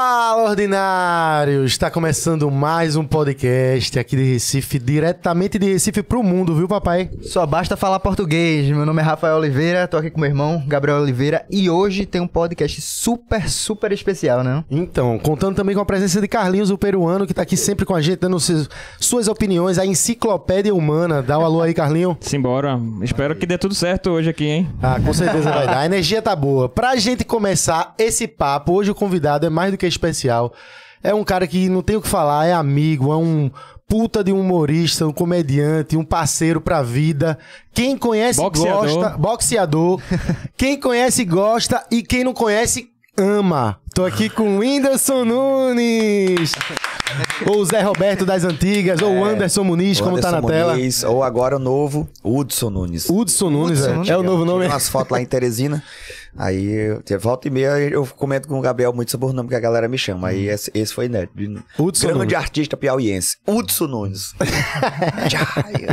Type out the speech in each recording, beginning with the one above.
Fala, ordinários! Está começando mais um podcast aqui de Recife, diretamente de Recife pro mundo, viu, papai? Só basta falar português. Meu nome é Rafael Oliveira, tô aqui com meu irmão, Gabriel Oliveira, e hoje tem um podcast super, super especial, né? Então, contando também com a presença de Carlinhos, o peruano, que tá aqui sempre com a gente, dando seus- suas opiniões, a enciclopédia humana. Dá um alô aí, Carlinho. Simbora. Espero que dê tudo certo hoje aqui, hein? Ah, com certeza vai dar. A energia tá boa. Pra gente começar esse papo, hoje o convidado é mais do que especial. É um cara que não tem o que falar, é amigo, é um puta de um humorista, um comediante, um parceiro pra vida. Quem conhece Boxeador. gosta, boxeador. quem conhece gosta e quem não conhece ama. Tô aqui com o Whindersson Nunes. ou o Zé Roberto das antigas, ou o Anderson Muniz, como tá na Anderson tela. Muniz, Ou agora o novo, Hudson Nunes. Hudson Nunes, Hudson é. Nunes. é o novo nome. Tem umas fotos lá em Teresina. Aí, volta e meia, eu comento com o Gabriel muito sobre o nome que a galera me chama. Aí, esse, esse foi inédito. Hudson Grande Nunes. artista piauiense. Hudson Nunes.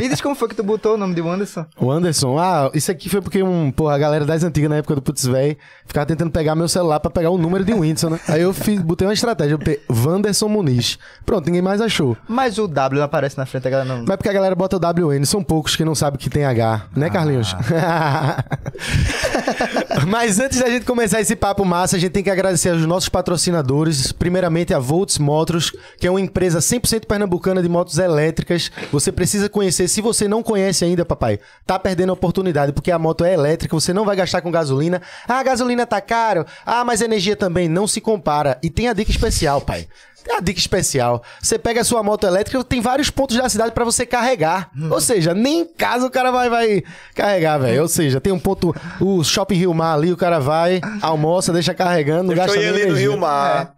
E diz como foi que tu botou o nome de Wanderson? O Anderson, ah, isso aqui foi porque um, porra, a galera das antigas na época do Putz Véi ficava tentando pegar meu celular pra pegar o número de Whindersson, né? Aí eu fiz, botei uma estratégia, eu botei Wanderson Muniz. Pronto, ninguém mais achou. Mas o W aparece na frente, a galera não... Mas porque a galera bota o WN, são poucos que não sabem que tem H, né, Carlinhos? Mas antes da gente começar esse papo massa, a gente tem que agradecer aos nossos patrocinadores. Primeiramente, a Volts Motors, que é uma empresa 100% pernambucana de motos elétricas. Você precisa conhecer. Se você não conhece ainda, papai, tá perdendo a oportunidade, porque a moto é elétrica, você não vai gastar com gasolina. Ah, a gasolina tá caro. Ah, mas a energia também não se compara. E tem a dica especial, pai. Tem a dica especial. Você pega a sua moto elétrica, tem vários pontos da cidade pra você carregar. Ou seja, nem em casa o cara vai, vai carregar, velho. Ou seja, tem um ponto, o Shopping Rio Mar ali, o cara vai, almoça, deixa carregando, não gasta nem energia. Mar.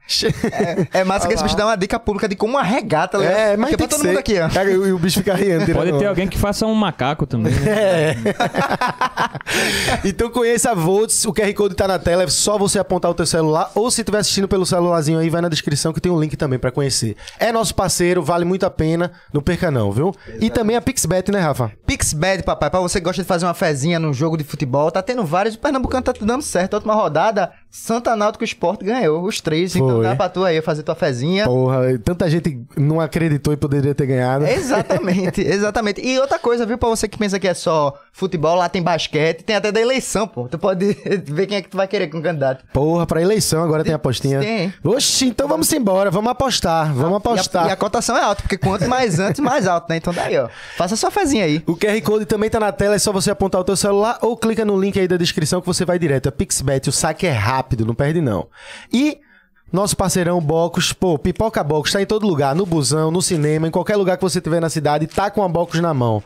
É massa que esse bicho dá uma dica pública de como arregar, tá ligado? É, mas Porque tem todo ser. mundo aqui, ó. Cara, e o bicho fica rindo. Pode ter alguém que faça um macaco também. né? É. então conheça a Volts, o QR Code tá na tela, é só você apontar o teu celular ou se estiver assistindo pelo celularzinho aí, vai na descrição que tem um link também pra conhecer. É nosso parceiro, vale muito a pena, não perca não, viu? E também a Pixbet, né, Rafa? Pixbet, papai, pra você que gosta de fazer uma fezinha num jogo de futebol, tá tendo vários, o Pernambucano tá dando certo. A última rodada, Santa Náutico Sport ganhou os três, então Foi. dá pra tu aí fazer tua fezinha. Porra, tanta gente não acreditou e poderia ter ganhado. Exatamente, exatamente. E outra coisa, viu, pra você que pensa que é só futebol, lá tem basquete, tem até da eleição, pô. Tu pode ver quem é que tu vai querer com o candidato. Porra, pra eleição agora tem apostinha. Tem. Oxi, então vamos embora, vamos apostar, vamos E a, apostar. e a cotação é alta, porque quanto mais antes, mais alto, né? Então daí, ó. Faça sua fezinha aí. O QR Code também tá na tela, é só você apontar o teu celular ou clica no link aí da descrição que você vai direto. É Pixbet, o saque é rápido, não perde não. E nosso parceirão Bocos, pô, Pipoca Bocos tá em todo lugar, no busão, no cinema, em qualquer lugar que você tiver na cidade, tá com a Bocos na mão.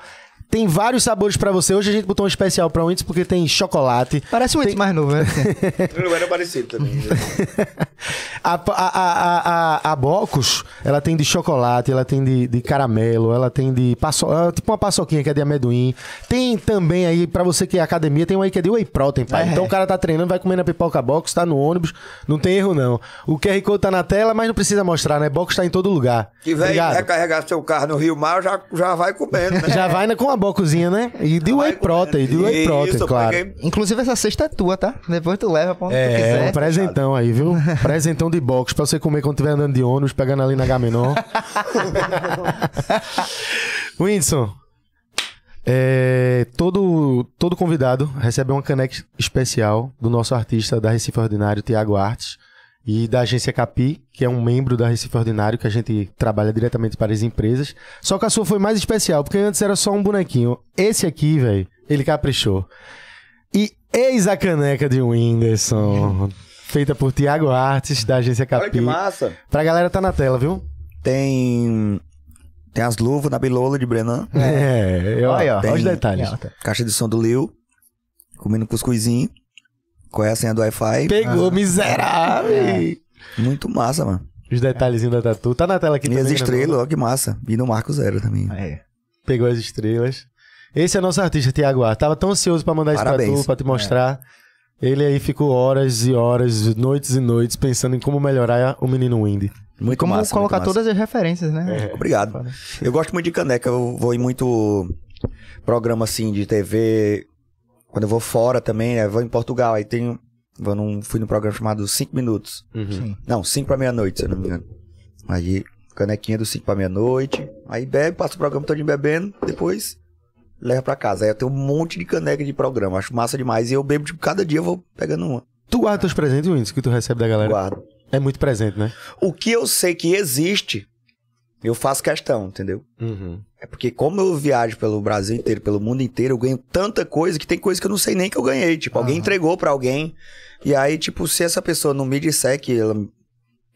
Tem vários sabores pra você. Hoje a gente botou um especial pra Winters porque tem chocolate. Parece um Whindersson mais novo, né? Não era parecido também. A, a, a, a, a Bocos, ela tem de chocolate, ela tem de, de caramelo, ela tem de paço, é tipo uma paçoquinha que é de amendoim. Tem também aí, pra você que é academia, tem um aí que é de whey protein, pai. É. Então o cara tá treinando, vai comendo a pipoca Box, tá no ônibus, não tem erro não. O QR Code tá na tela, mas não precisa mostrar, né? Box tá em todo lugar. Que vem Obrigado. recarregar seu carro no Rio Mar, já, já vai comendo, né? Já vai né, com a bocozinha, né? E de whey protein, de whey protein, claro. porque- Inclusive, essa cesta é tua, tá? Depois tu leva pra onde tu É, quiser. um presentão aí, viu? presentão de box pra você comer quando estiver andando de ônibus, pegando ali na Gamenon. Whindersson, é, todo, todo convidado recebe uma caneca especial do nosso artista da Recife Ordinário, Tiago Artes, e da agência Capi, que é um membro da Recife Ordinário, que a gente trabalha diretamente para as empresas. Só que a sua foi mais especial, porque antes era só um bonequinho. Esse aqui, velho, ele caprichou. E eis a caneca de Whindersson, feita por Tiago Artes, da agência Olha Capi. que massa. Pra galera tá na tela, viu? Tem... Tem as luvas na bilola de Brenan. É, ó, Olha, ó, olha os detalhes. Caixa de som do Lil. Comendo cuscuzinho. Qual é a senha do Wi-Fi? Pegou, miserável! Muito massa, mano. Os detalhezinhos da Tatu. Tá na tela aqui E as também, né, estrelas, ó que massa. E no Marco Zero também. É. Pegou as estrelas. Esse é nosso artista, Tiago Artes. Tava tão ansioso pra mandar isso pra Parabéns. tu, pra te mostrar. Ele aí ficou horas e horas, noites e noites, pensando em como melhorar o menino Windy. Muito Como massa. colocar muito massa. todas as referências, né? Obrigado. Eu gosto muito de caneca. Eu vou em muito programa assim de TV. Quando eu vou fora também, né? Eu vou em Portugal. Aí tem Vou num, fui num programa chamado 5 Minutos. Sim. Não, 5 pra meia-noite, se eu não me engano. Aí, canequinha do 5 pra meia-noite. Aí bebe, passa o programa todinho bebendo, depois leva pra casa. Aí eu tenho um monte de caneca de programa, acho massa demais. E eu bebo, tipo, cada dia eu vou pegando uma. Tu guarda teus presentes, Windows, que tu recebe da galera? Guardo. É muito presente, né? O que eu sei que existe, eu faço questão, entendeu? É porque como eu viajo pelo Brasil inteiro, pelo mundo inteiro, eu ganho tanta coisa que tem coisa que eu não sei nem que eu ganhei. Tipo, alguém entregou pra alguém. E aí, tipo, se essa pessoa não me disser que ela,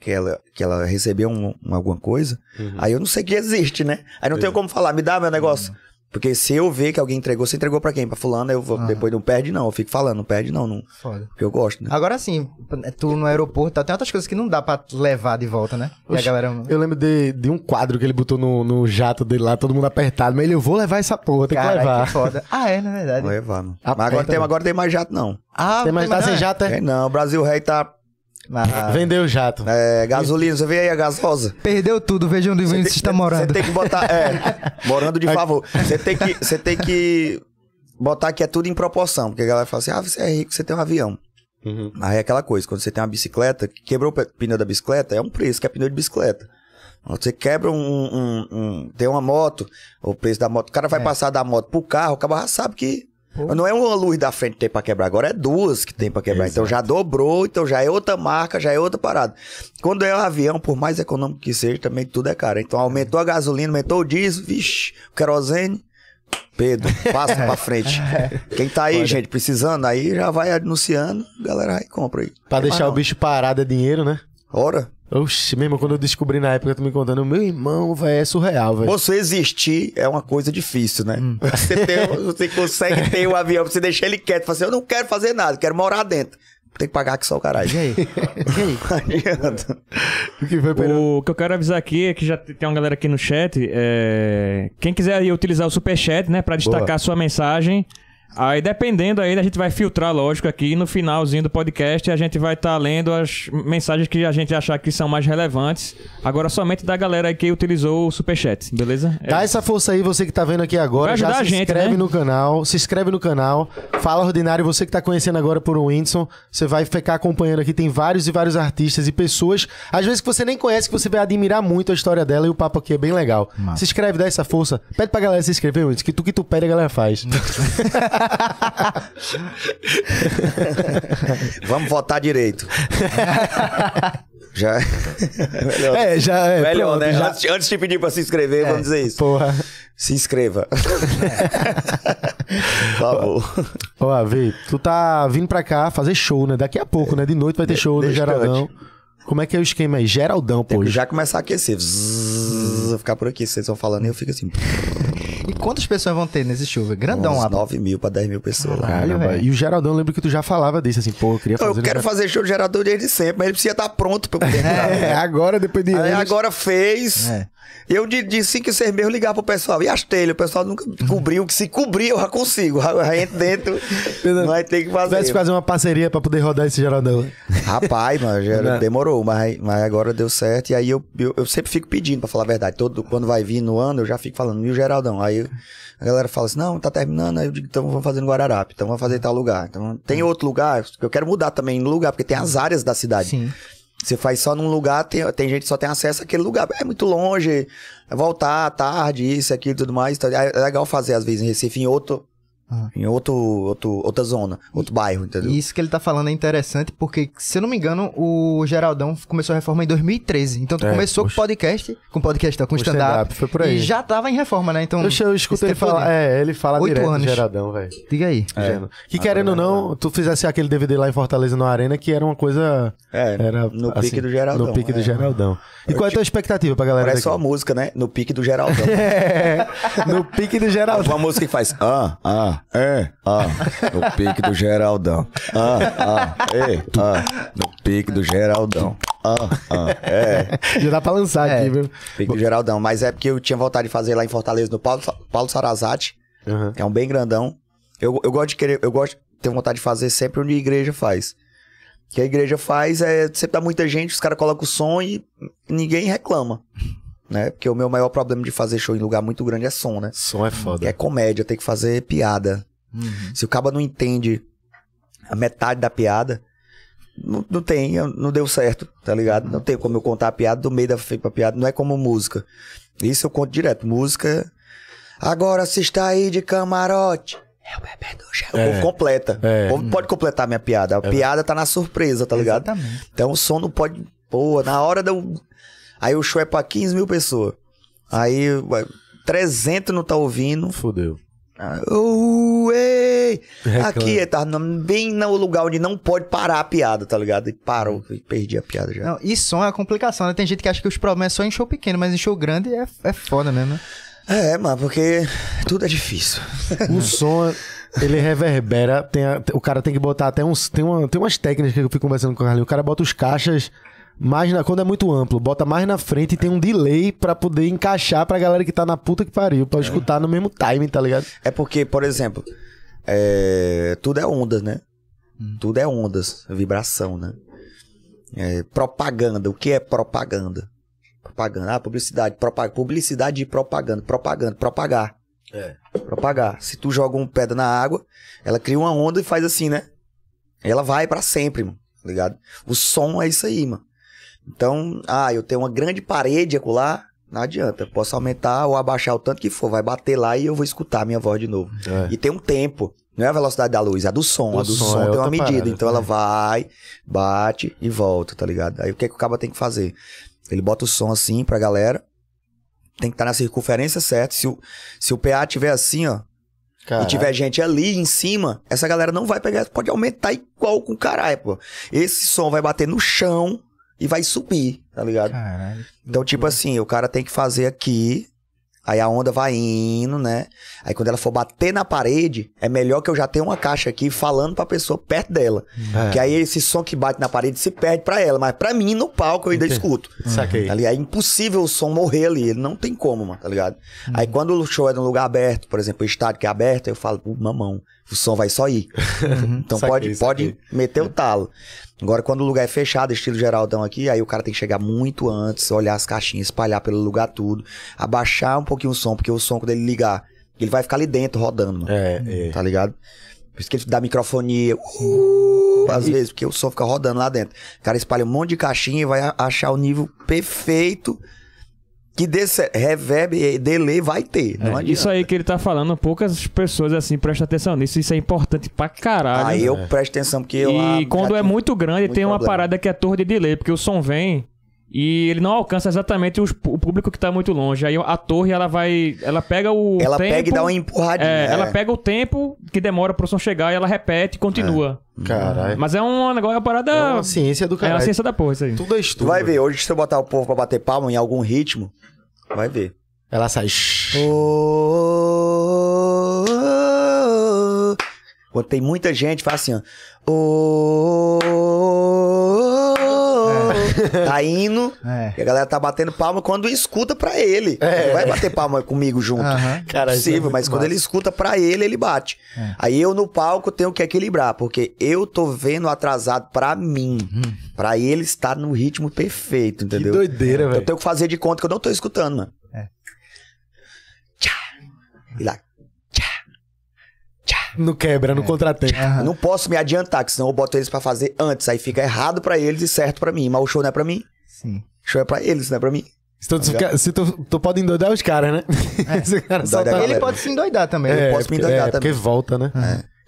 que ela, que ela recebeu um- um- alguma coisa, aí eu não sei que existe, né? Aí não tenho como falar, me dá meu negócio. Porque se eu ver que alguém entregou, você entregou pra quem? Pra fulano, eu vou, Ah. depois não perde não. Eu fico falando, não perde não, não. Foda. Porque eu gosto, né? Agora sim, tu no aeroporto, tá, tem outras coisas que não dá pra levar de volta, né? E a Oxe, galera. Eu lembro de, de um quadro que ele botou no, no jato dele lá, todo mundo apertado. Mas ele, eu vou levar essa porra, tem que levar. que foda. Ah, é, na verdade. Vou levar, mano. Mas agora tem, agora tem mais jato, não. Ah, Tem mais tá sem é? jato, é? É, não, o Brasil Rei tá. Ah, Vendeu o jato. É, gasolina, você vê aí a gasosa. Perdeu tudo, veja onde o Vinícius está Você morando. tem que botar. É, morando de favor. Você tem que. Você tem que botar que é tudo em proporção. Porque a galera fala assim: ah, você é rico, você tem um avião. Uhum. Aí é aquela coisa, quando você tem uma bicicleta, quebrou o pneu da bicicleta, é um preço, que é pneu de bicicleta. Quando Você quebra um, um- um- Tem uma moto, o preço da moto. O cara vai É. passar da moto pro carro, o cara já sabe que. Pô. Não é uma luz da frente que tem pra quebrar, agora é duas que tem pra quebrar. Então já dobrou, então já é outra marca, já é outra parada. Quando é um avião, por mais econômico que seja, também tudo é caro. Então aumentou a gasolina, aumentou o diesel, vixe, o querosene. Pedro, passa pra frente. Quem tá aí, gente, precisando, aí já vai anunciando, galera aí compra aí. Pra deixar o bicho parado é dinheiro, né? Ora, Oxi, mesmo quando eu descobri na época, tu me contando, meu irmão, velho, é surreal, velho. você existir é uma coisa difícil, né? Você, tem- você consegue ter um avião, você deixar ele quieto, fala assim, eu não quero fazer nada, quero morar dentro. Tem que pagar aqui só o caralho. E aí? E aí? Não adianta. O que foi? O que eu quero avisar aqui é que já tem uma galera aqui no chat. é, Quem quiser utilizar o superchat, né, pra destacar Boa. a sua mensagem. Aí, dependendo aí, a gente vai filtrar, lógico, aqui no finalzinho do podcast. A gente vai estar lendo as mensagens que a gente achar que são mais relevantes. Agora, somente da galera aí que utilizou o superchat, beleza? É, Dá essa força aí, você que tá vendo aqui agora. Já se gente, inscreve né? no canal. Se inscreve no canal. Fala Ordinário, você que tá conhecendo agora por um Whindersson. Você vai ficar acompanhando aqui. Tem vários e vários artistas e pessoas, às vezes que você nem conhece, que você vai admirar muito a história dela. E o papo aqui é bem legal. Se inscreve, dá essa força. Pede pra galera se inscrever, Whindersson, que tu que tu pede, a galera faz. Vamos votar direito. Já. Melhor, é, já é. Melhor, pronto, né? já- Antes, antes de pedir pra se inscrever, vamos dizer isso. Porra. Se inscreva. Por favor. Ó, vê, tu tá vindo pra cá fazer show, né? Daqui a pouco, né? De noite vai ter show no Desde Geraldão. Como é que é o esquema aí? Geraldão, pô. já começar a aquecer. Zzz, ficar por aqui. Vocês vão falando e eu fico assim. E quantas pessoas vão ter nesse show? Grandão uns lá. 9 mil pra 10 mil pessoas lá. Caralho, velho. E o Geraldão, eu lembro que tu já falava disso, assim, pô, eu queria Eu fazer. quero fazer show de gerador desde sempre, mas ele precisa estar pronto pra eu poder. É, agora, depois de Aí anos. agora fez. É. Eu de, de 5 e 6 meses ligar pro pessoal. E as telhas? O pessoal nunca cobriu. Que se cobrir, eu já consigo. Já, entro dentro. vai ter que Tivesse fazer. que fazer uma parceria pra poder rodar esse Geraldão. Rapaz, mano, já demorou, mas, mas agora deu certo. E aí eu, eu, eu sempre fico pedindo, pra falar a verdade. Todo, quando vai vir no ano, eu já fico falando, e o Geraldão? Aí a galera fala assim: não, tá terminando. Aí eu digo, então vamos fazer no Guararapes, então vamos fazer em tal lugar. Então tem outro lugar, eu quero mudar também no lugar, porque tem as áreas da cidade. Sim. Você faz só num lugar, tem, tem gente que só tem acesso àquele lugar. É muito longe, é voltar tarde, isso, aquilo e tudo mais. Então, é é legal fazer, às vezes, em Recife, em outro. Ah. Em outro, outro, outra zona, outro bairro, entendeu? E isso que ele tá falando é interessante, porque, se eu não me engano, o Geraldão começou a reforma em 2013. Então, tu É, começou poxa. com podcast, com podcast, com stand-up. stand-up, foi por aí. E já tava em reforma, né? Então, Eu, eu escuto esse ele falar. É, ele fala Oito direto anos. do Geraldão, velho. Diga aí. Geno. Que querendo ou não, tu fizesse aquele DVD lá em Fortaleza no Arena, que era uma coisa. É, Era, no assim, pique do Geraldão. No pique do é. Geraldão. E qual é a tua expectativa pra galera Parece só a daqui? música, né? No pique do Geraldão. É, no pique do Geraldão. Uma música que faz ah, ah, é, ah, no pique do Geraldão. Ah, ah, é, ah, no pique do Geraldão. Ah, ah, é. Já dá pra lançar É. aqui, viu? Pique do Geraldão. Mas é porque eu tinha vontade de fazer lá em Fortaleza, no Paulo, Paulo Sarazate, que é um bem grandão. Eu, eu gosto de querer, eu gosto de ter vontade de fazer sempre onde a igreja faz. O que a igreja faz é sempre dá muita gente, os caras colocam o som e ninguém reclama. Né? Porque o meu maior problema de fazer show em lugar muito grande é som, né? Som é foda. É comédia, tem que fazer piada. Uhum. Se o cabo não entende a metade da piada, não, não tem, não deu certo, tá ligado? Não tem como eu contar a piada do meio da pra piada, não é como música. Isso eu conto direto. Música. Agora se está aí de camarote. É o bebê do gel. O povo completa. É. O povo pode completar minha piada. A piada tá na surpresa, tá ligado? Exatamente. Então o som não pode. Pô, na hora do. Aí o show é pra 15 mil pessoas. Aí ué, 300 não tá ouvindo. Fudeu. Ah, uh, ei. Reclama. Aqui, tá bem no lugar onde não pode parar a piada, tá ligado? E parou, e perdi a piada já. Não, e som é uma complicação, né? Tem gente que acha que os problemas é só em show pequeno, mas em show grande é, é foda mesmo, né? É, mano, porque tudo é difícil. O som, ele reverbera. Tem a- o cara tem que botar até uns. Tem, uma, tem umas técnicas que eu fui conversando com o Carlinhos. O cara bota os caixas mais na. Quando é muito amplo, bota mais na frente e tem um delay pra poder encaixar pra galera que tá na puta que pariu. Pra escutar no mesmo timing, tá ligado? É porque, por exemplo, é, tudo é ondas, né? Tudo é ondas, vibração, né? É, propaganda, o que é propaganda? Propaganda, ah, publicidade, propa- publicidade e propaganda, propaganda, propagar. É. Propagar. Se tu joga uma pedra na água, ela cria uma onda e faz assim, né? Ela vai pra sempre, mano, tá ligado? O som é isso aí, mano. Então, ah, eu tenho uma grande parede acolá, não adianta. Posso aumentar ou abaixar o tanto que for, vai bater lá e eu vou escutar a minha voz de novo. É. E tem um tempo. Não é a velocidade da luz, é a do som. Do a do som, som, é tem uma medida. parada então ela também. vai, bate e volta, tá ligado? Aí o que, é que o cabo tem que fazer? Ele bota o som assim pra galera. Tem que estar na circunferência certa. Se o, se o PA tiver assim, ó, e tiver gente ali em cima, essa galera não vai pegar, pode aumentar igual com caralho, pô. Esse som vai bater no chão e vai subir, tá ligado? Caralho. Então, tipo assim, o cara tem que fazer aqui, aí a onda vai indo, né? Aí quando ela for bater na parede, é melhor que eu já tenha uma caixa aqui falando pra pessoa perto dela. É. Que aí esse som que bate na parede se perde pra ela, mas pra mim no palco eu ainda Entendi. escuto. Saquei. Ali é impossível o som morrer ali, ele não tem como, mano, tá ligado? Uhum. Aí quando o show é num lugar aberto, por exemplo, o estádio que é aberto, eu falo, "Pô, mamão, o som vai só ir. Então Saquei, pode, pode saquei. meter o talo. Agora, quando o lugar é fechado, estilo Geraldão aqui, aí o cara tem que chegar muito antes, olhar as caixinhas, espalhar pelo lugar tudo, abaixar um pouquinho o som, porque o som, quando ele ligar, ele vai ficar ali dentro rodando, mano. É, é. Tá ligado? Por isso que ele dá microfonia, uh, às vezes, porque o som fica rodando lá dentro. O cara espalha um monte de caixinha e vai achar o nível perfeito que cer- reverb e delay vai ter. Não É, isso aí que ele tá falando, poucas pessoas assim prestam atenção nisso. Isso é importante pra caralho. Aí eu presto atenção, porque eu. E quando é muito grande, muito tem uma problema. parada que é torre de delay, porque o som vem e ele não alcança exatamente os- o público que tá muito longe. Aí a torre, ela vai. Ela pega o. Ela tempo, pega e dá uma empurradinha. É, é. ela pega o tempo que demora pro som chegar e ela repete e continua. Caralho. Mas é um negócio, é uma parada. É uma ciência do É caralho. uma ciência da porra, isso aí. Tudo é Tu estudo. vai ver, hoje se eu botar o povo pra bater palma em algum ritmo, vai ver. Ela sai. Quando tem muita gente, faz assim, ó. Tá indo, É. e a galera tá batendo palma quando escuta pra ele. É. Não vai bater palma comigo junto. Aham. Cara, é possível, mas quando massa. ele escuta pra ele, ele bate. É. Aí eu no palco tenho que equilibrar, porque eu tô vendo atrasado pra mim. Pra ele estar no ritmo perfeito, Que entendeu? doideira, Eu velho. tenho que fazer de conta que eu não tô escutando, mano. É. Tchá. E lá. No quebra, no contratempo. Aham. Eu não posso me adiantar, que senão eu boto eles pra fazer antes. Aí fica errado pra eles e certo pra mim. Mas o show não é pra mim. Sim. O show é pra eles, não é pra mim. Então, tu, fica- se tu, tu pode endoidar os caras, né? Esse cara tá... Ele pode se endoidar também. É, posso me porque- endoidar é, porque também. volta, né?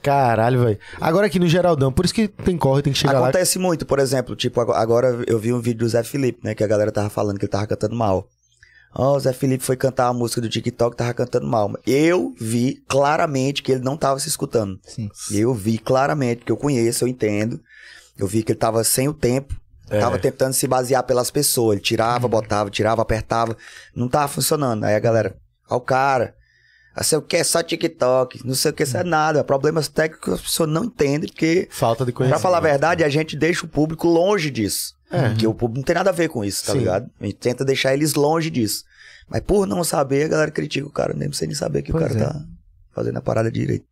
Caralho, velho. Agora aqui no Geraldão, por isso que tem corre, tem que chegar lá. Acontece muito, por exemplo, tipo, ag- agora eu vi um vídeo do Zé Felipe, né? Que a galera tava falando que ele tava cantando mal. Ó, o Zé Felipe foi cantar a música do TikTok tava cantando mal. Eu vi claramente que ele não tava se escutando. Sim. Eu vi claramente, que eu conheço, eu entendo. Eu vi que ele tava sem o tempo. É. Tava tentando se basear pelas pessoas. Ele tirava, botava, tirava, apertava. Não tava funcionando. Aí a galera, ó o cara. Não sei o que, é só TikTok. Não sei o que, isso é nada. Problemas técnicos as pessoas não entendem, porque Falta de Pra conhecimento. falar a verdade, a gente deixa o público longe disso. É. Porque o público não tem nada a ver com isso, tá Sim. ligado? A gente tenta deixar eles longe disso. Mas por não saber, a galera critica o cara. Nem precisa nem saber que Pois o cara é. tá fazendo a parada direito.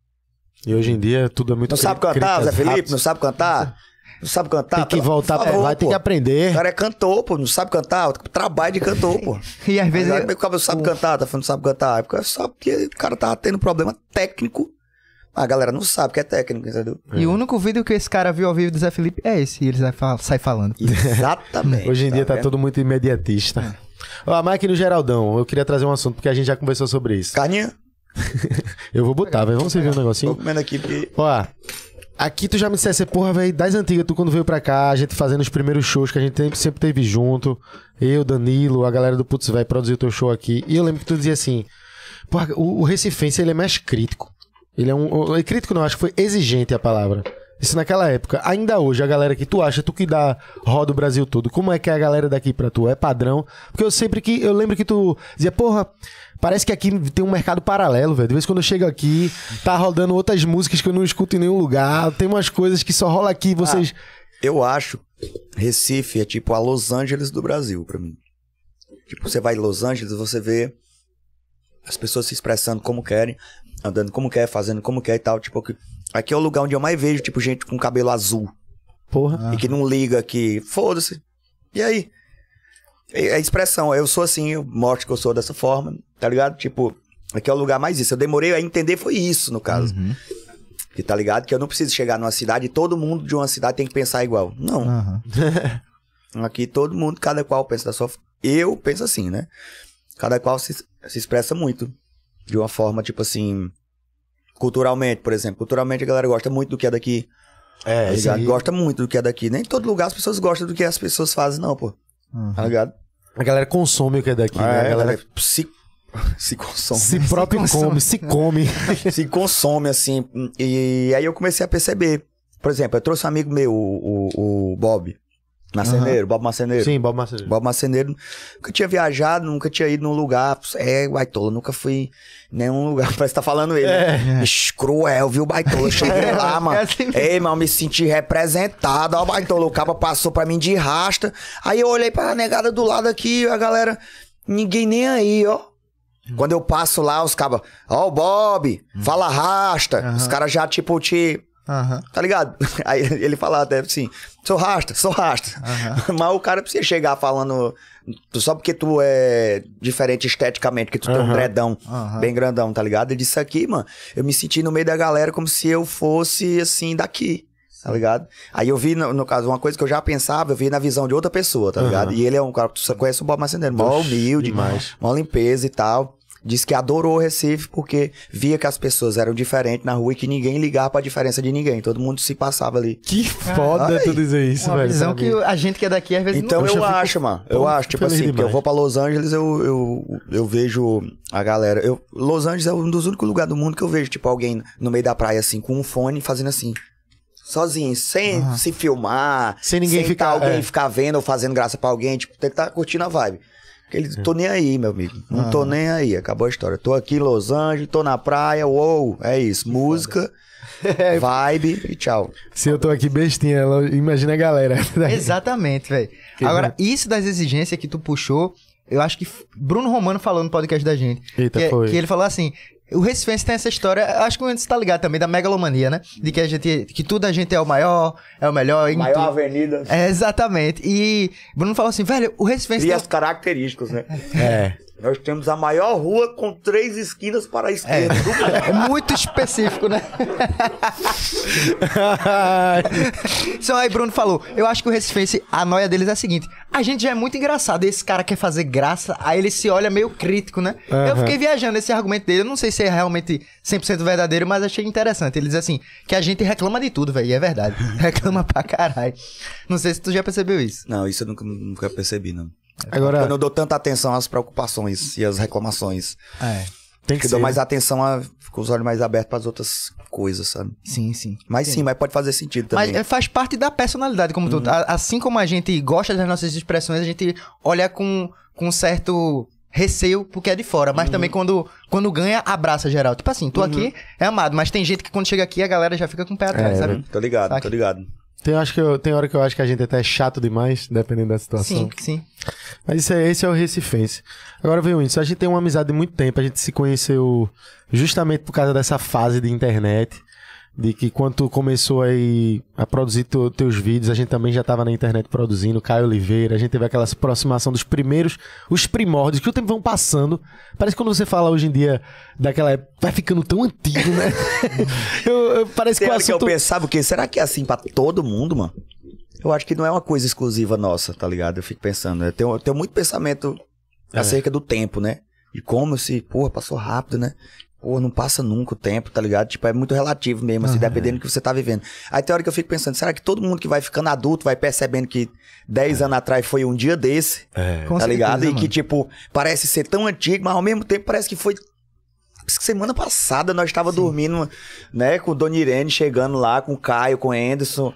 E hoje em dia tudo é muito Não sabe cantar, Zé Felipe? rápidas. Não sabe cantar? Não sabe cantar? Tem que voltar, favor, vai ter pô. que aprender. O cara é cantor, pô. Não sabe cantar? Trabalho de cantor, pô. E às vezes. Como é que o cara não sabe cantar? Tá falando não sabe cantar? É só porque o cara tava tendo problema técnico A galera não sabe que é técnico, entendeu? E o único vídeo que esse cara viu ao vivo do Zé Felipe é esse. E ele sai, fal- sai falando. Exatamente. Hoje em dia tá vendo? todo muito imediatista. Ó, mas aqui no Geraldão, eu queria trazer um assunto, porque a gente já conversou sobre isso. Carninha? Eu vou botar, velho. Vamos servir um Tô negocinho? comendo aqui porque. Ó, aqui tu já me dissesse, porra, velho, das antigas, tu quando veio pra cá, a gente fazendo os primeiros shows que a gente sempre, sempre teve junto, eu, Danilo, a galera do Putz, vai produzir o teu show aqui. E eu lembro que tu dizia assim, porra, o, o Recifense, ele é mais crítico. Ele é um. é crítico não, acho que foi exigente a palavra. Isso naquela época. Ainda hoje, a galera que tu acha, tu que dá roda o Brasil todo, como é que é a galera daqui pra tu? É padrão? Porque eu sempre que. Eu lembro que tu dizia, porra, parece que aqui tem um mercado paralelo, velho. De vez em quando eu chego aqui, tá rodando outras músicas que eu não escuto em nenhum lugar. Tem umas coisas que só rola aqui, vocês. Eu acho Recife é tipo a Los Angeles do Brasil, pra mim. Tipo, você vai em Los Angeles, você vê as pessoas se expressando como querem, andando como quer, fazendo como quer e tal. Tipo, aqui é o lugar onde eu mais vejo, tipo, gente com cabelo azul. Porra. E que não liga que, foda-se. E aí? É a expressão, eu sou assim, eu mostro que eu sou dessa forma, tá ligado? Tipo, aqui é o lugar mais isso. Eu demorei a entender, foi isso, no caso. Que tá ligado? Que eu não preciso chegar numa cidade e todo mundo de uma cidade tem que pensar igual. Não. Aham. Aqui todo mundo, cada qual pensa da sua. Eu penso assim, né? Cada qual se, se expressa muito. De uma forma, tipo assim. Culturalmente, por exemplo. Culturalmente a galera gosta muito do que é daqui. É, Tá aí. Gosta muito do que é daqui. Nem em todo lugar as pessoas gostam do que as pessoas fazem, não, pô. Tá ligado? A galera consome o que é daqui, né? A a galera galera se, se consome. se próprio consome. come, se come. se consome, assim. E aí eu comecei a perceber. Por exemplo, eu trouxe um amigo meu, o, o, o Bob. Marceneiro, Bob Marceneiro. Sim, Bob Marcelo. Bob Marceneiro nunca tinha viajado, nunca tinha ido num lugar. É, Baitola, nunca fui em nenhum lugar. Parece que tá falando ele. né? Ixi, cruel, viu, Baitola? Cheguei lá, mano. É assim. Ei, mano, me senti representado. Ó, Baitola, o cabo passou pra mim de rasta. Aí eu olhei pra negada do lado aqui, a galera, ninguém nem aí, ó. Quando eu passo lá, os cabos, ó, o Bob, fala rasta. Os caras já, tipo, te. Aham. Tá ligado? Aí ele fala até assim, sou rasta, sou rasta. Mas o cara precisa chegar falando, só porque tu é diferente esteticamente, que tu tem um dredão Aham. bem grandão, tá ligado? Ele disse aqui, mano, eu me senti no meio da galera como se eu fosse, assim, daqui. Tá ligado? Aí eu vi, no, no caso, uma coisa que eu já pensava, eu vi na visão de outra pessoa, tá ligado? E ele é um cara, tu conhece o Bob Marceneiro, mó humilde, mó limpeza e tal. Disse que adorou o Recife porque via que as pessoas eram diferentes na rua e que ninguém ligava pra diferença de ninguém. Todo mundo se passava ali. Que foda tu dizer isso, Uma velho. visão que a gente que é daqui às vezes Então Poxa, eu eu acho, mano. Eu acho, tipo assim, porque eu vou pra Los Angeles, eu, eu, eu vejo a galera. Eu, Los Angeles é um dos únicos lugares do mundo que eu vejo, tipo, alguém no meio da praia, assim, com um fone fazendo assim. Sozinho, sem se filmar, Sem ninguém tá ficar- alguém é. ficar vendo ou fazendo graça pra alguém, tipo, tem que tá curtindo a vibe. Ele, tô nem aí, meu amigo. Não tô nem aí, acabou a história. Tô aqui em Los Angeles, tô na praia, uou, é isso. Música, vibe e tchau. Se eu tô aqui bestinha, imagina a galera. Exatamente, velho. Agora, isso das exigências que tu puxou, eu acho que Bruno Romano falou no podcast da gente. Eita, que, foi. que ele falou assim. O Recifense tem essa história, acho que você tá ligado também, da megalomania, né? De que a gente. Que tudo a gente é o maior, é o melhor. Maior tudo. avenida. É, exatamente. E Bruno falou assim, velho, o Recifense E tem... as características, né? É. Nós temos a maior rua com três esquinas para a esquerda. do mundo. É muito específico, né? Então aí Bruno falou, eu acho que o Recifense, a noia deles é a seguinte, a gente já é muito engraçado, esse cara quer fazer graça, aí ele se olha meio crítico, né? Eu Aham. fiquei viajando esse argumento dele, eu não sei se é realmente 100% verdadeiro, mas achei interessante. Ele diz assim, que a gente reclama de tudo, velho, e é verdade. reclama pra caralho. Não sei se tu já percebeu isso. Não, isso eu nunca, nunca percebi, não. Agora, Eu não dou tanta atenção às preocupações e às reclamações. É, tem Que eu dou ser. mais atenção a. com os olhos mais abertos para as outras coisas, sabe? sim, sim. Mas sim, mas pode fazer sentido Mas também. é, faz parte da personalidade, como tu. a- Assim como a gente gosta das nossas expressões, a gente olha com, com um certo receio porque é de fora. Mas também quando, quando ganha, abraça geral. Tipo assim, tu aqui é amado, mas tem gente que quando chega aqui a galera já fica com o pé atrás, É, sabe? Uhum, Tô ligado, Saca. tô ligado. Tem, acho que eu- tem hora que eu acho que a gente até é chato demais, dependendo da situação. Sim, sim. Mas isso é, esse é o Recifense. Agora, veio isso. A gente tem uma amizade de muito tempo. A gente se conheceu justamente por causa dessa fase de internet. De que quando tu começou aí a produzir tu- teus vídeos, a gente também já tava na internet produzindo, Caio Oliveira, a gente teve aquela aproximação dos primeiros, os primórdios, que o tempo vão passando. Parece que quando você fala hoje em dia daquela época, vai ficando tão antigo, né? Eu- eu- parece que o hora que eu assunto... pensava o quê? Será que é assim pra todo mundo, mano? Eu acho que não é uma coisa exclusiva nossa, tá ligado? Eu fico pensando. Eu tenho, eu tenho muito pensamento É. acerca do tempo, né? De como se, porra, passou rápido, né? Pô, não passa nunca o tempo, tá ligado? Tipo, é muito relativo mesmo, assim, dependendo do que você tá vivendo. Aí tem hora que eu fico pensando, será que todo mundo que vai ficando adulto vai percebendo que 10 anos atrás foi um dia desse? É. Com tá certeza, ligado? E que, tipo, parece ser tão antigo, mas ao mesmo tempo parece que foi. Semana passada nós tava dormindo, né, com o Dona Irene chegando lá, com o Caio, com o Anderson.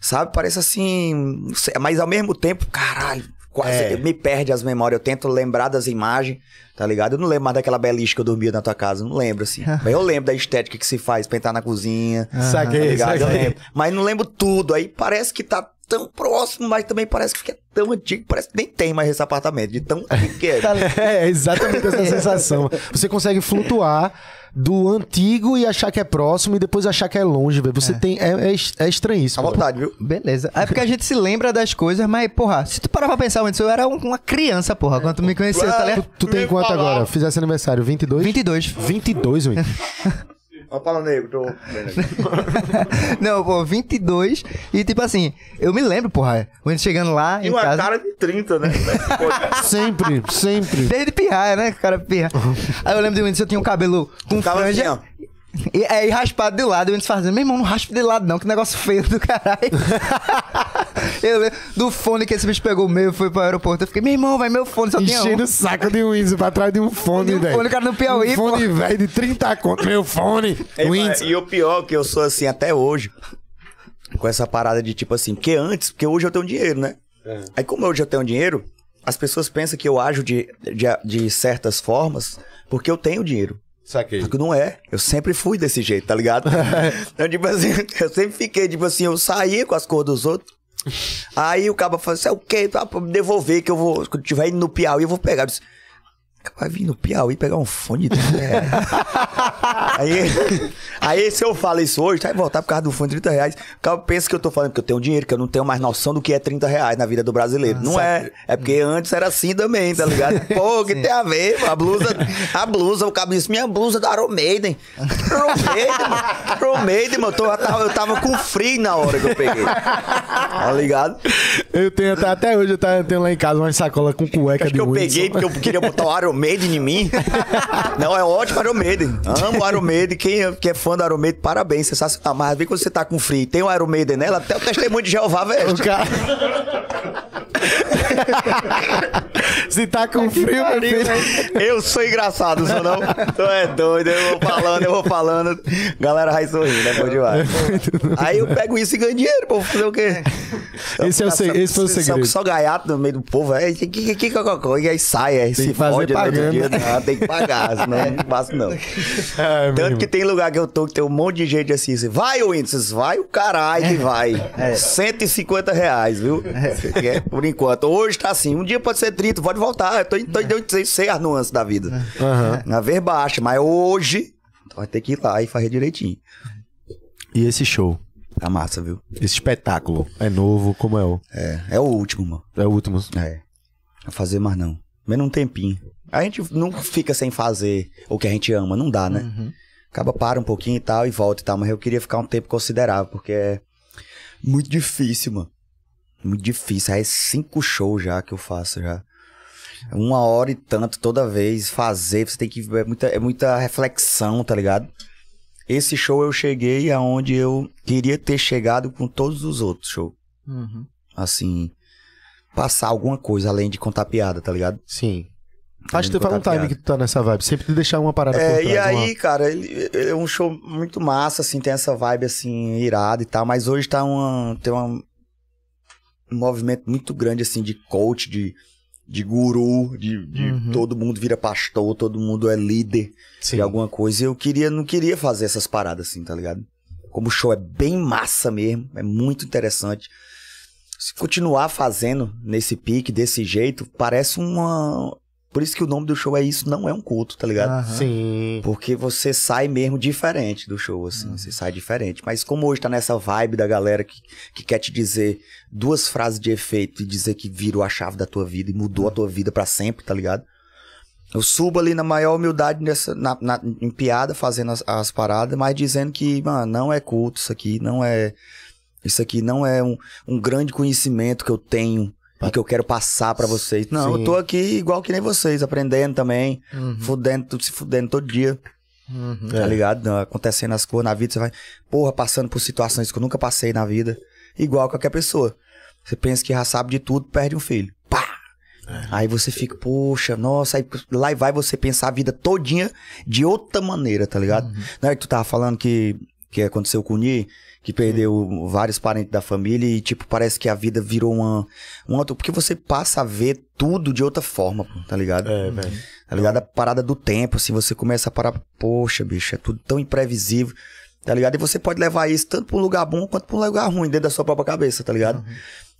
Sabe? Parece assim. Mas ao mesmo tempo, caralho, quase É. me perde as memórias. Eu tento lembrar das imagens, tá ligado? Eu não lembro mais daquela beliche que eu dormia na tua casa. Não lembro, assim. mas eu lembro da estética que se faz pra entrar na cozinha. Tá Saquei, ligado? Eu saquei. lembro. Mas não lembro tudo. Aí parece que tá tão próximo, mas também parece que é tão antigo, parece que nem tem mais esse apartamento, de tão antigo que é. É, exatamente essa sensação. Você consegue flutuar do antigo e achar que é próximo e depois achar que é longe, velho. Você tem. É, é, é À estranhíssimo. vontade, viu? Beleza. É porque a gente se lembra das coisas, mas, porra, se tu parar pra pensar, antes eu era um- uma criança, porra, quando tu me conheceu, tá Tu, ligado? tu tem Nem quanto falar. agora? Fizesse aniversário? 22? 22. 22, Wink. Olha fala negro, tô. Não, pô, 22. E tipo assim, eu me lembro, porra, o Enzo chegando lá E em uma casa. cara de 30, né? Sempre, sempre. Desde pirraia, né? Cara pirra. Aí eu lembro de Windows, eu tinha um cabelo com Tava assim, E aí raspado de lado, e o Windows fazendo, meu irmão, não raspa de lado não, que negócio feio do caralho. eu lembro do fone que esse bicho pegou meu, foi pro aeroporto. Eu fiquei, meu irmão, vai meu fone, só tinha Enchendo um. o saco de Windows pra trás de um fone, De um velho. fone, cara, no Piauí, Um fone, velho, de 30 conto. Meu fone. Mas- E o pior é que eu sou assim até hoje. Com essa parada de tipo assim, porque antes, porque hoje eu tenho dinheiro, né? Aí como hoje eu tenho dinheiro, as pessoas pensam que eu ajo de, de, de certas formas porque eu tenho dinheiro. Saquei. Só que não é. Eu sempre fui desse jeito, tá ligado? então, tipo assim, eu sempre fiquei, tipo assim, eu saía com as cores dos outros. Aí o cara falou assim, é o quê? Tá, pra me devolver que eu vou, quando tiver indo no Piauí, eu vou pegar. Eu disse, vai vir no Piauí pegar um fone de 30 reais. Aí, aí se eu falo isso hoje, vai voltar por causa do fone de 30 reais. O cara pensa que eu tô falando que eu tenho dinheiro, que eu não tenho mais noção do que é 30 reais na vida do brasileiro. não é. É porque antes era assim também, tá ligado? Pô, o que tem a ver? A blusa, a blusa, o cabelo disse, minha blusa da Iron Maiden. Iron Maiden, mano. Iron Maiden, mano. Eu, tava, eu tava com frio na hora que eu peguei. Tá ligado? Eu tenho até, até hoje, eu tá- tenho lá em casa uma sacola com cueca Acho de que eu Windows. peguei porque eu queria botar o Iron Maiden em mim. Não, é ótimo Iron Maiden. Amo o Iron Maiden. Quem é, quem é fã do Iron Maiden, parabéns. Sensacional. Mas vê quando você tá com frio e tem o Iron Maiden nela, até o testemunho de Jeová, velho. Cara... Se tá com frio, meu filho. Eu sou engraçado, sou não? Tu é doido, eu vou falando, eu vou falando. Galera vai sorrindo, é bom demais. Aí eu pego isso e ganho dinheiro, pô. Fazer o quê? Esse é o se- esse foi o Só- segredo. Só gaiato no meio do povo. É, que, que, que, e aí sai, aí se que fazer fode no outro dia. Não, tem que pagar, senão não faço não. Ai, Tanto que tem lugar que eu tô que tem um monte de gente assim. assim vai, Windows, vai o caralho que vai. 150 reais, viu? Que é, por enquanto. Hoje tá assim, um dia pode ser 30, pode voltar. Eu tô, tô, tô, sei as nuances da vida. Aham. Na ver baixa, mas hoje vai ter que ir lá e fazer direitinho. E esse show? Tá massa, viu? Esse espetáculo é novo, como é o? É, é o último, mano. É o último. É. Não fazer mais não. Menos um tempinho. A gente não fica sem fazer o que a gente ama, não dá, né? Acaba para um pouquinho e tal e volta e tal, mas eu queria ficar um tempo considerável, porque é muito difícil, mano. Muito difícil. É cinco shows já que eu faço já. Uma hora e tanto toda vez fazer, você tem que é muita, é muita reflexão, tá ligado? Esse show eu cheguei aonde eu queria ter chegado com todos os outros shows. Uhum. Assim, passar alguma coisa além de contar piada, tá ligado? Sim. Acho que faz um time que tu tá nessa vibe. Sempre te deixar uma parada por É, trás. e aí, uma- cara, ele, ele é um show muito massa, assim, tem essa vibe, assim, irada e tal, mas hoje tá uma, tem uma, um movimento muito grande, assim, de coach, de, de guru, de, de Uhum. todo mundo vira pastor, todo mundo é líder Sim. de alguma coisa, e eu queria, não queria fazer essas paradas, assim, tá ligado? Como o show é bem massa mesmo, é muito interessante. Se continuar fazendo nesse pique, desse jeito, parece uma, Por isso que o nome do show é isso, não é um culto, tá ligado? Aham. Sim. Porque você sai mesmo diferente do show, assim, você sai diferente. Mas como hoje tá nessa vibe da galera que, que quer te dizer duas frases de efeito e dizer que virou a chave da tua vida e mudou a tua vida pra sempre, tá ligado? Eu subo ali na maior humildade nessa, na, na- em piada, fazendo as, as paradas, mas dizendo que, mano, não é culto isso aqui, não é. Isso aqui não é um, um grande conhecimento que eu tenho e que eu quero passar pra vocês. Não, Sim. eu tô aqui igual que nem vocês, aprendendo também, Uhum. fudendo, se fudendo todo dia. Uhum. Tá ligado? Não, Acontecendo as coisas na vida, você vai, porra, passando por situações que eu nunca passei na vida. Igual qualquer pessoa. Você pensa que já sabe de tudo, perde um filho. Pá! Aí você fica, poxa, nossa, aí lá vai você pensar a vida todinha de outra maneira, tá ligado? Não é que tu tava falando que, que aconteceu com o Ni, que perdeu vários parentes da família e, tipo, parece que a vida virou uma, uma outra. Porque você passa a ver tudo de outra forma, tá ligado? É, velho. Tá ligado? A parada do tempo, assim, você começa a parar, poxa, bicho, é tudo tão imprevisível, tá ligado? E você pode levar isso tanto pra um lugar bom quanto pra um lugar ruim dentro da sua própria cabeça, tá ligado?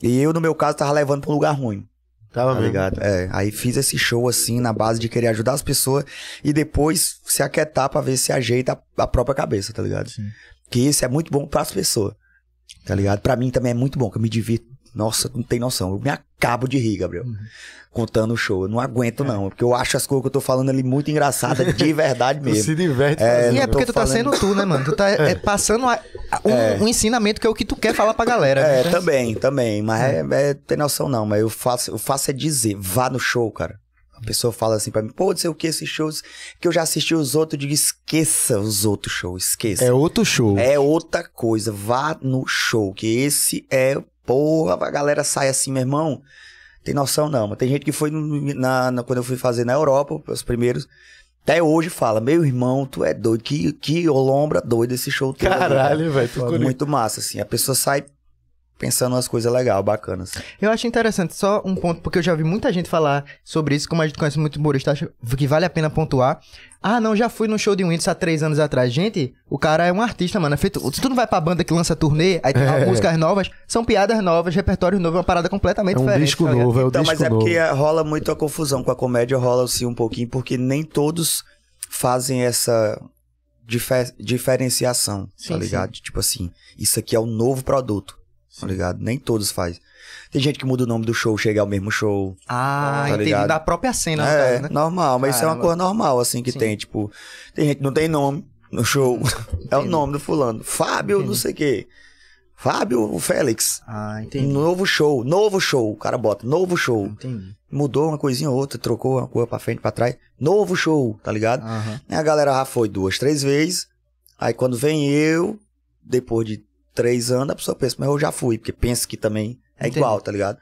E eu, no meu caso, tava levando pra um lugar ruim, Tava tá ligado? É, aí fiz esse show, assim, na base de querer ajudar as pessoas e depois se aquietar pra ver se ajeita a, a própria cabeça, tá ligado? Sim. Que isso é muito bom pras pessoas, tá ligado? Pra mim também é muito bom, que eu me divirto. Nossa, não tem noção. Eu me acabo de rir, Gabriel. Contando o show. Eu não aguento, não. Porque eu acho as coisas que eu tô falando ali muito engraçadas de verdade mesmo. se diverte É. E é porque tu tá falando- sendo tu, né, mano? Tu tá é, passando a- a- um, um ensinamento que é o que tu quer falar pra galera. É, né? também, também. Mas é, é, tem noção não. Mas eu faço, eu faço é dizer, vá no show, cara. A pessoa fala assim pra mim, pô, não sei o que, esses shows que eu já assisti os outros, eu digo, esqueça os outros shows, esqueça. É outro show. É outra coisa, vá no show, que esse é, porra, a galera sai assim, meu irmão, tem noção não, mas tem gente que foi na, na- quando eu fui fazer na Europa, os primeiros, até hoje fala, meu irmão, tu é doido, que, que olombra doido esse show todo. ali, cara." Caralho, velho. Curioso. Muito massa, assim, a pessoa sai pensando umas coisas legais, bacanas. Eu acho interessante, só um ponto, porque eu já vi muita gente falar sobre isso, como a gente conhece muito humorista, acho que vale a pena pontuar. Ah, não, já fui no show de Windows há três anos atrás. Gente, o cara é um artista, mano. É feito, se tu não vai pra banda que lança turnê, aí tem É. músicas novas, são piadas novas, repertório novo, é uma parada completamente É um diferente. disco tá novo, é o Então, disco mas é novo. porque rola muito a confusão com a comédia, rola assim um pouquinho, porque nem todos fazem essa difer- diferenciação, Sim, tá ligado? Tipo assim, isso aqui é um novo produto, tá ligado? Nem todos fazem. Tem gente que muda o nome do show, chega ao mesmo show. Ah, Tá entendi. Da própria cena, é, caso, né? normal, mas isso é uma Caramba. coisa normal, assim, que Sim. tem, tipo, tem gente que não tem nome no show, é o Entendi. nome do fulano, Fábio não Entendi. sei o quê, Fábio Félix, Ah, entendi. novo show, novo show, o cara bota, novo show, Entendi. mudou uma coisinha ou outra, trocou uma coisa pra frente, pra trás. Novo show, tá ligado? Aí a galera já foi duas, três vezes. Aí quando vem eu, depois de três anos, a pessoa pensa, mas eu já fui, porque pensa que também é Entendi. igual, tá ligado?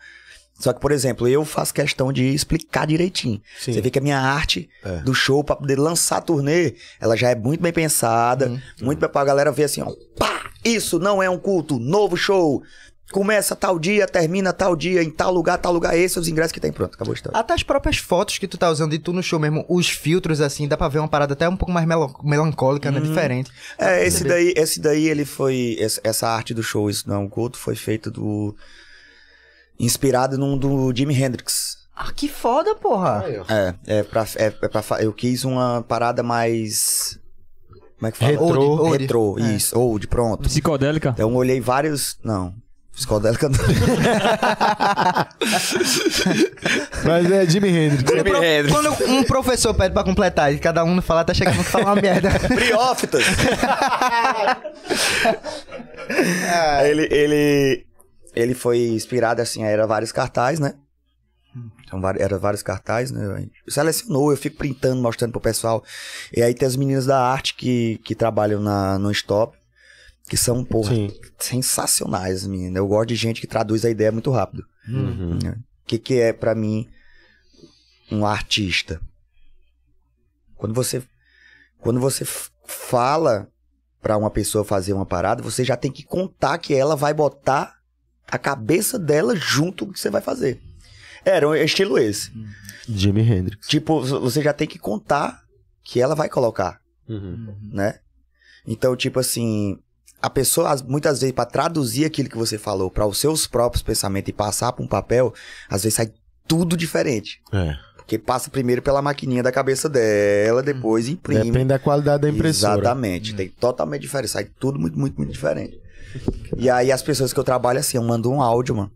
Só que, por exemplo, eu faço questão de explicar direitinho. Sim. Você vê que a minha arte É. do show pra poder lançar a turnê, ela já é muito bem pensada, Hum. muito bem pra galera ver assim, ó, pá, isso não é um culto, novo show. Começa tal dia, termina tal dia, em tal lugar, tal lugar, esses são os ingressos que tem pronto, acabou a história. Até as próprias fotos que tu tá usando de tu no show mesmo, os filtros, assim, dá pra ver uma parada até um pouco mais melancólica, né? Diferente. É, esse daí, esse daí ele foi. Essa, arte do show, isso não é um culto, foi feito do. Inspirado num do Jimi Hendrix. Ah, que foda, porra. É, é pra, é, é pra. Eu quis uma parada mais. Como é que fala? Old, old. Retrô, É. isso, old, pronto. Psicodélica. Então eu olhei vários. Não. Psicodélica não. Mas é Jimi Hendrix. Quando, pro- quando um professor pede pra completar e cada um falar, tá chegando a falar uma merda. Briófitas! ele, ele, ele foi inspirado, assim, era vários cartazes, né? Então, era vários cartazes, né? Selecionou, eu fico printando, mostrando pro pessoal. E aí tem as meninas da arte que, que trabalham na, no Stop, que são, porra, Sim. sensacionais, meninas. Eu gosto de gente que traduz a ideia muito rápido. Uhum. O que, que é pra mim um artista? Quando você quando você fala pra uma pessoa fazer uma parada, você já tem que contar que ela vai botar a cabeça dela junto com o que você vai fazer. Era um estilo esse. Jimi Hendrix. Tipo, você já tem que contar que ela vai colocar, Uhum. né? Então, tipo assim, a pessoa as- muitas vezes pra traduzir aquilo que você falou pra os seus próprios pensamentos e passar pra um papel, às vezes sai tudo diferente. É. Porque passa primeiro pela maquininha da cabeça dela, depois imprime. Depende da qualidade da impressora. Exatamente. Tem totalmente diferente. Sai tudo muito, muito, muito diferente. E aí as pessoas que eu trabalho assim, eu mando um áudio, mano.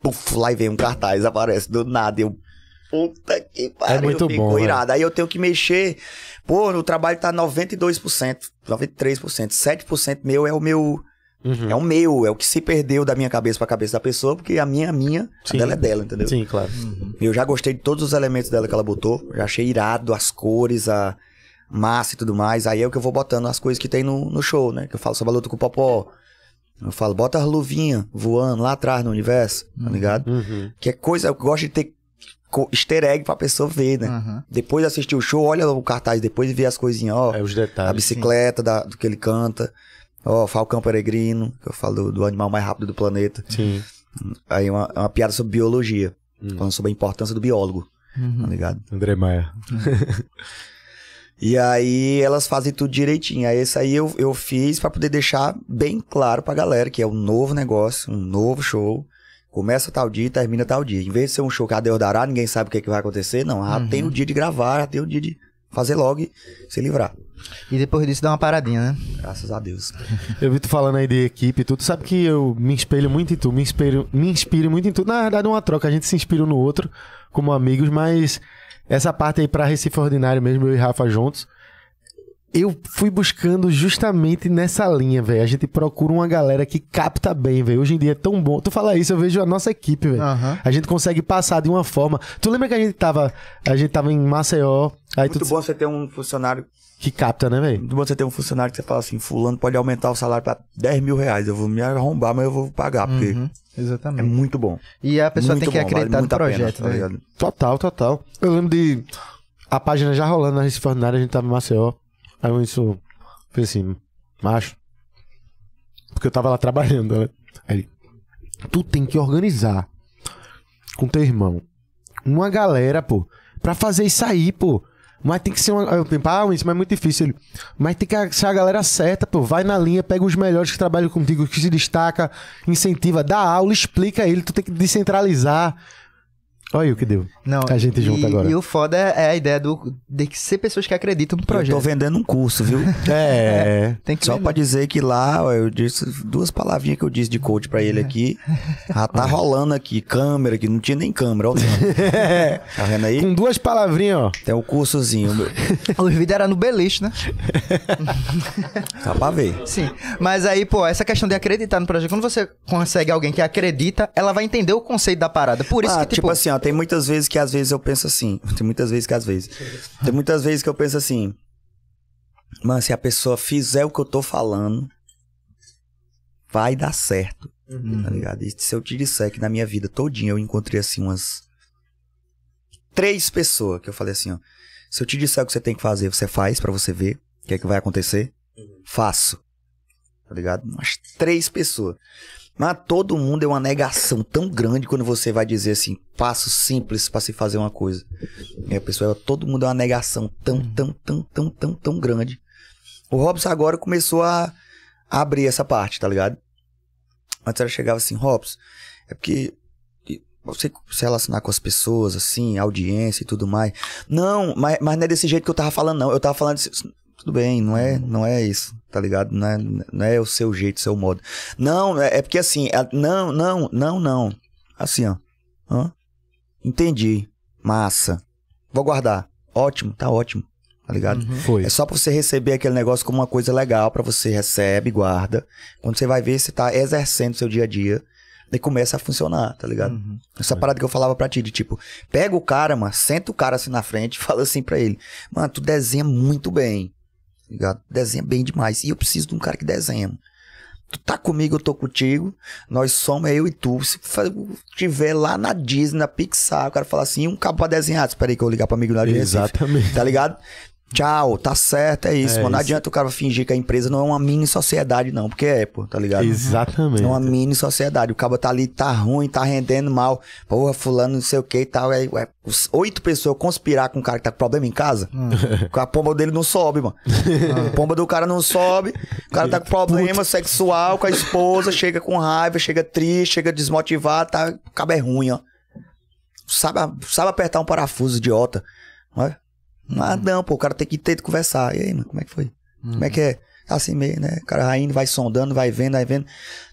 Puf, lá e vem um cartaz, aparece do nada. Eu. Puta que pariu, É muito bom, velho. irado. Aí eu tenho que mexer. Pô, o trabalho tá 92%, 93%. 7% meu é o meu. Uhum. É o meu, é o que se perdeu da minha cabeça pra cabeça da pessoa, porque a minha é minha, a Sim. dela é dela, entendeu? Sim, claro. Eu já gostei de todos os elementos dela que ela botou. Já achei irado as cores, a massa e tudo mais. Aí é o que eu vou botando as coisas que tem no, no show, né? Que eu falo sobre a luta com o Popó. Eu falo, bota as luvinhas voando lá atrás no universo, tá ligado? Uhum. Que é coisa, eu gosto de ter co- easter egg pra pessoa ver, né? Uhum. Depois de assistir o show, olha o cartaz depois e vê as coisinhas, ó. É os a detalhes. bicicleta da, do que ele canta. Ó, Falcão Peregrino, que eu falo do, do animal mais rápido do planeta. Sim. Aí é uma, é uma piada sobre biologia. Hum. Falando sobre a importância do biólogo, Uhum. tá ligado? André Maia. E aí elas fazem tudo direitinho. Aí esse aí eu, eu fiz pra poder deixar bem claro pra galera que é um novo negócio, um novo show. Começa tal dia e termina tal dia. Em vez de ser um show que a Deus dará, ninguém sabe o que, que vai acontecer. Não, já tem o dia de gravar, já tem o dia de fazer logo e se livrar. E depois disso dá uma paradinha, né? Graças a Deus. Eu vi tu falando aí de equipe e tudo. Sabe que eu me espelho muito em tu, me inspiro, me inspiro muito em tu. Na verdade, é uma troca, a gente se inspira um no outro como amigos, mas essa parte aí pra Recife Ordinário mesmo, eu e Rafa juntos, eu fui buscando justamente nessa linha, velho. A gente procura uma galera que capta bem, velho. Hoje em dia é tão bom. Tu fala isso, eu vejo a nossa equipe, velho. Aham. A gente consegue passar de uma forma. Tu lembra que a gente tava, a gente tava em Maceió, aí Muito tu bom você ter um funcionário. que capta, né, velho? Muito bom você ter um funcionário que você fala assim: Fulano pode aumentar o salário pra 10 mil reais. Eu vou me arrombar, mas eu vou pagar, porque Uhum. é Exatamente. muito bom. E a pessoa Muito tem que bom, vale acreditar no muito a pena, projeto, tá né? ligado? Total, total. Eu lembro de a página já rolando na Recife Ordinária, a gente tava em Maceió. Aí eu isso, falei assim, macho. Porque eu tava lá trabalhando, né? Aí ele, tu tem que organizar com teu irmão uma galera, pô, pra fazer isso aí, pô. Mas tem que ser uma. Eu pensei, ah, isso mas é muito difícil. Ele, mas tem que ser a galera certa, pô. Vai na linha, pega os melhores que trabalham contigo, que se destaca, incentiva, dá aula, explica ele. Tu tem que descentralizar. Olha o que deu. Não, A gente junto e, agora. E o foda é a ideia do, de ser pessoas que acreditam no Eu tô projeto. vendendo um curso, viu? É. Tem que Só vender. pra dizer que lá, ó, eu disse duas palavrinhas que eu disse de coach pra ele aqui. Já tá rolando aqui, câmera aqui, não tinha nem câmera, ó. Tá vendo aí? Com duas palavrinhas, ó. Tem um cursozinho, Os vídeos eram no beliche, né? só pra ver. Sim. Mas aí, pô, essa questão de acreditar no projeto, quando você consegue alguém que acredita, ela vai entender o conceito da parada. Por isso Ah, que, tipo, tipo, assim, ó, tem muitas vezes que às vezes eu penso assim. Tem muitas vezes que às vezes. Tem muitas vezes que eu penso assim. Mano, se a pessoa fizer o que eu tô falando, vai dar certo. Tá ligado? E se eu te disser que na minha vida todinha eu encontrei assim umas. Três pessoas que eu falei assim, ó. Se eu te disser o que você tem que fazer, você faz pra você ver o que é que vai acontecer. Faço. Tá ligado? Umas três pessoas. Mas todo mundo é uma negação tão grande quando você vai dizer assim, passo simples pra se fazer uma coisa. E a pessoa, todo mundo é uma negação tão, tão, tão, tão, tão, tão grande. O Robson agora começou a, a abrir essa parte, tá ligado? Antes ela chegava assim, Robson, é porque você se relacionar com as pessoas, assim, audiência e tudo mais. Não, mas, mas não é desse jeito que eu tava falando, não. Eu tava falando tudo bem, não é, não é isso, tá ligado? Não é, não é o seu jeito, o seu modo. Não, é, é porque assim, é- não, não, não, não. Assim, ó. Hã? Entendi. Massa. Vou guardar. Ótimo, tá ótimo. Tá ligado? Foi. É só pra você receber aquele negócio como uma coisa legal pra você recebe, guarda. Quando você vai ver, você tá exercendo seu dia a dia. Daí começa a funcionar, tá ligado? Uhum. Essa parada que eu falava pra ti, de tipo, pega o cara, mano, senta o cara assim na frente e fala assim pra ele: Mano, tu desenha muito bem. Ligado? Desenha bem demais. E eu preciso de um cara que desenha. Tu tá comigo, eu tô contigo. Nós somos eu e tu. Se tiver lá na Disney, na Pixar, o cara fala assim: um cabo pra desenhar. Espera aí que eu vou ligar pra amigo lá de Recife. Exatamente. Tá ligado? Tchau, tá certo, é isso, É mano. Não isso. adianta o cara fingir que a empresa não é uma mini sociedade, não, porque é, pô, tá ligado? Exatamente. É uma mini sociedade. O cabo tá ali, tá ruim, tá rendendo mal. Porra, fulano, não sei o que e tal. É, é, oito pessoas conspirar com um cara que tá com problema em casa. A pomba dele não sobe, mano. A pomba do cara não sobe. O cara tá com problema sexual com a esposa, chega com raiva, chega triste, chega desmotivado, tá. O cabo é ruim, ó. sabe, sabe apertar um parafuso idiota. Não é? Ah, não, pô, o cara tem que ter de conversar. E aí, mano, como é que foi? Como é que é? Assim meio, né? O cara vai indo, vai sondando, vai vendo, vai vendo.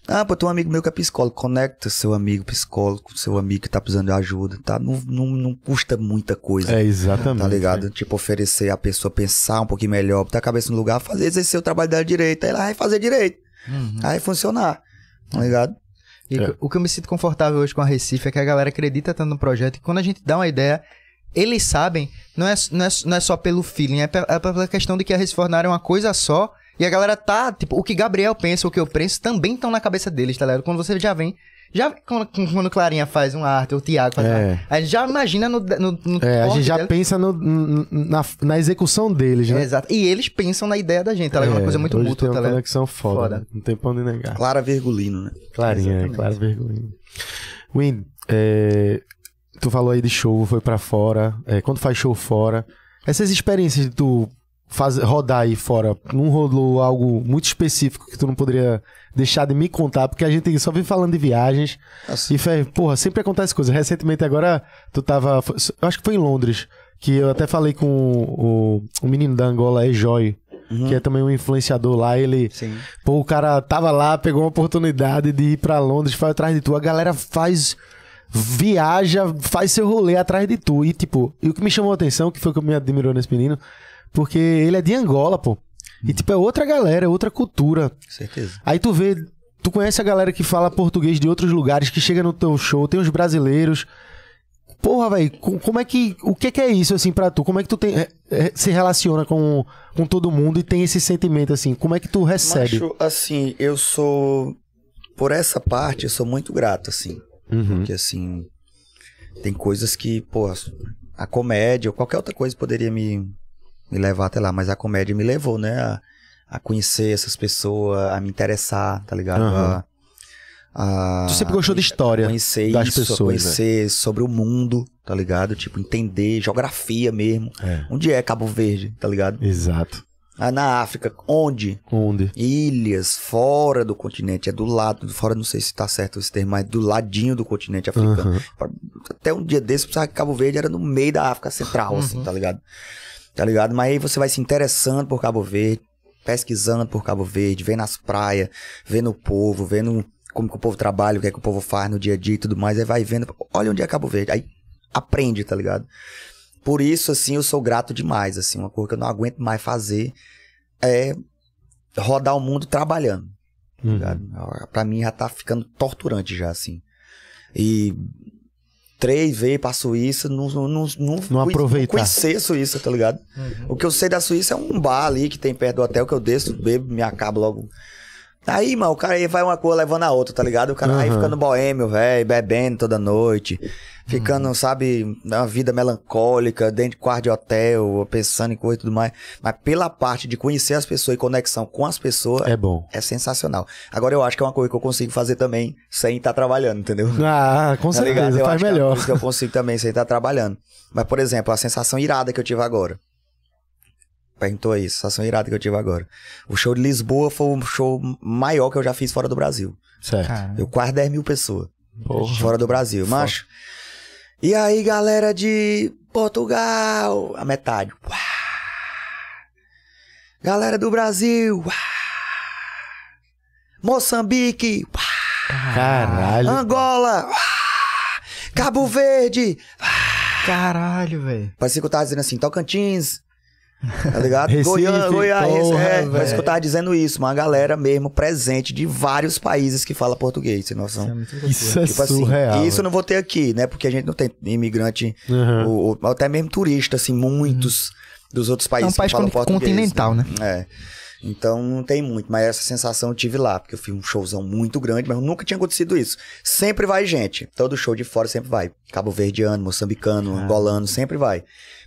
Ah, pô, tem um amigo meu que é psicólogo. Conecta seu amigo psicólogo com seu amigo que tá precisando de ajuda, tá? Não, não, não custa muita coisa. É, exatamente. Tá ligado? Tipo, oferecer a pessoa pensar um pouquinho melhor, botar a cabeça no lugar, fazer exercer o trabalho dela direito. Aí ela vai fazer direito. Uhum. Aí vai funcionar. Tá ligado? E É. o que eu me sinto confortável hoje com a Recife é que a galera acredita tanto no projeto e quando a gente dá uma ideia, eles sabem, não é, não é, não é só pelo feeling, é é pela questão de que a Ordinária é uma coisa só e a galera tá, tipo, o que Gabriel pensa, o que eu penso, também estão na cabeça deles, tá ligado? Quando você já vem, já quando, quando Clarinha faz um arte, ou o Thiago faz É. uma arte, a gente já imagina no, no, no É, a gente já dela. pensa no- na, na execução deles, É, né? Exato. E eles pensam na ideia da gente, tá ligado? É uma coisa muito mútua, tem tá uma ligado? conexão foda, Foda. né? Não tem pra onde negar. Clara Virgulino, né? Clarinha, é, Exatamente. clara vergonha. Win, é, tu falou aí de show, foi pra fora. é, quando faz show fora, essas experiências de tu faz, rodar aí fora, não rolou algo muito específico que tu não poderia deixar de me contar, porque a gente só vive falando de viagens Nossa. e, fé, porra, sempre acontece coisa. Recentemente agora, tu tava, foi- eu acho que foi em Londres, que eu até falei com o, o menino da Angola, Ejoy, Uhum. que é também um influenciador lá, ele... Sim. Pô, o cara tava lá, pegou uma oportunidade de ir pra Londres, foi atrás de tu. A galera faz. Viaja, faz seu rolê atrás de tu. E, tipo, e o que me chamou a atenção, que foi o que me admirou nesse menino, porque ele é de Angola, pô. E, tipo, é outra galera, é outra cultura. Certeza. Aí tu vê, tu conhece a galera que fala português de outros lugares, que chega no teu show, tem os brasileiros. Porra, velho, como é que. O que, que é isso, assim, pra tu? Como é que tu tem, é, é, se relaciona com, com todo mundo e tem esse sentimento, assim? Como é que tu recebe? Macho, assim, eu sou. Por essa parte, eu sou muito grato, assim. Uhum. Porque, assim. Tem coisas que, pô, a comédia ou qualquer outra coisa poderia me, me levar até lá, mas a comédia me levou, né? A, a conhecer essas pessoas, a me interessar, tá ligado? Aham. A, a- Tu sempre gostou de história conhecer das isso, pessoas, conhecer sobre o mundo, tá ligado? Tipo, entender geografia mesmo. É. Onde é Cabo Verde, tá ligado? Exato. Ah, na África, onde? Onde? Ilhas, fora do continente, é do lado, fora não sei se tá certo esse termo, mas do ladinho do continente africano. Aham. Até um dia desse, pensava que Cabo Verde era no meio da África Central, assim, tá ligado? Tá ligado? Mas aí você vai se interessando por Cabo Verde, pesquisando por Cabo Verde, vendo as praias, vendo o povo, vendo como que o povo trabalha, o que é que o povo faz no dia a dia e tudo mais, aí vai vendo, olha onde é Cabo Verde, aí aprende, tá ligado? Por isso, assim, eu sou grato demais, assim, uma coisa que eu não aguento mais fazer é rodar o mundo trabalhando, tá Uhum. Pra mim já tá ficando torturante já, assim. E três vezes pra Suíça, não, não, não, não, conhe- aproveitar. conhecer a Suíça, tá ligado? O que eu sei da Suíça é um bar ali que tem perto do hotel que eu desço, bebo, me acabo logo. Aí, mano, o cara aí vai uma coisa levando a outra, tá ligado? O cara aí Aham. ficando boêmio, velho, bebendo toda noite. Ficando, sabe, uma vida melancólica, dentro de quarto de hotel, pensando em coisa e tudo mais. Mas pela parte de conhecer as pessoas e conexão com as pessoas, É bom. é sensacional. Agora eu acho que é uma coisa que eu consigo fazer também sem estar trabalhando, entendeu? Ah, com Tá ligado? certeza, Eu faz acho que é uma melhor. coisa que eu consigo também sem estar trabalhando. Mas, por exemplo, a sensação irada que eu tive agora. Perguntou aí, sensação irada que eu tive agora. O show de Lisboa foi o show maior que eu já fiz fora do Brasil. Certo. Eu quase 10 mil pessoas Porra. fora do Brasil, macho. E aí, galera de Portugal, a metade. Uá. Galera do Brasil. Uá. Moçambique. Uá. Caralho. Angola. Cabo Verde. Caralho, velho. Parecia que eu tava dizendo assim, Tocantins. Tá ligado? Recife, Goiânia, Goiás. porra, é, parece que eu tava dizendo isso. Uma galera mesmo presente de vários países que fala português, sem noção. Isso é. Isso é Tipo assim, surreal. isso eu não vou ter aqui, né? Porque a gente não tem imigrante, Uhum. ou, ou até mesmo turista, assim, muitos dos outros países É um país que falam português. continental, né? É. Então não tem muito, mas essa sensação eu tive lá, porque eu fiz um showzão muito grande, mas nunca tinha acontecido isso. Sempre vai gente, todo show de fora sempre vai. Cabo Verdeano, moçambicano, angolano, sempre vai.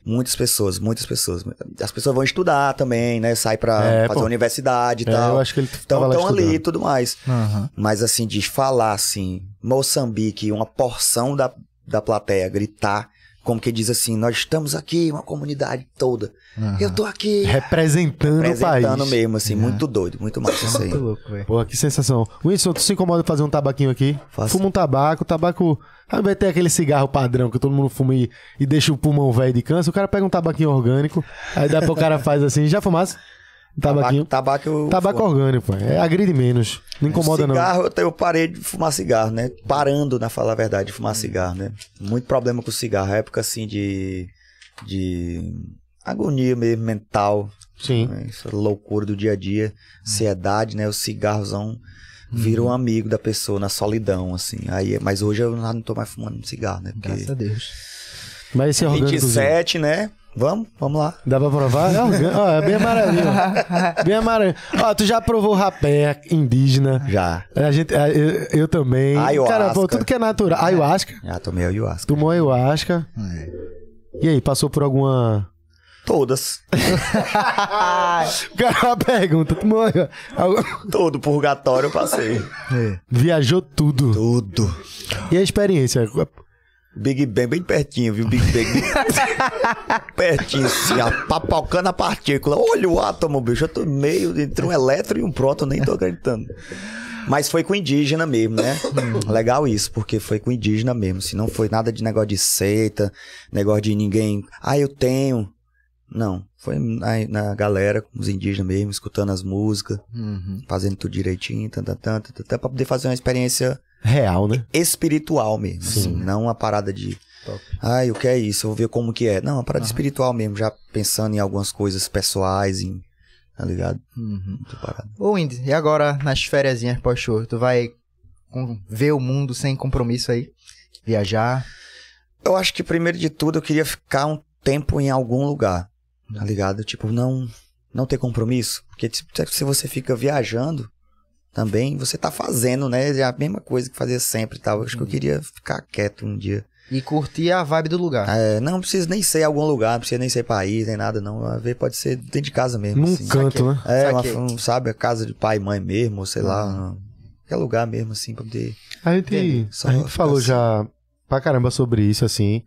Muitas pessoas, muitas pessoas. As pessoas vão estudar também, né? Sai pra É, fazer pô. universidade e É, tal. eu acho que ele Então estão ali e tudo mais. Aham. Mas assim, de falar assim, Moçambique, uma porção da, da plateia gritar como que diz assim, nós estamos aqui, uma comunidade toda. Eu tô aqui Representando, representando o país. mesmo, assim, muito doido, muito massa isso aí. Muito louco, velho. Pô, que sensação. Winston, tu se incomoda de fazer um tabaquinho aqui? Faço. Fuma um tabaco, tabaco. Invés de ter aquele cigarro padrão que todo mundo fuma e, e deixa o pulmão velho de câncer, o cara pega um tabaquinho orgânico, aí dá pro cara faz assim, já fumasse? Tabaquinho. Tabaco, tabaco eu Tabaco orgânico. É, agride menos. Não incomoda, não. cigarro, eu, parei de fumar cigarro, né? Parando, na falar a verdade, de fumar cigarro, né? Muito problema com cigarro. Época, assim, de... De... Agonia mesmo, mental. Sim. né? Essa loucura do dia a dia. Ansiedade, né? O cigarrozão vira um amigo da pessoa na solidão, assim. Aí, mas hoje eu não tô mais fumando cigarro, né? Porque... Graças a Deus. Mas esse orgânico. 27, né? Vamos, vamos lá. Dá pra provar? É, orgânico. Ó, é bem amarelinho. bem amarelinho. Ó, tu já provou rapé indígena. Já. A gente, eu, eu também. Ayahuasca. Cara, pô, tudo que é natural. Ayahuasca. Já tomei ayahuasca. Tomou ayahuasca. E aí, passou por alguma. Todas. Cara, uma pergunta. Tomou ayahuasca? Todo purgatório eu passei. Viajou tudo. Tudo. E a experiência? Big Bang bem pertinho, viu? Big Bang pertinho, assim, papocando a partícula. Olha o átomo, bicho. Eu tô meio entre um elétron e um próton, nem tô acreditando. Mas foi com indígena mesmo, né? Legal isso, porque foi com indígena mesmo. Se não foi nada de negócio de seita, negócio de ninguém. Ah, eu tenho. Não. Foi na, na galera, com os indígenas mesmo, escutando as músicas, Uhum. fazendo tudo direitinho, tan, tan, tan, tan, tan, pra poder fazer uma experiência Real, né? espiritual mesmo, assim, não uma parada de ai, o que é isso? Eu vou ver como que é. Não, uma parada espiritual mesmo, já pensando em algumas coisas pessoais, em, tá ligado? Uhum. Parada. Ô, Indy, e agora nas férias pós-show? Tu vai ver o mundo sem compromisso aí? Viajar? Eu acho que primeiro de tudo eu queria ficar um tempo em algum lugar, tá ligado? Tipo, não não ter compromisso, porque tipo, se você fica viajando também, você tá fazendo, né? É a mesma coisa que fazia sempre e tal. Acho que eu queria ficar quieto um dia. E curtir a vibe do lugar. É, não precisa nem ser algum lugar, não precisa nem ser país, nem nada, não. A ver pode ser dentro de casa mesmo. Num assim. canto, né? É, uma, um, sabe, a casa de pai e mãe mesmo, ou sei lá, qualquer lugar mesmo, assim, pra poder. A gente, a gente falou assim. já pra caramba sobre isso, assim.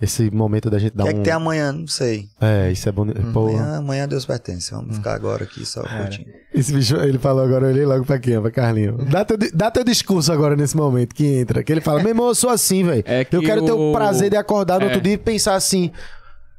Esse momento da gente O dar que é um. que tem amanhã? Não sei. É, isso é bom. Pô, Amanhã, amanhã Deus pertence. Vamos ficar agora aqui só curtindo. esse bicho, ele falou agora, eu olhei logo pra quem? Pra Carlinho. Dá teu, dá teu discurso agora nesse momento que entra. Que ele fala, meu irmão, eu sou assim, velho. É que eu quero ter o o- prazer de acordar no É. outro dia e pensar assim.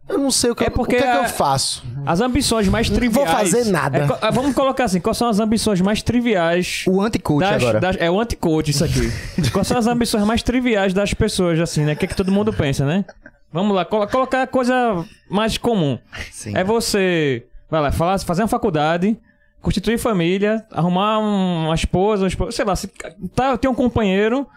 Eu não sei o que, É porque o que, é que a- eu faço. As ambições mais Não vou triviais. fazer nada. É, ah, vamos colocar assim: quais são as ambições mais triviais O anti-coach das, agora. das- é o anti-coach isso aqui. Quais são as ambições mais triviais das pessoas, assim, né? O que, é que todo mundo pensa, né? Vamos lá, colo- colocar a coisa mais comum. Sim. É você, vai lá, falar, fazer uma faculdade, constituir família, arrumar um- uma esposa, um esposo, sei lá, se, tá, ter um companheiro,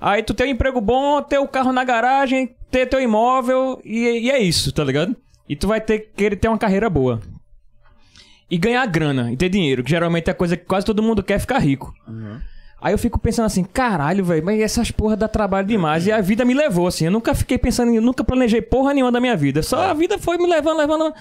aí tu tem um emprego bom, ter o carro na garagem, ter teu imóvel, e, e é isso, tá ligado? E tu vai ter que querer ter uma carreira boa. E ganhar grana, e ter dinheiro, que geralmente é a coisa que quase todo mundo quer é ficar rico. Aí eu fico pensando assim, caralho, velho, mas essas porra dá trabalho demais. E a vida me levou, assim. Eu nunca fiquei pensando, em, eu nunca planejei porra nenhuma da minha vida. Só a vida foi me levando, levando.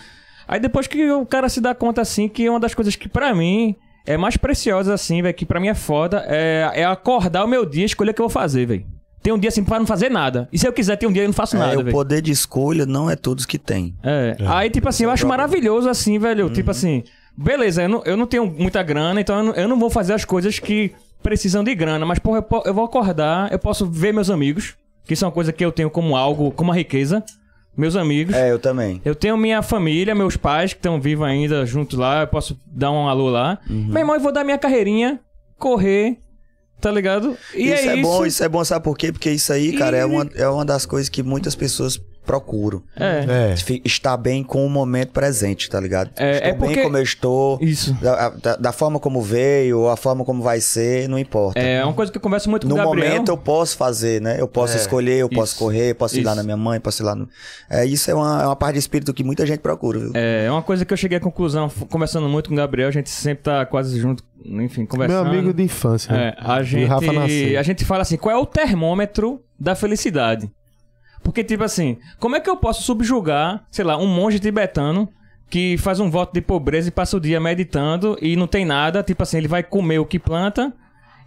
Aí depois que o cara se dá conta, assim, que uma das coisas que pra mim é mais preciosa, assim, velho, que pra mim é foda, é, é acordar o meu dia e escolher o que eu vou fazer, velho. Tem um dia assim pra não fazer nada. E se eu quiser ter um dia, eu não faço É, nada, o poder de escolha não é todos que tem. É. Aí, tipo assim, eu acho maravilhoso assim, velho. Tipo assim, beleza, eu não, eu não tenho muita grana, então eu não, eu não vou fazer as coisas que precisam de grana. Mas, porra, eu, vou acordar, eu posso ver meus amigos, que são coisas que eu tenho como algo, como uma riqueza. Meus amigos. É, eu também. Eu tenho minha família, meus pais que estão vivos ainda juntos lá, eu posso dar um alô lá. Meu irmão, eu vou dar minha carreirinha, correr, tá ligado? E isso é, é, isso. bom, isso é bom, sabe por quê? Porque isso aí, cara, E- é, uma, é uma das coisas que muitas pessoas procuram. É. É. Estar bem com o momento presente, tá ligado? É, estou é porque- bem como eu estou, Isso. da, da- da forma como veio, ou a forma como vai ser, não importa. É uma coisa que eu converso muito com No o Gabriel. momento eu posso fazer, né? Eu posso É, escolher, eu posso isso, correr, posso ir lá isso. na minha mãe, posso ir lá no. É, isso é uma, é uma parte de espírito que muita gente procura, viu? É uma coisa que eu cheguei à conclusão, conversando muito com o Gabriel, a gente sempre tá quase junto, enfim, Meu conversando. amigo de infância. É, a Rafa gente, a gente fala assim, qual é o termômetro da felicidade? Porque, tipo assim, como é que eu posso subjugar, sei lá, um monge tibetano que faz um voto de pobreza e passa o dia meditando e não tem nada, tipo assim, ele vai comer o que planta,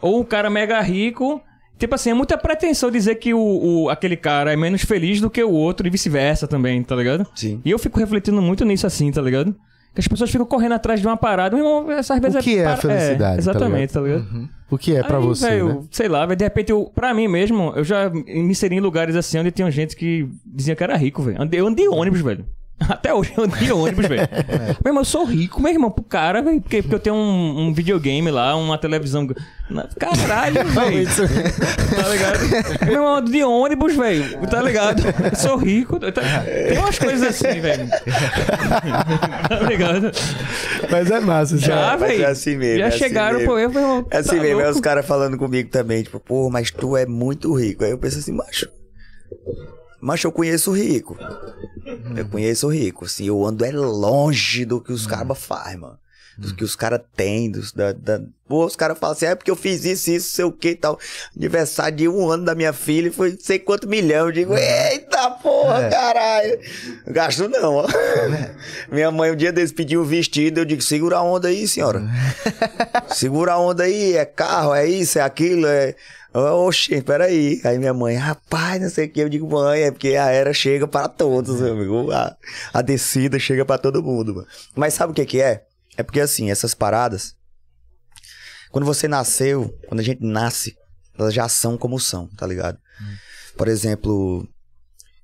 ou um cara mega rico Tipo assim, é muita pretensão dizer que o, o- aquele cara é menos feliz do que o outro e vice-versa também, tá ligado? Sim. E eu fico refletindo muito nisso assim, tá ligado? Que as pessoas ficam correndo atrás de uma parada, meu irmão, essas vezes que é a para- felicidade, tá exatamente, tá ligado? O que é pra Aí, você, velho, né? sei lá, velho, de repente, eu, pra mim mesmo, eu já me inseri em lugares assim onde tinha gente que dizia que era rico, velho. Eu andei de ônibus, velho. Até hoje eu de ônibus, velho. Meu irmão, eu sou rico, meu irmão, pro cara, velho. Porque, porque eu tenho um, um videogame lá, uma televisão. Caralho, velho. Tá ligado? Meu irmão, de ônibus, velho. Tá ligado? Eu sou rico. tá- Tem umas coisas assim, velho. tá ligado? Mas é massa, Já, é. velho. é assim mesmo, Já é assim chegaram, mesmo. pô, eu, meu irmão. É assim tá mesmo, é os caras falando comigo também, tipo, pô, mas tu é muito rico. Aí eu penso assim, macho. Macho, eu conheço o rico. Eu conheço o rico. Assim, eu ando é longe do que os caras fazem, mano. Do que os caras têm. Dos, da, da... Pô, os caras falam assim, é porque eu fiz isso, isso, sei o que e tal. Aniversário de um ano da minha filha foi sei quanto milhão. Eu digo, eita porra, caralho. Não gasto não, ó. Minha mãe um dia desse pediu um vestido, eu digo, segura a onda aí, senhora. Segura a onda aí, é carro, é isso, é aquilo, é. Oxê, peraí. Aí minha mãe, rapaz, não sei o que. Eu digo, mãe, é porque a era chega para todos, meu amigo. A, a descida chega para todo mundo, mano. Mas sabe o que que é? É porque assim, essas paradas. Quando você nasceu, quando a gente nasce, elas já são como são, tá ligado? Por exemplo,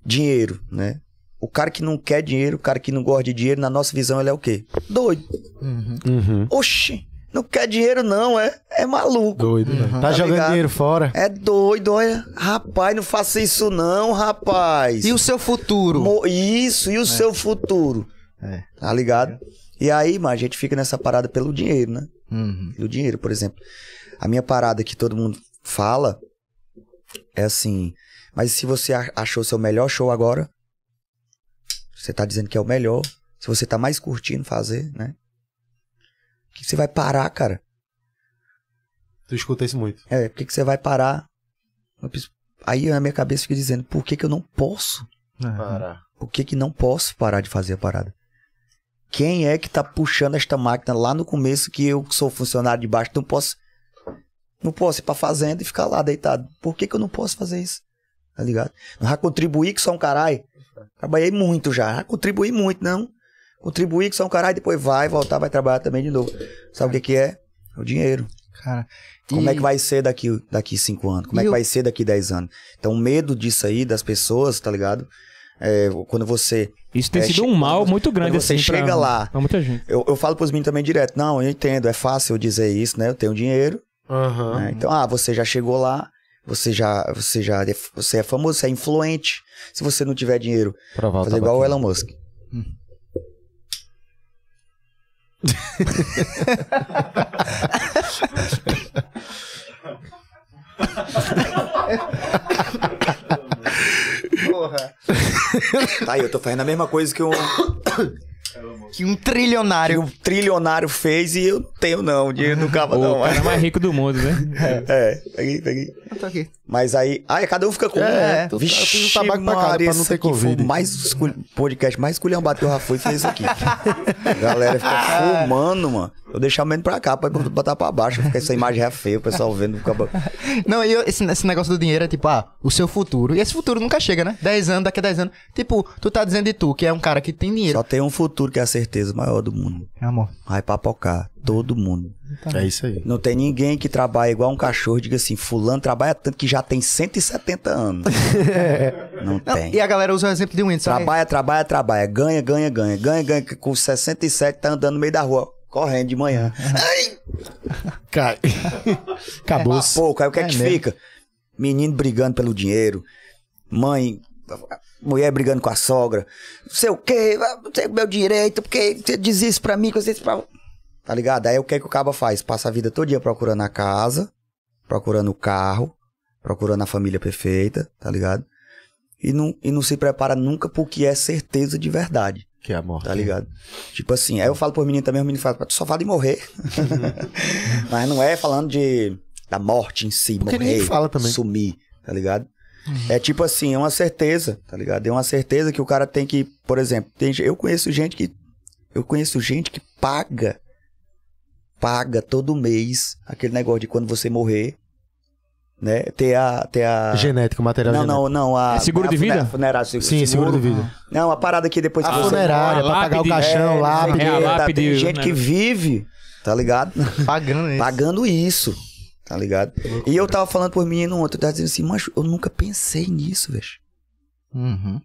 dinheiro, né? O cara que não quer dinheiro, o cara que não gosta de dinheiro, na nossa visão, ele é o quê? Doido. Uhum. Oxi, não quer dinheiro não, é? É maluco. Doido, né? Tá, Tá jogando ligado? dinheiro fora. É doido, olha. Rapaz, não faça isso não, rapaz. E o seu futuro? Mo- Isso, e o seu futuro? É. Tá ligado? E aí, mano, a gente fica nessa parada pelo dinheiro, né? Uhum. Pelo dinheiro, por exemplo. A minha parada que todo mundo fala é assim, mas se você achou seu melhor show agora, você tá dizendo que é o melhor, se você tá mais curtindo fazer, né? Que você vai parar, cara? Tu escuta isso muito. É, por que, que você vai parar? Penso- Aí a minha cabeça fica dizendo, por que, que eu não posso? Parar. Por que, que não posso parar de fazer a parada? Quem é que tá puxando esta máquina lá no começo que eu que sou funcionário de baixo não posso não posso ir pra fazenda e ficar lá deitado. Por que, que eu não posso fazer isso? Tá ligado? Não já contribuí que só um caralho. Trabalhei muito já. já contribuí muito, não. Contribuí que só um caralho, depois vai voltar, vai trabalhar também de novo. Sabe o que, que é? O dinheiro. Cara. Como e- é que vai ser daqui, daqui cinco anos? Como é E que o- vai ser daqui dez anos? Então, o medo disso aí, das pessoas, tá ligado? É, quando você. Isso tem É, sido um mal muito grande quando você assim. pra- chega lá- Pra muita gente. Eu, eu falo pros meninos também direto. Não, eu entendo, é fácil eu dizer isso, né? Eu tenho dinheiro. Aham. né? Então, ah, você já chegou lá, você já, você já é, você é famoso, você é influente. Se você não tiver dinheiro, Pra voltar fazer igual o pra Elon Musk. Porra. Tá aí, eu tô fazendo a mesma coisa que um, Que um que trilionário. um trilionário fez e eu não tenho, não. Dinheiro não cava, O não. cara mais rico do mundo, né? É, peguei, peguei. Eu tô aqui. Mas aí. Aí cada um fica com. É, tu- eu fiz o tabaco pra Maria, pra não ter Covid. o mais escul- podcast mais esculhambado que eu já fui fez isso aqui. A galera fica fumando, mano. Eu deixar menos pra cá, pra botar pra baixo, porque essa imagem é feia, o pessoal vendo. Fica... Não, e eu- esse, esse negócio do dinheiro é tipo, ah, o seu futuro. E esse futuro nunca chega, né? 10 anos, daqui a 10 anos. Tipo, tu tá dizendo de tu, que é um cara que tem dinheiro. Só tem um futuro que é a certeza maior do mundo. É, amor. Vai papocar. Todo mundo. É isso aí. Não tem ninguém que trabalha igual um cachorro e diga assim, fulano trabalha tanto que já tem 170 anos. Não Não, tem. e a galera usa o exemplo de Windows, sabe? Trabalha, trabalha, trabalha. Ganha, ganha, ganha. Ganha, ganha. Com 67 tá andando no meio da rua. Correndo de manhã. Ai, Cai. Acabou. pouco. Aí o que é, É que mesmo. fica? Menino brigando pelo dinheiro. Mãe, mulher brigando com a sogra. Não sei o quê, não sei o meu direito, porque você diz isso pra mim, você diz pra. Tá ligado? Aí o que é que o caba faz? Passa a vida todo dia procurando a casa, procurando o carro, procurando a família perfeita, tá ligado? E não, e não se prepara nunca pro que é certeza de verdade. Que é a morte. Tá ligado? Tipo assim, aí eu falo pros meninos também, os meninos falam, tu só fala de morrer. Mas não é falando de da morte em si, Porque morrer, fala também. sumir, tá ligado? É tipo assim, é uma certeza, tá ligado? É uma certeza que o cara tem que, por exemplo, tem, eu conheço gente que eu conheço gente que paga paga todo mês aquele negócio de quando você morrer, né? Ter a. Ter a... Genético, material Não, genético. não, não. A, É seguro a de vida? Funerária, se- Sim, seguro de vida. Não, a parada que depois A que você funerária, pra pagar o lápide, caixão, é, lá. não sei o É, tá? lápide, Tem gente né? que vive, tá ligado? Pagando isso. Pagando isso, tá ligado? E eu tava falando por menino ontem, eu tava dizendo assim, mas eu nunca pensei nisso, velho. Uhum.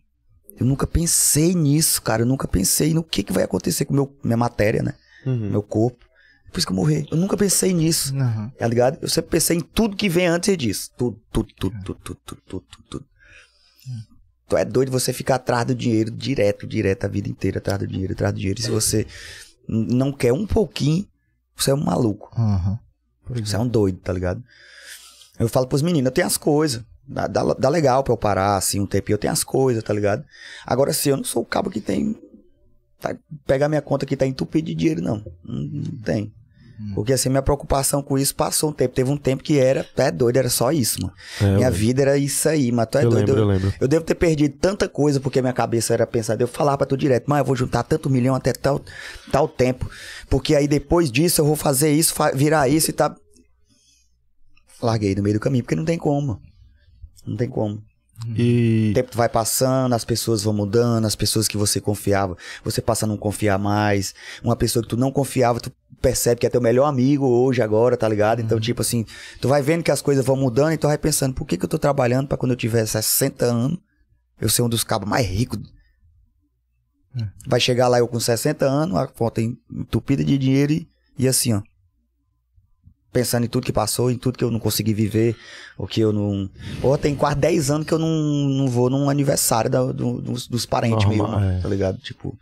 Eu nunca pensei nisso, cara. Eu nunca pensei no que, que vai acontecer com meu, minha matéria, né? Uhum. Meu corpo. Por isso que eu morri. Eu nunca pensei nisso. Uhum. Tá ligado? Eu sempre pensei em tudo que vem antes disso. Tudo, tudo, tudo, tudo, tudo, tudo, tudo, tudo. Uhum. Então é doido você ficar atrás do dinheiro direto, direto, a vida inteira atrás do dinheiro, atrás do dinheiro. E se você não quer um pouquinho, você é um maluco. Uhum. Você é. é um doido, tá ligado? Eu falo pros meninos, eu tenho as coisas. Dá, dá, dá, legal pra eu parar, assim, um tempinho. Eu tenho as coisas, tá ligado? Agora, sim assim, eu não sou o cabo que tem. Tá, pegar minha conta que tá entupido de dinheiro, não. Não, não tem. Porque, assim, minha preocupação com isso passou um tempo. Teve um tempo que era, tu é doido, era só isso, mano. É, minha vida era isso aí, mas tu é Eu doido. lembro, eu eu, lembro. eu devo ter perdido tanta coisa porque minha cabeça era pensar. Eu falava pra tu direto, mas eu vou juntar tanto milhão até tal, tal tempo. Porque aí depois disso eu vou fazer isso, fa- virar isso e tá. Larguei no meio do caminho, porque não tem como. Não tem como. O E. tempo vai passando, as pessoas vão mudando, as pessoas que você confiava, você passa a não confiar mais. Uma pessoa que tu não confiava, tu percebe que é teu melhor amigo hoje, agora, tá ligado? Então, tipo assim, tu vai vendo que as coisas vão mudando e tu vai pensando, por que, que eu tô trabalhando pra quando eu tiver 60 anos, eu ser um dos cabos mais ricos? Vai chegar lá eu com 60 anos, a conta entupida de dinheiro e, e assim, ó. Pensando em tudo que passou, em tudo que eu não consegui viver, ou que eu não. Ou tem quase 10 anos que eu não, não vou num aniversário da- do- dos, dos parentes Normal, meus, é. tá ligado? Tipo.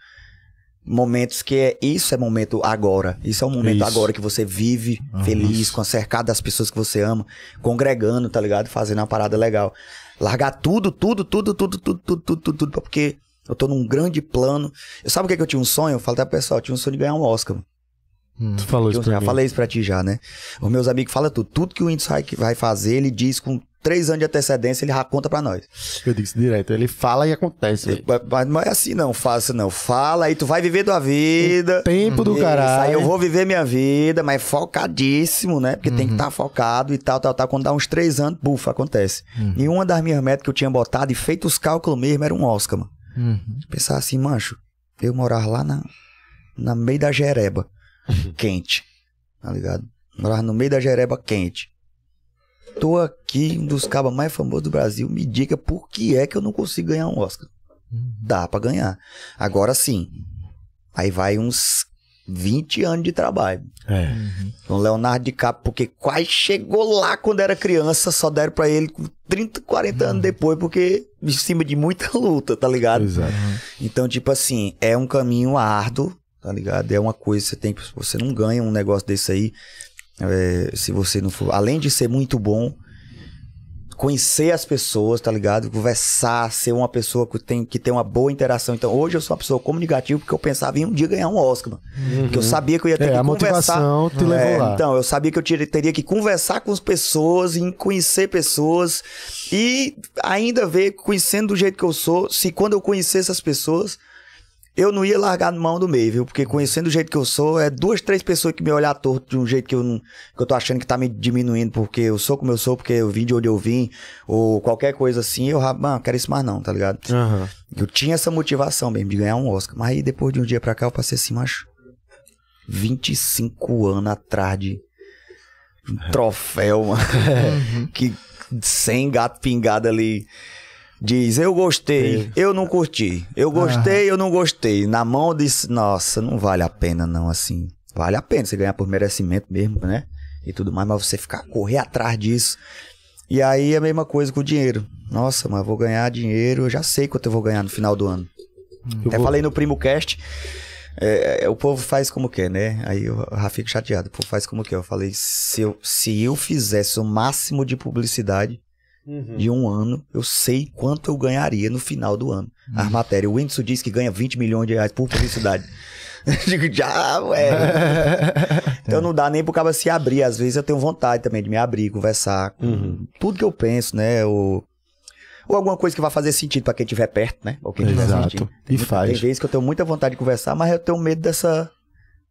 Momentos que é. Isso é momento agora. Isso é um momento Isso. agora que você vive feliz, com cercado das pessoas que você ama, congregando, tá ligado? Fazendo uma parada legal. Largar tudo, tudo, tudo, tudo, tudo, tudo, tudo, tudo, tudo, porque eu tô num grande plano. Eu sabe o que, que eu tinha um sonho? Eu falo até pro pessoal, eu tinha um sonho de ganhar um Oscar. mano. Tu falou isso Eu pra já mim. falei isso pra ti já, né? Os meus amigos falam tudo. Tudo que o Whindersson vai- vai fazer, ele diz com três anos de antecedência, ele já conta pra nós. Eu disse direto. Ele fala e acontece. Mas, mas não é assim não, faça não. Fala aí, tu vai viver tua vida. Tempo do Isso, caralho. Aí eu vou viver minha vida, mas focadíssimo, né? Porque tem que estar focado e tal, tal, tal. Quando dá uns três anos, bufa, acontece. E uma das minhas metas que eu tinha botado e feito os cálculos mesmo era um Oscar, mano. Uhum. Pensar assim, mancho, eu morar lá na, na meio da Jereba, quente, tá ligado? Morar no meio da Jereba quente. Tô aqui, um dos cabas mais famosos do Brasil, me diga por que é que eu não consigo ganhar um Oscar. Dá pra ganhar. Agora sim, aí vai uns 20 anos de trabalho. É. Com Leonardo DiCaprio, porque quase chegou lá quando era criança, só deram pra ele com 30, 40 anos depois, porque em cima de muita luta, tá ligado? Exato. Então, tipo assim, é um caminho árduo, tá ligado? É uma coisa que você tem que. Você não ganha um negócio desse aí. É, se você não for. Além de ser muito bom, conhecer as pessoas, tá ligado? Conversar, ser uma pessoa que tem, que tem uma boa interação. Então, hoje eu sou uma pessoa comunicativa porque eu pensava em um dia ganhar um Oscar, mano. Porque eu sabia que eu ia ter É, que a conversar. motivação te levou É, lá. Então, eu sabia que eu teria que conversar com as pessoas, em conhecer pessoas e ainda ver, conhecendo do jeito que eu sou, se quando eu conhecesse as pessoas, eu não ia largar mão do meio, viu? Porque conhecendo do jeito que eu sou, é duas, três pessoas que me olhar torto de um jeito que eu não, que eu tô achando que tá me diminuindo porque eu sou como eu sou, porque eu vim de onde eu vim, ou qualquer coisa assim, eu, mano, não quero isso mais não, tá ligado? Aham. Eu tinha essa motivação mesmo de ganhar um Oscar. Mas aí depois de um dia pra cá eu passei assim, macho. 25 anos atrás de um troféu, mano. que sem gato pingado ali. Diz, eu gostei, eu não curti. Eu gostei, eu não gostei. Na mão disse, nossa, não vale a pena não, assim. Vale a pena você ganhar por merecimento mesmo, né? E tudo mais, mas você ficar, correr atrás disso. E aí a mesma coisa com o dinheiro. Nossa, mas eu vou ganhar dinheiro, eu já sei quanto eu vou ganhar no final do ano. Eu Até vou- falei no Primo Cast. é, é, o povo faz como quer, né? Aí eu já fico chateado. O povo faz como quer. Eu falei, se eu, se eu fizesse o máximo de publicidade de um ano, eu sei quanto eu ganharia no final do ano. As matérias. O Whindersson diz que ganha 20 milhões de reais por publicidade. Digo, já, ué. Então não dá nem pro cara se abrir. Às vezes eu tenho vontade também de me abrir, conversar com tudo que eu penso, né? Ou, ou alguma coisa que vai fazer sentido pra quem estiver perto, né? Ou quem estiver Exato. assistindo. E Tem faz. vezes que eu tenho muita vontade de conversar, mas eu tenho medo dessa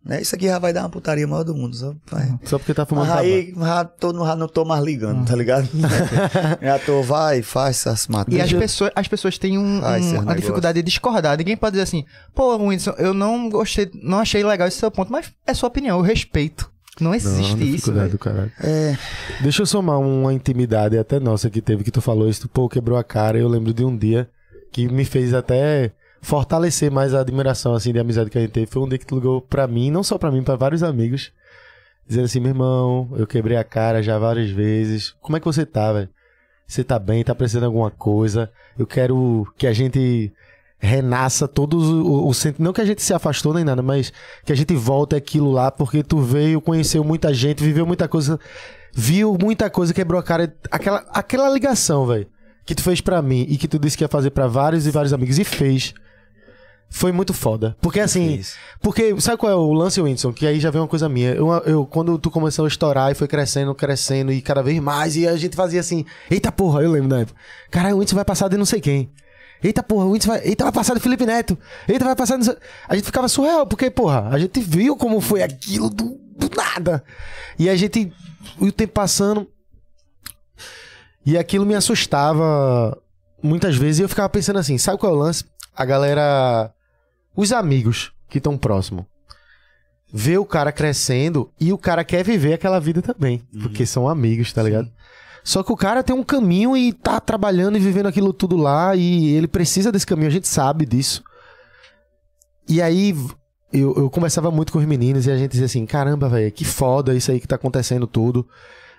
Né? Isso aqui já vai dar uma putaria maior do mundo. Só, vai. Só porque tá fumando Mas aí já, tô, já não tô mais ligando, tá ligado? já tô, vai, faz essas E matérias. as pessoas, as pessoas têm um, um- uma dificuldade de discordar. Ninguém pode dizer assim, pô, Whindersson, eu não gostei, não achei legal esse seu ponto, mas é sua opinião, eu respeito. Não Não, existe isso, dificuldade velho. do caralho. É, Deixa eu somar uma intimidade até nossa que teve, que tu falou isso, tu, pô, quebrou a cara. Eu lembro de um dia que me fez até fortalecer mais a admiração, assim, de amizade que a gente teve. Foi um dia que tu ligou pra mim, não só pra mim, pra vários amigos, dizendo assim, meu irmão, eu quebrei a cara já várias vezes. Como é que você tá, velho? Você tá bem? Tá precisando de alguma coisa? Eu quero que a gente renasça todos o, não que a gente se afastou nem nada, mas que a gente volte aquilo lá, porque tu veio, conheceu muita gente, viveu muita coisa, viu muita coisa, quebrou a cara, aquela, aquela ligação, velho, que tu fez pra mim e que tu disse que ia fazer pra vários e vários amigos e fez. Foi muito foda. Porque assim, porque sabe qual é o lance, Whindersson? Que aí já vem uma coisa minha. Eu, eu, quando tu começou a estourar e foi crescendo, crescendo e cada vez mais, e a gente fazia assim, eita porra, eu lembro da época. Caralho, o Whindersson vai passar de não sei quem. Eita porra, o Whindersson vai. Eita, vai passar do Felipe Neto. Eita, vai passar. sei- A gente ficava surreal, porque, porra, a gente viu como foi aquilo do, do nada. E a gente. E o tempo passando. E aquilo me assustava muitas vezes. E eu ficava pensando assim: sabe qual é o lance? A galera. Os amigos que estão próximo. Vê o cara crescendo e o cara quer viver aquela vida também. Porque são amigos, tá ligado? Só que o cara tem um caminho e tá trabalhando e vivendo aquilo tudo lá e ele precisa desse caminho, a gente sabe disso. E aí eu, eu conversava muito com os meninos e a gente dizia assim: caramba, velho, que foda isso aí que tá acontecendo tudo.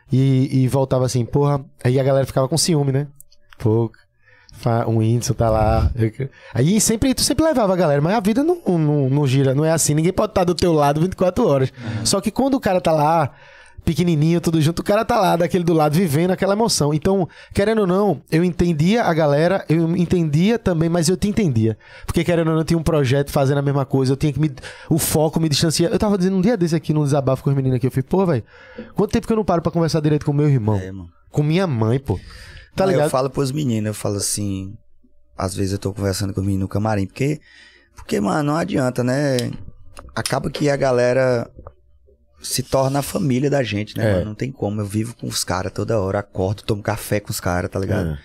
E, e voltava assim, porra. Aí a galera ficava com ciúme, né? Pô, o Whindersson tá lá. Aí sempre, tu sempre levava a galera, mas a vida não, não, não gira, não é assim. Ninguém pode estar do teu lado 24 horas. Só que quando o cara tá lá, pequenininho, tudo junto, o cara tá lá, daquele do lado, vivendo aquela emoção. Então, querendo ou não, eu entendia a galera, eu entendia também, mas eu te entendia. Porque querendo ou não, eu tinha um projeto fazendo a mesma coisa, eu tinha que me. O foco me distanciar. Eu tava dizendo um dia desse aqui, num desabafo com os meninos aqui, eu falei, pô, velho, quanto tempo que eu não paro pra conversar direito com meu irmão? é. Com minha mãe, pô. Tá Aí ligado? Eu falo pros meninos, eu falo assim. Às vezes eu tô conversando com o menino no camarim, porque. Porque, mano, não adianta, né? Acaba que a galera se torna a família da gente, né, É. mano? Não tem como. Eu vivo com os caras toda hora, acordo, tomo café com os caras, tá ligado? É.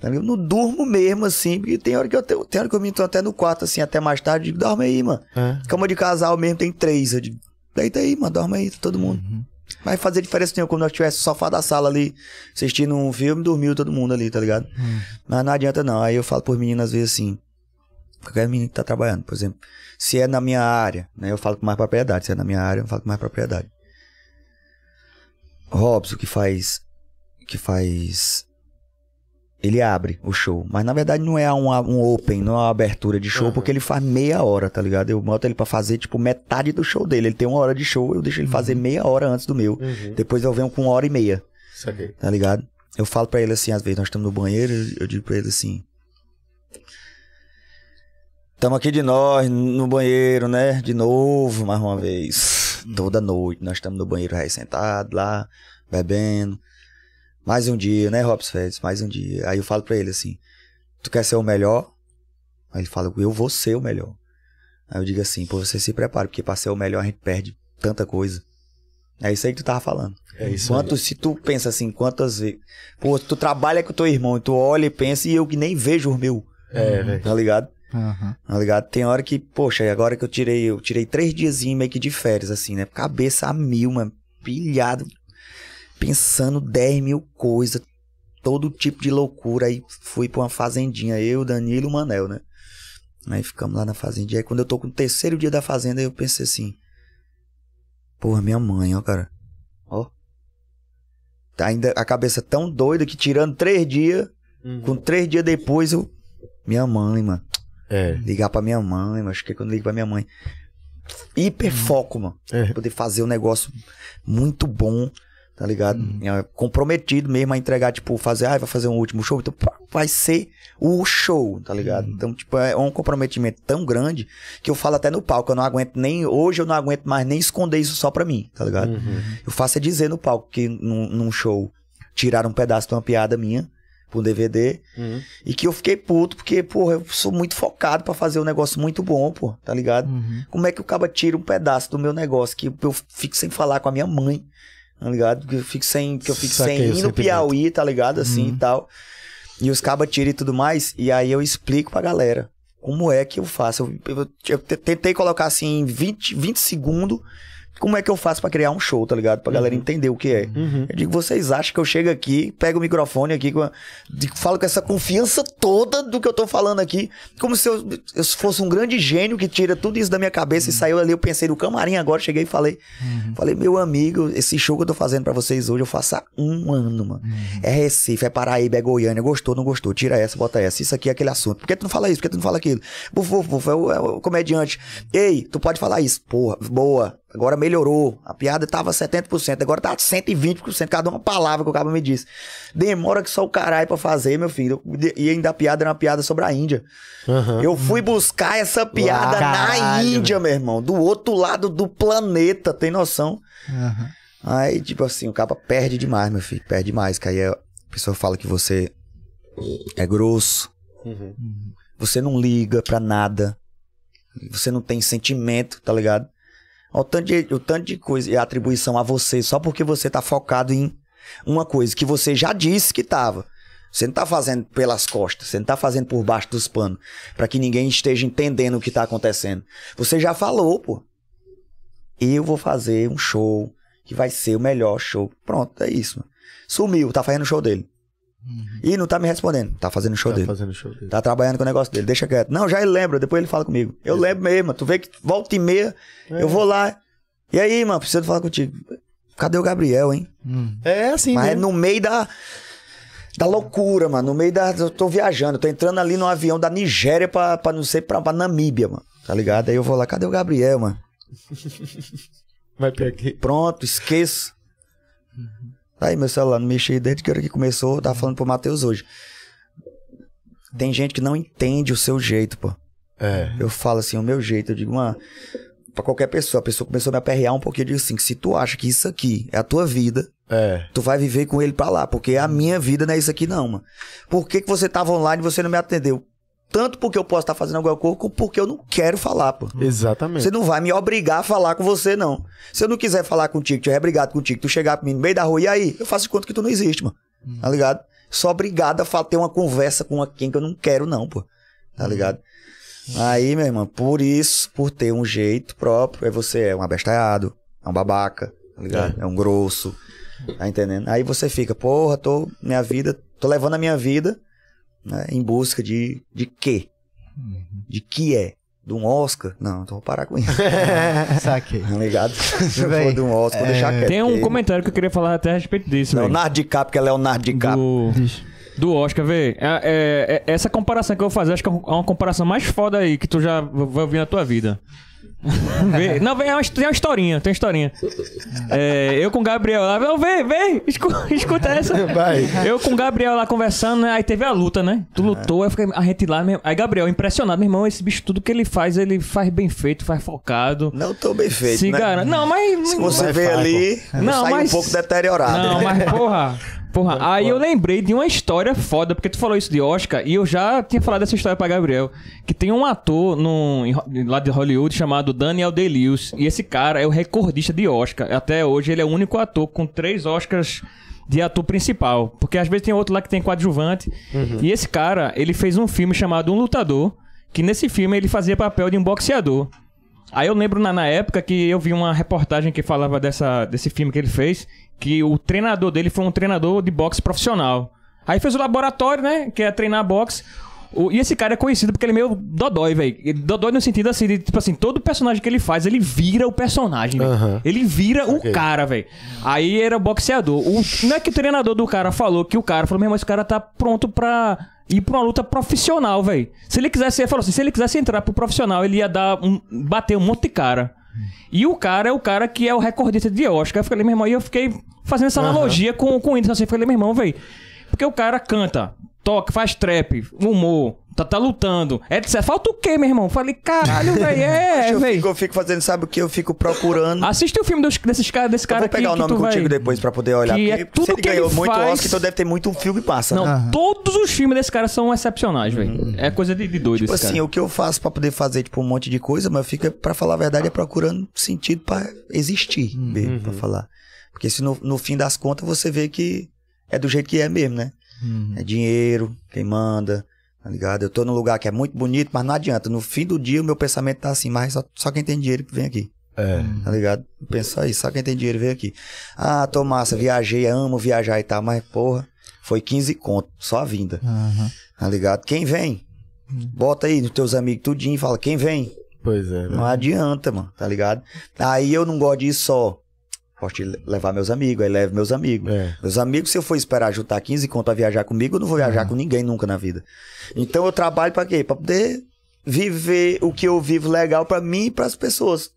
Tá? Eu não durmo mesmo, assim, porque tem hora que eu, tenho, tem hora que eu me até no quarto, assim, até mais tarde, eu digo, dorme aí, mano. É. Cama de casal mesmo tem três. Eu digo, deita aí, mano, dorme aí, todo mundo. Vai fazer diferença nenhuma, como nós tivesse sofá da sala ali, assistindo um filme, dormiu todo mundo ali, tá ligado? Mas não adianta não. Aí eu falo pros meninos às vezes assim, qualquer menino que tá trabalhando, por exemplo, se é na minha área, né, eu falo com mais propriedade. Se é na minha área, eu falo com mais propriedade. Robson, que faz, que faz ele abre o show. Mas na verdade não é um, um open, não é uma abertura de show, Aham. porque ele faz meia hora, tá ligado? Eu boto ele pra fazer, tipo, metade do show dele. Ele tem uma hora de show, eu deixo ele fazer meia hora antes do meu. Uhum. Depois eu venho com uma hora e meia, Saquei. tá ligado? Eu falo pra ele assim, às vezes nós estamos no banheiro, eu- digo pra ele assim. Tamo aqui de nós, no banheiro, né? De novo, mais uma vez. Toda noite, nós estamos no banheiro aí sentado lá, bebendo. Mais um dia, né, Robson Félix? Mais um dia. Aí eu falo pra ele assim: Tu quer ser o melhor? Aí ele fala: Eu vou ser o melhor. Aí eu digo assim: Pô, você se prepara, porque pra ser o melhor a gente perde tanta coisa. É isso aí que tu tava falando. É isso Quanto, se tu pensa assim, quantas vezes. Pô, tu trabalha com teu irmão, e tu olha e pensa, e eu que nem vejo o meu, É, velho. tá ligado? Aham. Tá ligado? Tem hora que, poxa, agora que eu tirei, eu tirei três diazinhos meio que de férias, assim, né? Cabeça a mil, mano. Pilhado. Pensando 10 mil coisas. Todo tipo de loucura. Aí fui pra uma fazendinha, eu, Danilo e o Manel, né? Aí ficamos lá na fazendinha. Aí quando eu tô com o terceiro dia da fazenda, eu pensei assim. Porra, minha mãe, ó, cara. Ó. Tá ainda a cabeça tão doida que tirando três dias, com três dias depois eu. Minha mãe, mano. É. Ligar pra minha mãe, mas acho que quando eu ligo pra minha mãe. Hiperfoco, mano. É. Poder fazer um negócio muito bom, tá ligado? É, comprometido mesmo a entregar, tipo, fazer, ah, vai fazer um último show, então vai ser o show, tá ligado? Então, tipo, é um comprometimento tão grande que eu falo até no palco, eu não aguento nem, hoje eu não aguento mais nem esconder isso só pra mim, tá ligado? Uhum. Eu faço é dizer no palco que num, num show tiraram um pedaço de uma piada minha, pro DVD. E que eu fiquei puto, porque, porra, eu sou muito focado pra fazer um negócio muito bom, pô, tá ligado? Como é que o cara tira um pedaço do meu negócio que eu fico sem falar com a minha mãe, tá ligado? Que eu fico sem, que eu fico Saquei sem ir no. Piauí, tá ligado? Assim e tal. E os cabas tiram e tudo mais, e aí eu explico pra galera como é que eu faço. Eu, eu- eu te- tentei colocar assim em 20, 20 segundos como é que eu faço pra criar um show, tá ligado? Pra galera entender o que é. Eu digo, vocês acham que eu chego aqui, pego o microfone aqui, com a- de- falo com essa confiança toda do que eu tô falando aqui, como se eu, eu fosse um grande gênio que tira tudo isso da minha cabeça e saiu ali. Eu pensei no camarim agora, cheguei e falei. Falei, meu amigo, esse show que eu tô fazendo pra vocês hoje, eu faço há um ano, mano. É Recife, é Paraíba, é Goiânia. Gostou, não gostou? Tira essa, bota essa. Isso aqui é aquele assunto. Por que tu não fala isso? Por que tu não fala aquilo? Buf, buf, buf, é o, é o comediante. Ei, tu pode falar isso. Porra, boa. Agora melhorou. A piada tava 70%, agora tá 120%. Cada uma palavra que o cara me disse. Demora que só o caralho pra fazer, meu filho. E ainda a piada era uma piada sobre a Índia. Aham. Eu fui buscar essa piada na Caralho, Índia, meu irmão. Do outro lado do planeta, tem noção? Aí, tipo assim, o cara perde demais, meu filho. Perde demais. Que aí a pessoa fala que você é grosso. Você não liga pra nada. Você não tem sentimento, tá ligado? Olha O tanto, de, o tanto de coisa e atribuição a você só porque você tá focado em uma coisa que você já disse que tava. Você não tá fazendo pelas costas, você não tá fazendo por baixo dos panos, Pra que ninguém esteja entendendo o que tá acontecendo. Você já falou, pô. Eu vou fazer um show que vai ser o melhor show. Pronto, é isso. Mano. Sumiu, tá fazendo o show dele. E não tá me respondendo, tá fazendo show Tá dele. fazendo show dele. Tá trabalhando com o negócio dele, deixa quieto. Não, já ele lembra, depois ele fala comigo. Eu lembro mesmo, tu vê que volta e meia, eu vou lá. E aí, mano, preciso falar contigo. Cadê o Gabriel, hein? É assim, Mas é no meio da. Da loucura, mano. No meio da. Eu tô viajando, eu tô entrando ali no avião da Nigéria pra, pra não sei, pra, pra Namíbia, mano. Tá ligado? Aí eu vou lá, cadê o Gabriel, mano? Vai pegar. Pronto, esqueço. Aí meu celular não mexi desde que hora que começou, tava falando pro Matheus hoje. Tem gente que não entende o seu jeito, pô. É. Eu falo assim, o meu jeito, eu digo, uma. Pra qualquer pessoa, a pessoa começou a me aperrear um pouquinho, eu digo assim, se tu acha que isso aqui é a tua vida, É. tu vai viver com ele pra lá, porque a minha vida não é isso aqui não, mano. Por que, que você tava online e você não me atendeu? Tanto porque eu posso estar fazendo alguma coisa, como porque eu não quero falar, pô. Exatamente. Você não vai me obrigar a falar com você, não. Se eu não quiser falar contigo, tiver brigado contigo, tu chegar pra mim no meio da rua, e aí? Eu faço de conta que tu não existe, mano. Tá ligado? Só obrigado a ter uma conversa com quem que eu não quero, não, pô. Tá ligado? Aí, meu irmão, por isso, por ter um jeito próprio, aí você é um abestalhado, é um babaca, tá ligado? É, um grosso, tá entendendo? Aí você fica, porra, tô, minha vida, tô levando a minha vida né, em busca de, de quê? De que é? De um Oscar? Não, então vou parar com isso. Saquei. Tá ligado? Se for de um Oscar, vou deixar quieto. Tem um comentário que eu queria falar até a respeito disso. Leonardo DiCaprio, que é Leonardo DiCaprio. Do, do Oscar, vê. É, é- é- essa comparação que eu vou fazer, acho que é uma comparação mais foda aí que tu já vai ouvir na tua vida. Vê. Não, vem, é uma, tem uma historinha, tem uma historinha. É, eu com o Gabriel lá, não, vem, vem, escu- escuta essa. Vai. Eu com o Gabriel lá conversando, né? Aí teve a luta, né? Tu lutou, aí eu fiquei, a gente lá, aí Gabriel, impressionado, meu irmão, esse bicho, tudo que ele faz, ele faz bem feito, faz focado. Não tô bem feito, se né? Não, mas. Se você vê ali, Não, sai mas- um pouco deteriorado. Não, mas porra. Porra, aí eu lembrei de uma história foda, porque tu falou isso de Oscar, e eu já tinha falado dessa história pra Gabriel. Que tem um ator no, lá de Hollywood chamado Daniel Day-Lewis, e esse cara é o recordista de Oscar. Até hoje ele é o único ator com três Oscars de ator principal. Porque às vezes tem outro lá que tem coadjuvante. E esse cara, ele fez um filme chamado Um Lutador, que nesse filme ele fazia papel de um boxeador. Aí eu lembro na, na época que eu vi uma reportagem que falava dessa, desse filme que ele fez, que o treinador dele foi um treinador de boxe profissional. Aí fez o laboratório, né? Que é treinar boxe. O- e esse cara é conhecido porque ele é meio dodói, velho. Dodói no sentido assim, de, tipo assim, todo personagem que ele faz, ele vira o personagem. Aham. Ele vira Ok. o cara, velho. Aí era o boxeador. O, não é que o treinador do cara falou que o cara falou, meu irmão, esse cara tá pronto pra ir pra uma luta profissional, velho. Se ele quisesse, ele falou assim, se ele quisesse entrar pro profissional, ele ia dar um, bater um monte de cara. E o cara é o cara que é o recordista de Oscar. Eu falei, meu irmão, e eu fiquei fazendo essa analogia com, com o Whindersson. Assim, eu falei, meu irmão, velho. Porque o cara canta, toca, faz trap, humor, Tá, tá lutando. É, disse, falta o quê, meu irmão? Falei, caralho, velho, é, eu, velho. fico, eu fico fazendo, sabe o que? Eu fico procurando. Assiste o filme dos, desses caras, desse eu cara vou pegar aqui o nome que contigo vai... depois pra poder olhar. que é porque tudo se ele que ele ganhou muito faz- Oscar, então deve ter muito filme massa. Não, né? todos os filmes desse cara são excepcionais, velho. É coisa de, de doido Tipo esse assim, cara. o que eu faço pra poder fazer, tipo, um monte de coisa, mas fica, pra falar a verdade, é procurando sentido pra existir mesmo, pra falar. Porque se no, no fim das contas você vê que é do jeito que é mesmo, né? É dinheiro, quem manda, tá ligado? Eu tô num lugar que é muito bonito, mas não adianta. No fim do dia o meu pensamento tá assim, mas só, só quem tem dinheiro que vem aqui. É. Tá ligado? Pensa aí, só quem tem dinheiro vem aqui. Ah, tô massa, viajei, amo viajar e tal, mas porra, foi 15 conto, só a vinda. Aham. Tá ligado? Quem vem? Bota aí nos teus amigos tudinho e fala, quem vem? Pois é. Não adianta, mano, tá ligado? Aí eu não gosto disso só. De levar meus amigos, aí levo meus amigos. É. Meus amigos, se eu for esperar juntar 15 conto pra viajar comigo, eu não vou viajar com ninguém nunca na vida. Então eu trabalho pra quê? Pra poder viver o que eu vivo legal pra mim e pras pessoas.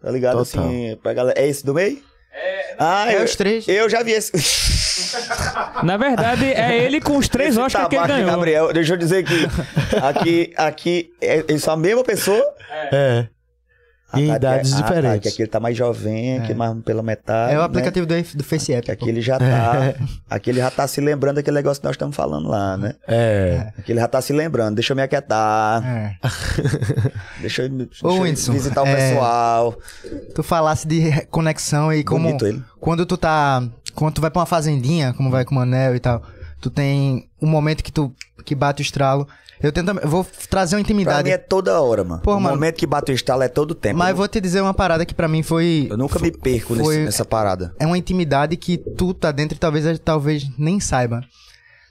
Tá ligado? Total. Assim, pra galera. É esse do meio? É. Ah, É eu, os três. eu já vi esse. Na verdade, é ele com os três Oscars que ele ganhou. Gabriel, deixa eu dizer que aqui, aqui, é, eles são a mesma pessoa. É. Em Ah, tá, idades que- ah, tá, diferentes. que aqui ele tá mais jovem, aqui mais pela metade. É o né? aplicativo do, do Face App. Que aqui ele já tá. aqui ele já tá se lembrando daquele negócio que nós estamos falando lá, né? É. Aqui ele já tá se lembrando. Deixa eu me aquietar. É. Deixa eu, deixa Ô, eu visitar o é, pessoal. Tu falasse de conexão e como. Bonito ele. Quando tu tá. Quando tu vai pra uma fazendinha, como vai com o Manel e tal, tu tem um momento que tu. que bate o estralo. Eu tento. Vou trazer uma Pra intimidade. mim é toda hora, mano. Pô, o mano. momento que bate o estalo é todo tempo. Mas eu, vou te dizer uma parada que pra mim foi. eu nunca me perco nesse- foi- nessa parada. é uma intimidade que tu tá dentro e talvez, talvez nem saiba.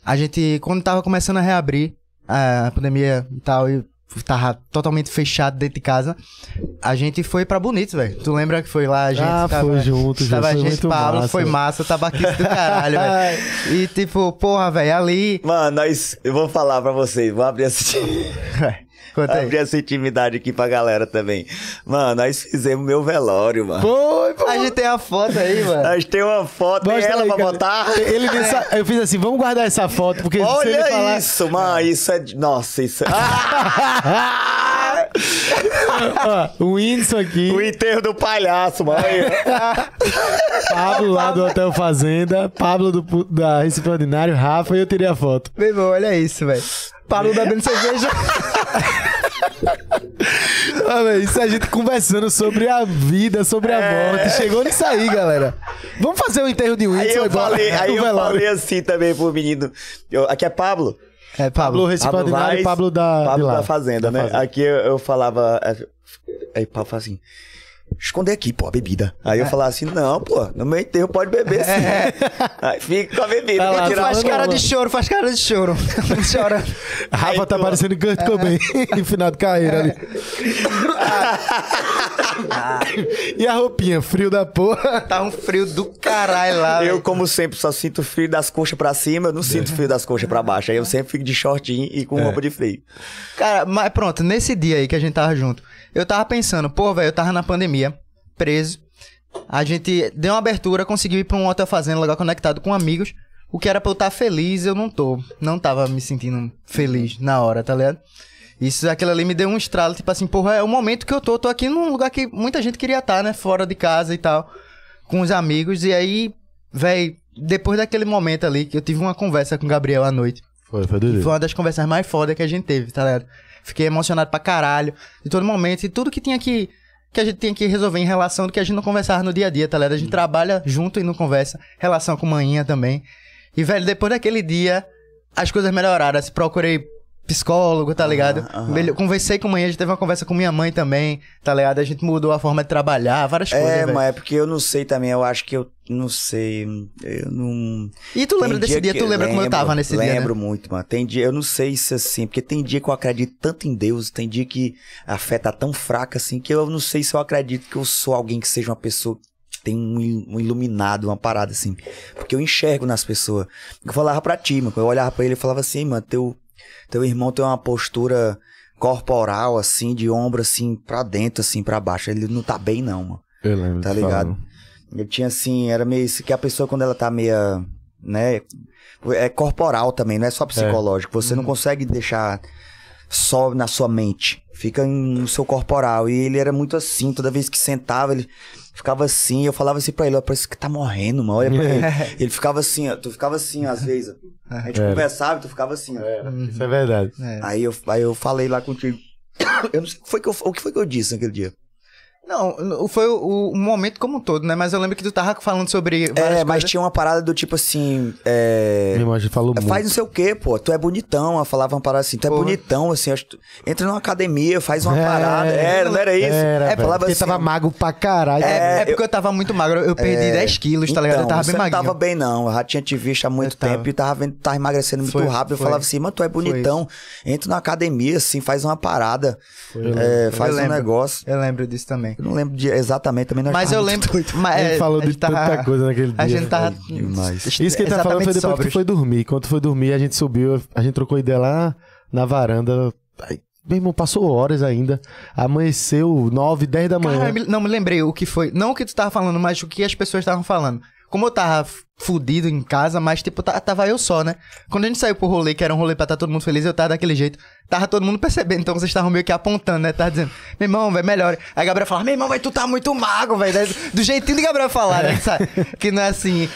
A gente, quando tava começando a reabrir a pandemia e tal, e tava totalmente fechado dentro de casa, a gente foi pra Bonito, velho. Tu lembra que foi lá, a gente Ah, tava, foi junto, Tava a foi gente, Pablo, massa. foi massa, tabaquice do caralho, velho. E tipo, porra, velho, ali... Mano, nós. Eu vou falar pra vocês, vou abrir essa, Conta aí. abrir essa intimidade aqui pra galera também. Mano, nós fizemos meu velório, mano. Foi, pô. A gente tem a foto aí, mano. Nós tem uma foto, tem Mostra ela aí, pra cara. botar. Ele nem sa- Eu fiz assim, vamos guardar essa foto, porque se ele Olha falar... isso, mano. Isso é. Nossa, isso é. Ó, o Whindersson aqui, o enterro do palhaço, mano. Pablo lá do Hotel Fazenda, Pablo do, da Recife Ordinário, Rafa e eu tirei a foto. Meu irmão, olha isso, velho. Pablo bebendo cerveja. Ah, velho, isso a gente conversando sobre a vida, sobre a É. morte. Chegou nisso aí, galera. Vamos fazer o enterro de Aí Whindersson eu falei, aí eu velório. falei assim também pro menino. Eu- aqui é Pablo. É, Pablo Pablo. Recife Ordinário e Pablo da, Pablo da Fazenda, Da né? Fazenda. Aqui eu, eu falava. é, Aí Pablo fala assim. Esconder aqui, pô, a bebida. Aí É. eu falava assim: não, pô, no meu enterro pode beber sim. Aí fica com a bebida, Tá lá, tirar Faz cara não. de choro, faz cara de choro. Chora. Rafa Aí tá tu- parecendo Kurt Cobain em final de carreira ali. e a roupinha, frio da porra. Tá um frio do caralho lá, Eu, velho. como sempre, só sinto frio das coxas pra cima, eu não sinto frio das coxas pra baixo. Aí eu sempre fico de shortinho e com roupa de frio. Cara, mas pronto, nesse dia aí que a gente tava junto, eu tava pensando, pô, velho, eu tava na pandemia, preso. A gente deu uma abertura, conseguiu ir pra um hotel fazenda legal conectado com amigos. O que era pra eu estar feliz, eu não tô. Não tava me sentindo feliz na hora, tá ligado? Isso, aquilo ali me deu um estralo, tipo assim, porra, é o momento que eu tô. Tô aqui num lugar que muita gente queria estar, né? Fora de casa e tal. Com os amigos. E aí, velho, depois daquele momento ali, que eu tive uma conversa com o Gabriel à noite. Foi, foi Foi uma das conversas mais fodas que a gente teve, tá ligado? Fiquei emocionado pra caralho de todo momento e tudo que tinha que. Que a gente tinha que resolver em relação do que a gente não conversava no dia a dia, tá ligado? A gente trabalha junto e não conversa. Relação com manhinha também. E, velho, depois daquele dia, as coisas melhoraram. Assim, procurei psicólogo, tá ligado? aham. Melho- Conversei com manhã, a gente teve uma conversa com minha mãe também, tá ligado? A gente mudou a forma de trabalhar, várias coisas, É, mas é porque eu não sei também, eu acho que eu não sei. Eu não. E tu lembra Tem desse dia? que- Tu lembra como eu lembro, tava nesse dia, né? Lembro muito, mano. Tem dia, eu não sei se assim, porque tem dia que eu acredito tanto em Deus, tem dia que a fé tá tão fraca assim, que eu não sei se eu acredito que eu sou alguém que seja uma pessoa que tem um, il- um iluminado, uma parada assim. Porque eu enxergo nas pessoas. Eu falava pra ti, mano, eu olhava pra ele, eu falava assim, mano, teu, teu irmão tem uma postura corporal, assim, de ombro, assim, pra dentro, assim, pra baixo. Ele não tá bem, não, mano. Eu lembro. Tá ligado? Eu tinha assim, era meio isso que a pessoa quando ela tá meia, né, é corporal também, não é só psicológico. Você não consegue deixar só na sua mente. Fica no seu corporal. E ele era muito assim, toda vez que sentava, ele ficava assim. Eu falava assim pra ele, ó, parece que tá morrendo, mano. Olha pra ele. ele ficava assim, ó. Tu ficava assim, às vezes. ó. A gente Era. conversava e tu ficava assim, ó. Isso é verdade. É. Aí eu, aí eu falei lá contigo. Eu não sei o que foi que eu, o que foi que eu disse naquele dia. Não, foi o, o momento como um todo, né? Mas eu lembro que tu tava falando sobre. É, mas coisas. tinha uma parada do tipo assim. É... Meu irmão, a gente falou muito. Faz não sei o quê, pô. Tu é bonitão. Ela falava uma parada assim. Tu é bonitão, assim. tu- Entra numa academia, faz uma É, parada. Era, não era isso? Era, é, falava porque assim. tava magro pra caralho. É, é porque eu... tava muito magro. Eu perdi 10 quilos, tá ligado? Eu Então, tava você bem não magrinho. tava bem, não. Eu já tinha te visto há muito Eu tava. tempo e tava, vendo, tava emagrecendo muito Foi, rápido. Eu foi. falava assim, mano, tu é bonitão. Entra na academia, assim, faz uma parada. Eu é, faz Eu um negócio. Eu lembro disso também. Eu não lembro de, exatamente também. nós Mas eu muito lembro. doido. Mas, Ele é, falou de tava- tanta coisa naquele dia. A gente tava. Demais. Isso que ele tá falando foi depois que tu foi dormir. Quando tu foi dormir, a gente subiu, a gente trocou ideia lá na varanda. Aí, meu irmão, passou horas ainda. Amanheceu 9, 10 da manhã. Cara, não me lembrei o que foi. Não o que tu tava falando, mas o que as pessoas estavam falando. Como eu tava fudido em casa, mas tipo, ta- tava eu só, né? Quando a gente saiu pro rolê, que era um rolê pra estar todo mundo feliz, eu tava daquele jeito. Tava todo mundo percebendo, então vocês estavam meio que apontando, né? Tava dizendo, meu irmão, vai melhor. Aí a Gabriel falava, meu irmão, vai, tu tá muito magro, velho. Do jeitinho de Gabriel falar, né? Sabe? Que não é assim,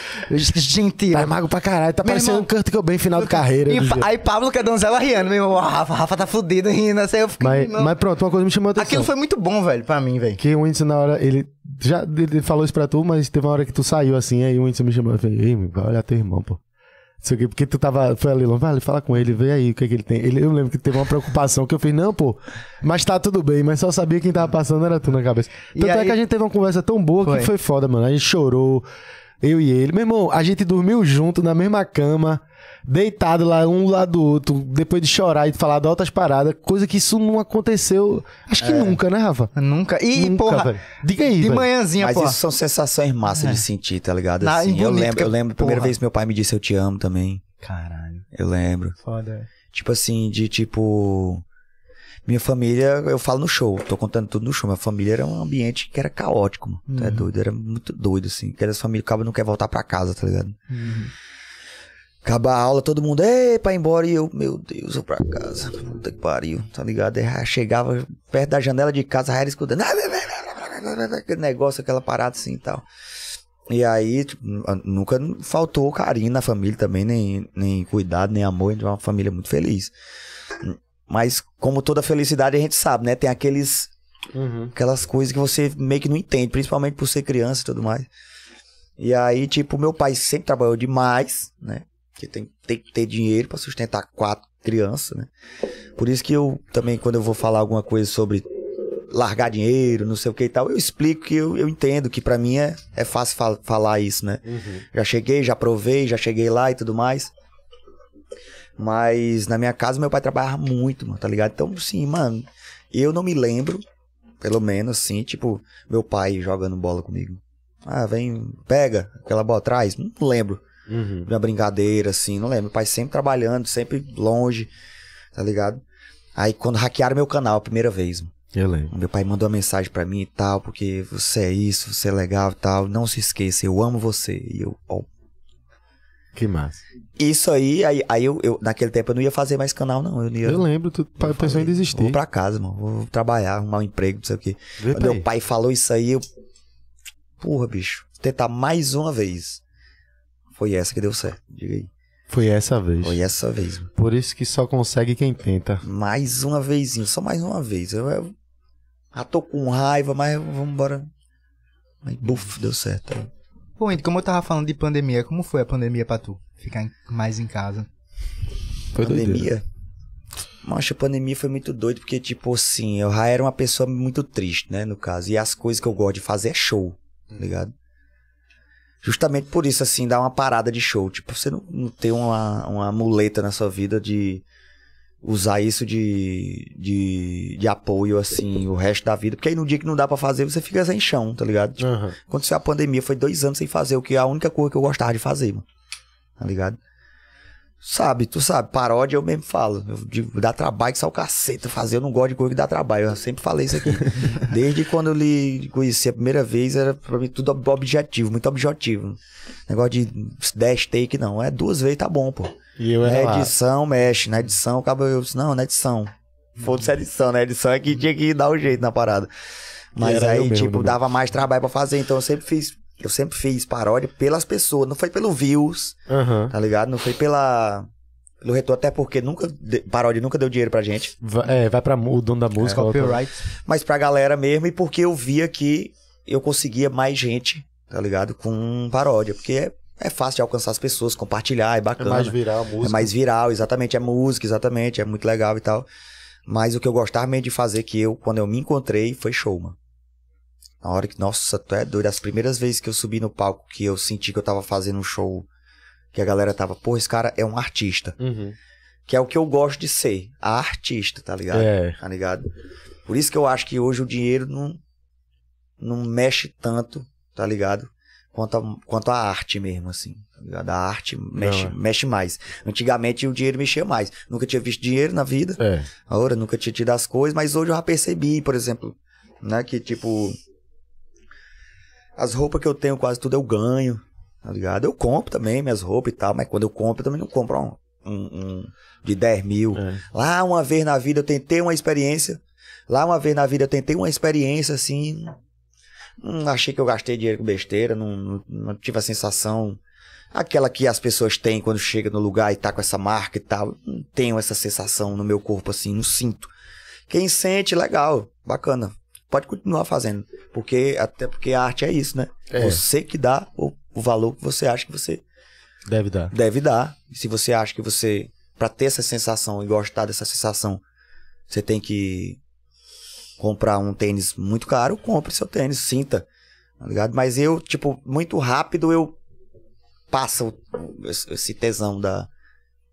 gentil. Tá magro pra caralho. Tá parecendo um Kurt Cobain final de carreira. E aí Pablo Cadonzela rindo, meu irmão, Rafa, Rafa tá fudido rindo. Assim, eu fiquei, mas, mas pronto, uma coisa me chamou a atenção. Aquilo foi muito bom, velho, pra mim, velho. Que o Whindersson na hora, ele já ele falou isso pra tu, mas teve uma hora que tu saiu assim, aí o Whindersson me chamou, eu falei, ei, vai olhar teu irmão, pô. Não sei o quê, porque tu tava, foi ali, vale, fala com ele, vê aí o que, é que ele tem. Ele, eu lembro que teve uma preocupação que eu fiz, não, pô, mas tá tudo bem, mas só sabia quem tava passando era tu na cabeça. E Tanto é aí- que a gente teve uma conversa tão boa Foi. que foi foda, mano. A gente chorou, eu e ele. Meu irmão, a gente dormiu junto na mesma cama, deitado lá, um lado do outro, depois de chorar e falar de outras paradas, coisa que isso não aconteceu, acho que nunca, né, Rafa? Nunca. E, Nunca, porra, velho. Diga aí, de velho. manhãzinha, Mas porra. isso são sensações massas de sentir, tá ligado? Na- Assim, e eu lembro, que- eu lembro a primeira porra. vez que meu pai me disse eu te amo também. Caralho, Eu lembro. foda. Tipo assim, de tipo. Minha família, eu falo no show, tô contando tudo no show. Minha família era um ambiente que era caótico, mano. Tu é doido, era muito doido, assim. Aquelas famílias, acaba não quer voltar pra casa, tá ligado? Acaba a aula, todo mundo, ei, pra ir embora, e eu, meu Deus, eu pra casa. Puta que pariu, tá ligado? Já chegava perto da janela de casa, era escutando. Aquele negócio, aquela parada assim e tal. E aí, tipo, nunca faltou carinho na família também, nem, nem cuidado, nem amor. A gente é uma família muito feliz. Mas, como toda felicidade, a gente sabe, né? Tem aqueles. Aquelas coisas que você meio que não entende, principalmente por ser criança e tudo mais. E aí, tipo, meu pai sempre trabalhou demais, né? Porque tem, tem que ter dinheiro pra sustentar quatro crianças, né? Por isso que eu também, quando eu vou falar alguma coisa sobre largar dinheiro, não sei o que e tal, eu explico que eu, eu entendo que pra mim é, é fácil fal- falar isso, né? Já cheguei, já provei, já cheguei lá e tudo mais. Mas na minha casa meu pai trabalhava muito, mano, tá ligado? Então, sim, mano, eu não me lembro, pelo menos, assim, tipo, meu pai jogando bola comigo. Ah, vem, pega aquela bola atrás. Não lembro. Uma brincadeira, assim, não lembro. Meu pai sempre trabalhando, sempre longe, tá ligado? Aí quando hackearam meu canal a primeira vez, Eu lembro. meu pai mandou uma mensagem pra mim e tal, porque você é isso, você é legal e tal. Não se esqueça, eu amo você. E eu, ó, Que massa. Isso aí, aí, aí eu, eu- naquele tempo eu não ia fazer mais canal, não. Eu não ia. Eu lembro, tu pa- pensou em desistir. Vou pra casa, mano. Vou trabalhar, arrumar um emprego, não sei o quê. Vê Quando meu pai falou isso aí, eu. Porra, bicho. Vou tentar mais uma vez. Foi essa que deu certo. Diga aí. Foi essa vez. Foi essa vez. mano. Por isso que só consegue quem tenta. Mais uma vezinha, só mais uma vez. Eu, eu já tô com raiva, mas vamos embora. Aí, buf, deu certo. Aí. Pô, Indy, como eu tava falando de pandemia, como foi a pandemia pra tu? Ficar em- mais em casa. Foi pandemia. Mas a pandemia foi muito doido, porque, tipo assim, eu já era uma pessoa muito triste, né, no caso. E as coisas que eu gosto de fazer é show, tá ligado? Justamente por isso, assim, dá uma parada de show. Tipo, você não, não ter uma, uma muleta na sua vida de usar isso de, de, de apoio, assim, o resto da vida. Porque aí no dia que não dá pra fazer, você fica sem chão, tá ligado? Tipo, Aham. Aconteceu a pandemia, foi dois anos sem fazer o que é a única coisa que eu gostava de fazer, mano. Tá ligado? Sabe, tu sabe, paródia eu mesmo falo. Eu digo, dá trabalho que só o cacete fazer. Eu não gosto de coisa que dá trabalho. Eu sempre falei isso aqui. Desde quando eu lhe conheci a primeira vez, era pra mim tudo ob- objetivo, muito objetivo. Negócio de 10 take, não. É duas vezes, tá bom, pô. E eu era Na lá. edição, mexe. Na edição, acaba eu disse, não, na edição. Foda-se a edição, né? A edição é que tinha que dar um jeito na parada. Mas aí, mesmo, tipo, né? dava mais trabalho pra fazer. Então eu sempre fiz. Eu sempre fiz paródia pelas pessoas. Não foi pelo views, Aham. tá ligado? Não foi pela. Pelo retorno, até porque nunca. de- Paródia nunca deu dinheiro pra gente. Vai, é, vai pra o dono da música. outra- Copyright. Mas pra galera mesmo, e porque eu via que eu conseguia mais gente, tá ligado? Com paródia. Porque é, é fácil de alcançar as pessoas, compartilhar, é É bacana. mais viral a música. É mais viral, exatamente, é música, exatamente, é muito legal e tal. Mas o que eu gostava mesmo de fazer, que eu, quando eu me encontrei, foi show, mano. Na hora que, nossa, tu é doido. As primeiras vezes que eu subi no palco, que eu senti que eu tava fazendo um show, que a galera tava, pô, esse cara é um artista. Uhum. Que é o que eu gosto de ser, a artista, tá ligado? É. Tá ligado? Por isso que eu acho que hoje o dinheiro não, não mexe tanto, tá ligado? Quanto a, quanto a arte mesmo, assim. Tá ligado? A arte mexe, Não, é. mexe mais. Antigamente o dinheiro mexia mais. Nunca tinha visto dinheiro na vida. É. Agora nunca tinha tido as coisas, mas hoje eu já percebi, por exemplo, né, que tipo. As roupas que eu tenho, quase tudo eu ganho, tá ligado? Eu compro também minhas roupas e tal, mas quando eu compro, eu também não compro um, um- um de 10 mil. É. Lá uma vez na vida eu tentei uma experiência. Lá uma vez na vida eu tentei uma experiência assim. Não achei que eu gastei dinheiro com besteira, não, não, não tive a sensação. Aquela que as pessoas têm quando chega no lugar e tá com essa marca e tal. Não tenho essa sensação no meu corpo assim, não sinto. Quem sente, legal, bacana. Pode continuar fazendo. Porque, até porque a arte é isso, né? É. Você que dá o, o valor que você acha que você Deve dar. deve dar. E se você acha que você, pra ter essa sensação e gostar dessa sensação, você tem que comprar um tênis muito caro, compre seu tênis, sinta. Tá ligado? Mas eu, tipo, muito rápido eu passo esse tesão da,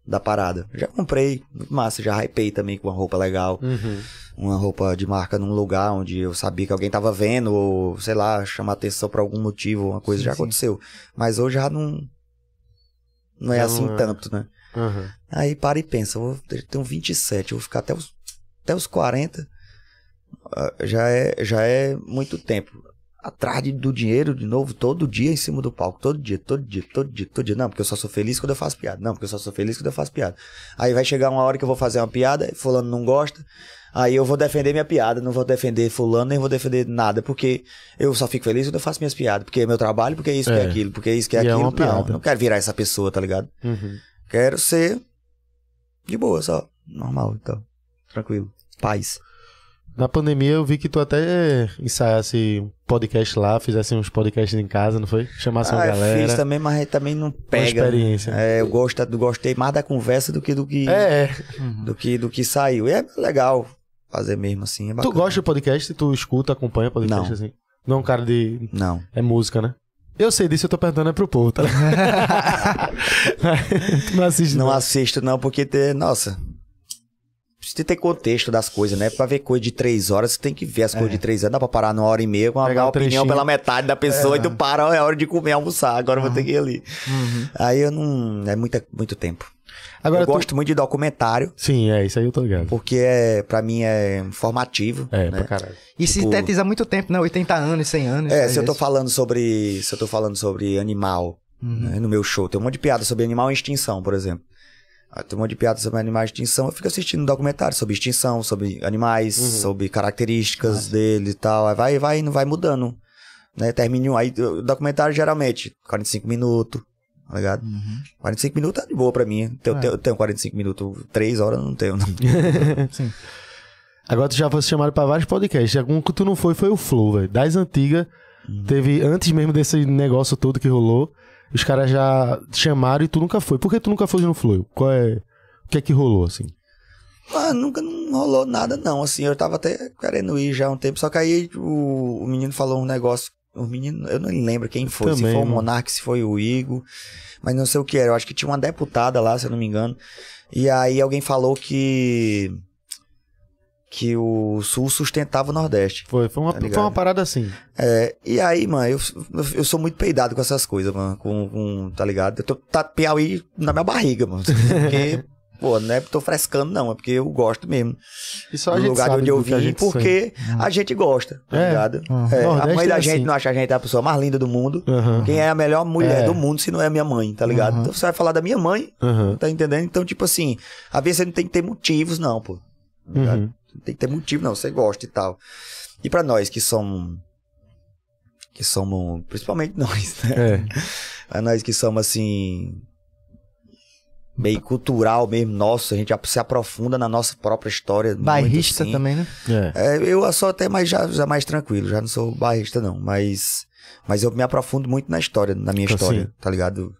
da parada. Já comprei, massa, já hypei também com uma roupa legal, Uhum. uma roupa de marca num lugar onde eu sabia que alguém tava vendo, ou sei lá, chamar atenção por algum motivo, uma coisa Sim, já sim. aconteceu. Mas hoje já não. Não é Já assim não é. tanto, né? Uhum. Aí para e pensa, eu tenho 27, eu vou ficar até os, até os 40. ah, Já é, já é muito tempo. Atrás do dinheiro, de novo, todo dia em cima do palco. Todo dia, todo dia, todo dia, todo dia. Não, porque eu só sou feliz quando eu faço piada. Não, porque eu só sou feliz quando eu faço piada. Aí vai chegar uma hora que eu vou fazer uma piada, fulano não gosta. Aí eu vou defender minha piada, não vou defender fulano, nem vou defender nada, porque eu só fico feliz quando eu faço minhas piadas. Porque é meu trabalho, porque é isso, que é É. aquilo, porque é isso, que é E é aquilo. piada. não, não quero virar essa pessoa, tá ligado? Uhum. Quero ser de boa, só. Normal, então. Tranquilo. Paz. Na pandemia eu vi que tu até ensaiasse um podcast lá, fizesse uns podcasts em casa, não foi? Chamasse uma Ah, eu galera. fiz também, mas também não Uma pega. experiência. É, eu gosto, gostei mais da conversa do que do que, É, é. do que do que saiu. E é legal fazer mesmo assim. É Tu gosta de podcast? Tu escuta, acompanha podcast Não. assim? Não é um cara de. Não. É música, né? Eu sei disso, eu tô perguntando é pro povo, tá não assiste, Não não. assisto, não, porque ter. Nossa. Precisa ter contexto das coisas, né? Pra ver coisa de três horas, você tem que ver as coisas de três horas. Não dá pra parar numa hora e meia com uma, um opinião trechinho. pela metade da pessoa e tu para, é hora de comer, almoçar. Agora eu vou ter que ir ali. Uhum. Aí eu não. É muita, muito tempo. Agora eu tu- gosto muito de documentário, Sim, é, isso aí eu tô ligado. porque é, pra mim é informativo. É, né? pra caralho. E Tipo- sintetiza muito tempo, né? 80 anos, 100 anos. É, às se eu tô falando sobre. Se eu tô falando sobre animal Uhum. né, no meu show, tem um monte de piada sobre animal em extinção, por exemplo. Ah, Tem um monte de piada sobre animais em extinção, eu fico assistindo um documentário sobre extinção, sobre animais, Uhum. sobre características dele e tal. Aí vai, vai, não vai mudando. Né? Termina um. Aí o documentário geralmente, 45 minutos, tá ligado? Uhum. 45 minutos é de boa pra mim. Eu, É. tenho, eu tenho 45 minutos, 3 horas eu não tenho. Não. Sim. Agora tu já fosse chamado pra vários podcasts. Algum que tu não foi foi o Flow, velho. Das antigas, Uhum. teve antes mesmo desse negócio todo que rolou. Os caras já chamaram e tu nunca foi. Por que tu nunca foi no Flow? Qual é. O que é que rolou, assim? Ah, nunca não rolou nada, não. Assim, eu tava até querendo ir já há um tempo, só que aí o, o menino falou um negócio. O menino, eu não lembro quem foi, se Também, foi o. Monark, se foi o Igor, mas não sei o que era. Eu acho que tinha uma deputada lá, se eu não me engano. E aí alguém falou que. Que o Sul sustentava o Nordeste. Foi, foi, uma, Tá foi uma parada assim. É, e aí, mano, eu, eu sou muito peidado com essas coisas, mano. Com, com- tá ligado? Eu tô tá Piauí na minha barriga, mano. Porque, pô, não é porque tô frescando, não. É porque eu gosto mesmo. E só a gente lugar de sabe onde eu que a vim, gente porque a gente gosta, tá É. ligado? Uhum. É, a mãe da é gente assim. não acha a gente a pessoa mais linda do mundo. Quem é a melhor mulher É. do mundo se não é minha mãe, tá ligado? Uhum. Então você vai falar da minha mãe, tá entendendo? Então, tipo assim, às vezes você não tem que ter motivos, não, pô. tá ligado? Não Tem que ter motivo, não. Você gosta e tal. E pra nós que somos. Que somos. Principalmente nós, né? É. Nós que somos assim. Meio cultural mesmo, nossa, a gente se aprofunda na nossa própria história. Bairrista assim. também, né? É. É, eu sou até mais, já, já mais tranquilo, já não sou bairrista, não. Mas, mas eu me aprofundo muito na história, na minha Assim. história, tá ligado?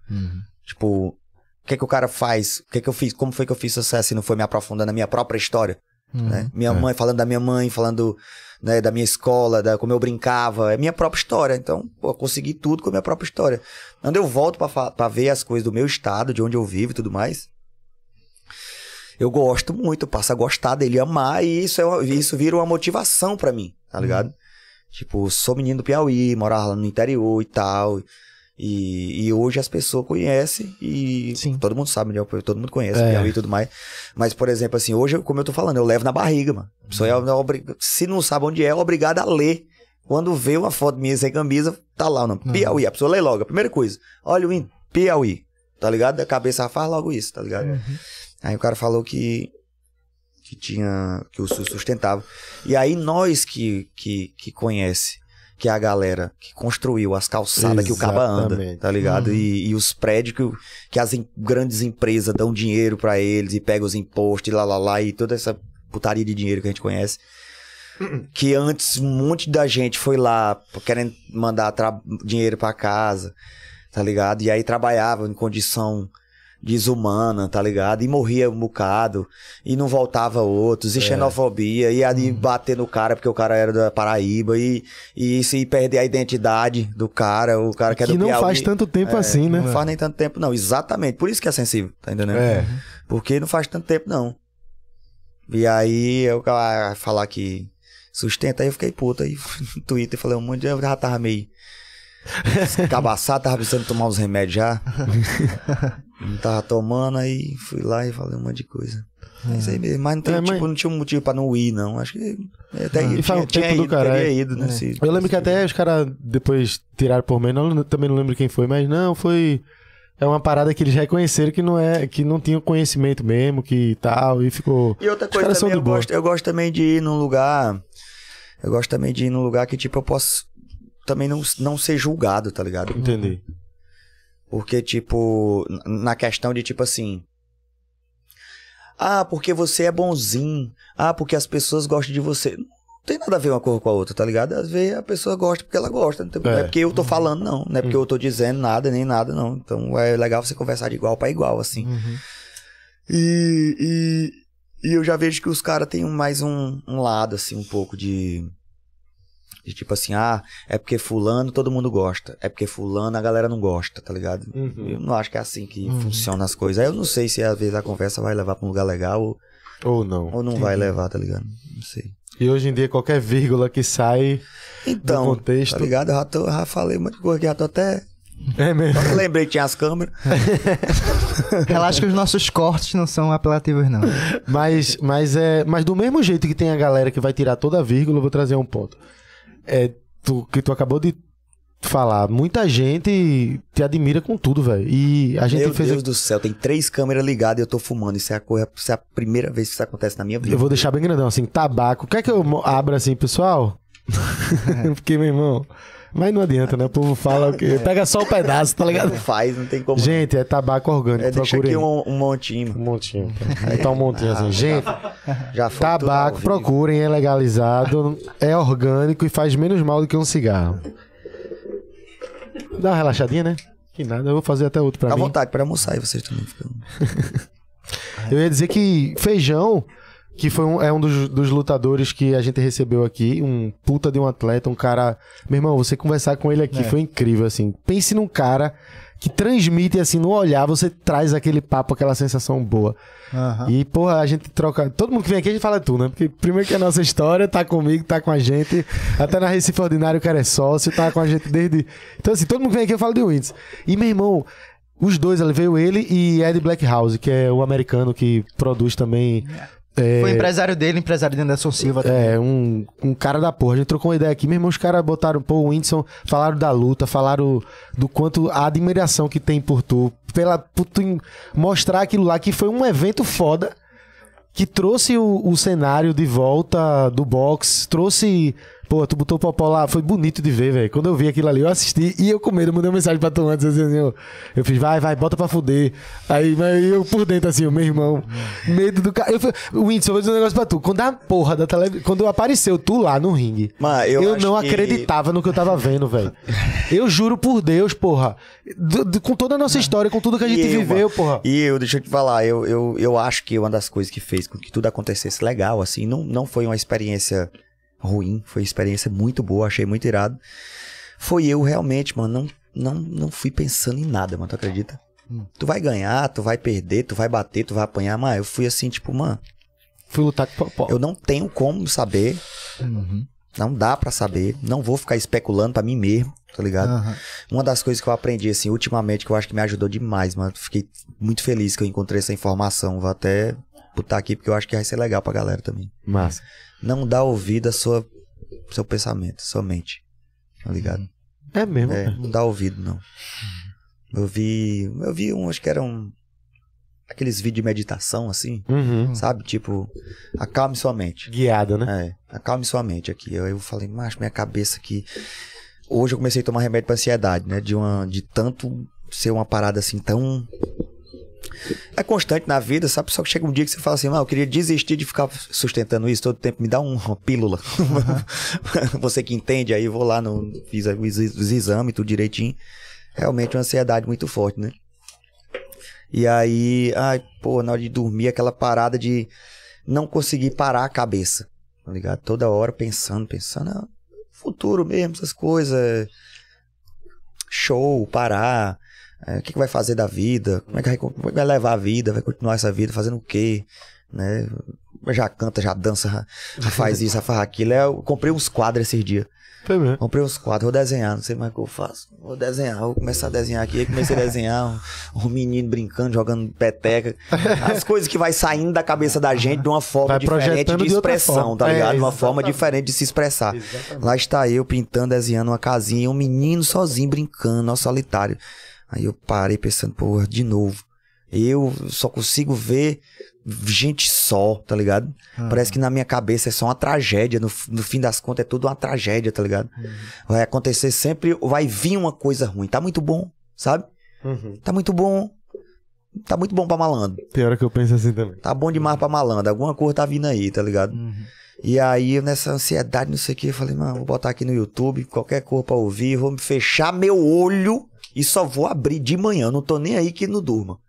Tipo, o que que o cara faz? O que que eu fiz? Como foi que eu fiz sucesso e não foi me aprofundando na minha própria história? Né? Minha É. mãe, falando da minha mãe, falando né, da minha escola, da como eu brincava. É minha própria história. Então, pô, eu consegui tudo com a minha própria história. Quando eu volto pra ver as coisas do meu estado, de onde eu vivo e tudo mais, eu gosto muito, eu passo a gostar dele, amar, e isso, é, uma- isso vira uma motivação pra mim, tá ligado? Tipo, sou menino do Piauí, morava lá no interior e tal. E, e hoje as pessoas conhecem e Sim. todo mundo sabe, né? Todo mundo conhece É. Piauí e tudo mais. Mas, por exemplo, assim, hoje, como eu tô falando, eu levo na barriga, mano. A pessoa é, é obri- Se não sabe onde é, é obrigado a ler. Quando vê uma foto minha sem camisa, tá lá o nome. Piauí. A pessoa lê logo. A primeira coisa. Olha o hino. Piauí. Tá ligado? Da cabeça faz logo isso, tá ligado? Aí o cara falou que que tinha que o SUS sustentava. E aí nós que que que conhece que é a galera que construiu as calçadas que o caba anda, tá ligado? E, e os prédios que, que as em- grandes empresas dão dinheiro pra eles e pegam os impostos e lá lá lá e toda essa putaria de dinheiro que a gente conhece. Que antes um monte da gente foi lá querendo mandar dinheiro pra casa, tá ligado? E aí trabalhava em condição desumana, tá ligado? E morria um bocado, e não voltava outros, e xenofobia, e ali bater no cara porque o cara era da Paraíba, e, e isso e perder a identidade do cara, o cara que é Que do não Piauí. faz tanto tempo assim, né? Não faz nem tanto tempo, não. Exatamente. Por isso que é sensível, tá entendendo? É. Porque não faz tanto tempo, não. E aí, eu ah, falar que sustenta, aí eu fiquei puto. Aí no Twitter falei um monte de. Eu já tava meio. Cabaçado, tava precisando tomar uns remédios já. não tava tomando, aí fui lá e falei um monte de coisa. É isso aí mesmo. Mas não, tem, É, mas- tipo, não tinha um motivo pra não ir, não. Acho que. Até um tempo do ido, teria ido, né? se- Eu lembro que até os caras depois tiraram por meio, não, também não lembro quem foi, mas não, foi. É uma parada que eles reconheceram que não é, que não tinha conhecimento mesmo, que tal, e ficou. E outra coisa também, eu boa. gosto, eu gosto também de ir num lugar. Eu gosto também de ir num lugar que, tipo, eu posso também não, não ser julgado, tá ligado? Entendi. Porque, tipo, na questão de, tipo assim. Ah, porque você é bonzinho. Ah, porque as pessoas gostam de você. Não tem nada a ver uma coisa com a outra, tá ligado? Às vezes a pessoa gosta porque ela gosta. Não, tem- não É. é porque eu tô falando, não. Não é porque eu tô dizendo nada, nem nada, não. Então é legal você conversar de igual pra igual, assim. E, e, e eu já vejo que os caras têm mais um, um lado, assim, um pouco de. De tipo assim, ah, é porque fulano todo mundo gosta. É porque fulano a galera não gosta, tá ligado? Eu não acho que é assim que funciona as coisas. Aí eu não sei se às vezes a conversa vai levar pra um lugar legal ou, Ou não. ou não vai levar, tá ligado? Não sei. E hoje em dia, qualquer vírgula que sai. Então, Do contexto. tá ligado? Eu já, tô, já falei um monte de coisa que já tô até. É mesmo. Só que lembrei que tinha as câmeras. Relaxa que os nossos cortes não são apelativos, não. Mas, mas, é, mas do mesmo jeito que tem a galera que vai tirar toda a vírgula, eu vou trazer um ponto. É tu, que tu acabou de falar. Muita gente te admira com tudo, velho. E a gente Meu fez. Deus do céu, tem três câmeras ligadas e eu tô fumando. Isso é, a coisa, isso é a primeira vez que isso acontece na minha vida. Eu vou deixar bem grandão, assim, tabaco. Quer que eu abra assim, pessoal? Porque, meu irmão. Mas não adianta, né? O povo fala o quê? Pega só o pedaço, tá ligado? Não faz, não tem como. Gente, é tabaco orgânico. é, deixa procurem. aqui um, um montinho. Um montinho. Vou botar um montinho assim. Gente, Já foi tabaco, procurem, é legalizado, é orgânico e faz menos mal do que um cigarro. Dá uma relaxadinha, né? Que nada, eu vou fazer até outro pra à mim. vontade para almoçar e vocês também ficam. Eu ia dizer que Feijão, que foi um, é um dos, dos lutadores que a gente recebeu aqui, um puta de um atleta, um cara. Meu irmão, você conversar com ele aqui foi incrível, assim. Pense num cara que transmite, assim, no olhar, você traz aquele papo, aquela sensação boa. E, porra, a gente troca. Todo mundo que vem aqui, a gente fala tu, né? Porque primeiro que a nossa história tá comigo, tá com a gente. Até na Recife Ordinário, o cara é sócio, tá com a gente desde. Então, assim, todo mundo que vem aqui eu falo de Winds. E, meu irmão, os dois, veio ele e Ed Blackhouse, que é o americano que produz também. É, Foi empresário dele, empresário de Anderson Silva. também. é, um, um cara da porra. A gente trocou uma ideia aqui. Meu irmão, os caras botaram, pô, o Whindersson, falaram da luta, falaram do quanto a admiração que tem por tu, pela, por tu mostrar aquilo lá, que foi um evento foda. que trouxe o, o cenário de volta do box, trouxe Pô, tu botou o Popó lá, foi bonito de ver, velho. Quando eu vi aquilo ali, eu assisti e eu com medo, mandei uma mensagem pra tu antes, assim, eu, eu fiz, vai, vai, bota pra fuder. Aí, mas eu por dentro, assim, o meu irmão, medo do cara. O Whindersson, vou dizer um negócio pra tu. Quando a porra da televisão, quando apareceu tu lá no ringue, Mano, eu eu, não que- acreditava no que eu tava vendo, velho. Eu juro por Deus, porra. Com toda a nossa história, com tudo que a gente eu, viveu, porra. E eu, deixa eu te falar, eu, eu, eu acho que uma das coisas que fez com que tudo acontecesse legal, assim, não, não foi uma experiência ruim, foi experiência muito boa, achei muito irado. Foi eu realmente, mano, não, não, não fui pensando em nada, mano, tu acredita? Tu vai ganhar, tu vai perder, tu vai bater, tu vai apanhar, mas eu fui assim, tipo, mano, Fui lutar com Popó. eu não tenho como saber, Uhum. não dá pra saber, não vou ficar especulando pra mim mesmo, tá ligado? Aham. Uma das coisas que eu aprendi, assim, ultimamente, que eu acho que me ajudou demais, mano. Fiquei muito feliz que eu encontrei essa informação. Vou até botar aqui, porque eu acho que vai ser legal pra galera também. Massa. Não dá ouvido a sua seu pensamento, sua mente. Tá ligado? É mesmo. É, não dá ouvido, não. Eu vi. Eu vi um, acho que eram. Aqueles vídeos de meditação, assim, Uhum. sabe? Tipo, acalme sua mente. Guiada, né? É, acalme sua mente aqui. Eu, eu falei, macho, minha cabeça aqui. Hoje eu comecei a tomar remédio pra ansiedade, né? De, uma, de tanto ser uma parada assim tão. É constante na vida, sabe? Só que chega um dia que você fala assim, ah, eu queria desistir de ficar sustentando isso todo tempo, me dá um- uma pílula. você que entende, aí eu vou lá, no, fiz os, os exames, tudo direitinho. Realmente uma ansiedade muito forte, né? E aí, ai, pô, na hora de dormir, aquela parada de não conseguir parar a cabeça, tá ligado? Toda hora pensando, pensando, ah, futuro mesmo, essas coisas. Show, parar. É, o que, que vai fazer da vida? Como é, que vai, como é que vai levar a vida? Vai continuar essa vida fazendo o quê? Né? Já canta, já dança, já, faz isso, já faz aquilo. É, Eu comprei uns quadros esses dias. Foi mesmo. Comprei uns quadros, vou desenhar, não sei mais o que eu faço. Vou desenhar, vou começar a desenhar aqui. Aí comecei a desenhar um, um menino brincando, jogando peteca. As coisas que vai saindo da cabeça da gente de uma forma Vai diferente de de expressão, forma. tá É, ligado? de uma exatamente. forma diferente de se expressar. Lá está eu pintando, desenhando uma casinha, um menino sozinho brincando, ó, solitário. Aí eu parei pensando, pô, de novo. Eu só consigo ver gente só, tá ligado? Parece que na minha cabeça é só uma tragédia. No, no fim das contas é tudo uma tragédia, tá ligado? Vai acontecer sempre, vai vir uma coisa ruim. Tá muito bom, sabe? Uhum. Tá muito bom. Tá muito bom pra malandro. Tem hora que eu penso assim também. Tá bom demais pra malandro. Alguma coisa tá vindo aí, tá ligado? E aí, nessa ansiedade, não sei o que, eu falei, mano, vou botar aqui no YouTube, qualquer coisa pra ouvir, vou fechar meu olho e só vou abrir de manhã. Eu não tô nem aí que não durma.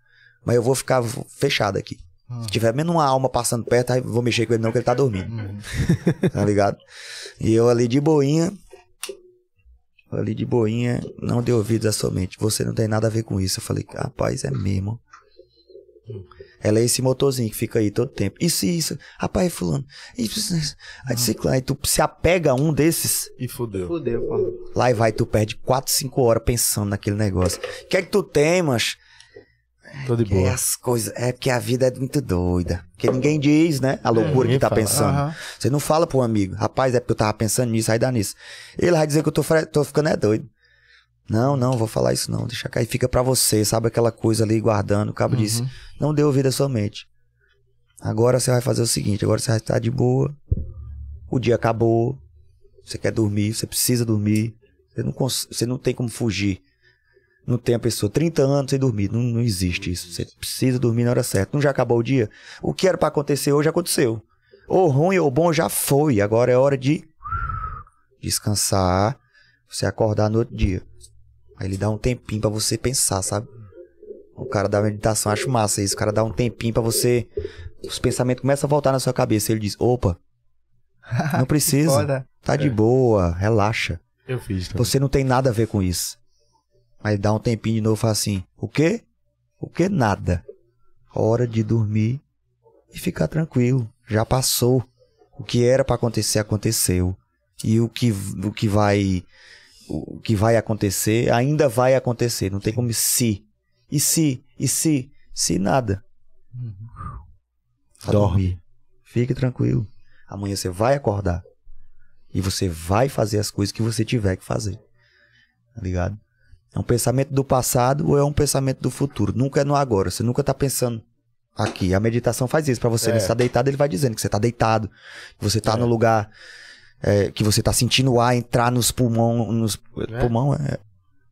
Mas eu vou ficar fechado aqui. Se tiver menos uma alma passando perto, aí vou mexer com ele não, que ele tá dormindo. tá ligado? E eu ali de boinha. Ali de boinha, não deu ouvidos à sua mente. Você não tem nada a ver com isso. Eu falei, rapaz, é mesmo. Ela é esse motorzinho que fica aí todo tempo. Isso e isso. Rapaz, fulano. Isso, isso. Aí, disse, aí tu se apega a um desses, E fudeu. Fudeu, pô. lá e vai, tu perde 4, 5 horas pensando naquele negócio. O que é que tu tem, mas Tô de é boa. as coisas. É porque a vida é muito doida. Porque ninguém diz, né? A loucura ninguém que tá fala. pensando. Aham. Você não fala pro amigo, rapaz, é porque eu tava pensando nisso, aí dá nisso. Ele vai dizer que eu tô, tô ficando é doido. Não, não, vou falar isso não. Deixa cair, fica pra você, sabe aquela coisa ali guardando. O cabo disse, não dê ouvido à sua mente. Agora você vai fazer o seguinte, agora você vai estar de boa. O dia acabou. Você quer dormir, você precisa dormir. Você não, você não tem como fugir. Não tem a pessoa 30 anos sem dormir. Não, não existe isso. Você precisa dormir na hora certa. Não já acabou o dia? O que era pra acontecer hoje aconteceu. Ou ruim ou bom já foi. Agora é hora de descansar. Você acordar no outro dia. Aí ele dá um tempinho pra você pensar, sabe? O cara da meditação, acho massa isso. O cara dá um tempinho pra você. Os pensamentos começam a voltar na sua cabeça. Ele diz: opa, não precisa. Tá de boa, relaxa. Eu fiz. também. Você não tem nada a ver com isso. Aí dá um tempinho de novo e fala assim: o quê? O que nada? Hora de dormir e ficar tranquilo. Já passou. O que era pra acontecer aconteceu. E o que, o que vai o que vai acontecer ainda vai acontecer. Não tem como se. E se? E se? Se nada. Só Dorme. dormir. Fique tranquilo. Amanhã você vai acordar. E você vai fazer as coisas que você tiver que fazer. Tá ligado? É um pensamento do passado ou é um pensamento do futuro? Nunca é no agora. Você nunca tá pensando Aqui, a meditação faz isso pra você. É. Você tá deitado, ele vai dizendo que você tá deitado, que você tá no lugar, é, que você tá sentindo o ar entrar nos pulmão, nos pulmão é,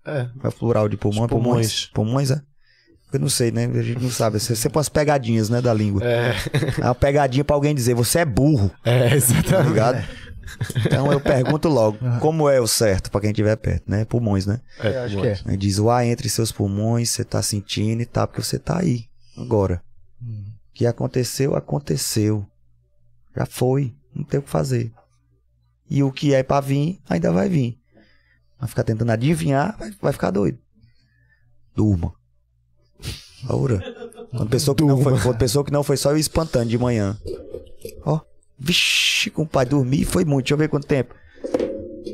É. é o plural de pulmão, Os é pulmões. Pulmões é? Eu não sei, né? A gente não sabe. Você sempre umas pegadinhas, né, da língua. É, É uma pegadinha pra alguém dizer, você é burro, é tá exatamente. ligado? Então eu pergunto logo, como é o certo pra quem estiver perto, né? Pulmões, né? É, Eu acho que é. Aí diz o ar entre seus pulmões, você tá sentindo e tal, porque você tá aí, agora. O que aconteceu, aconteceu. Já foi, não tem o que fazer. E o que é pra vir, ainda vai vir. Vai ficar tentando adivinhar, vai, vai ficar doido. Durma. Ora. Quando pensou, que não foi, quando pensou que não foi só eu espantando de manhã. Ó. Vixe, compadre, dormi foi muito. Deixa eu ver quanto tempo.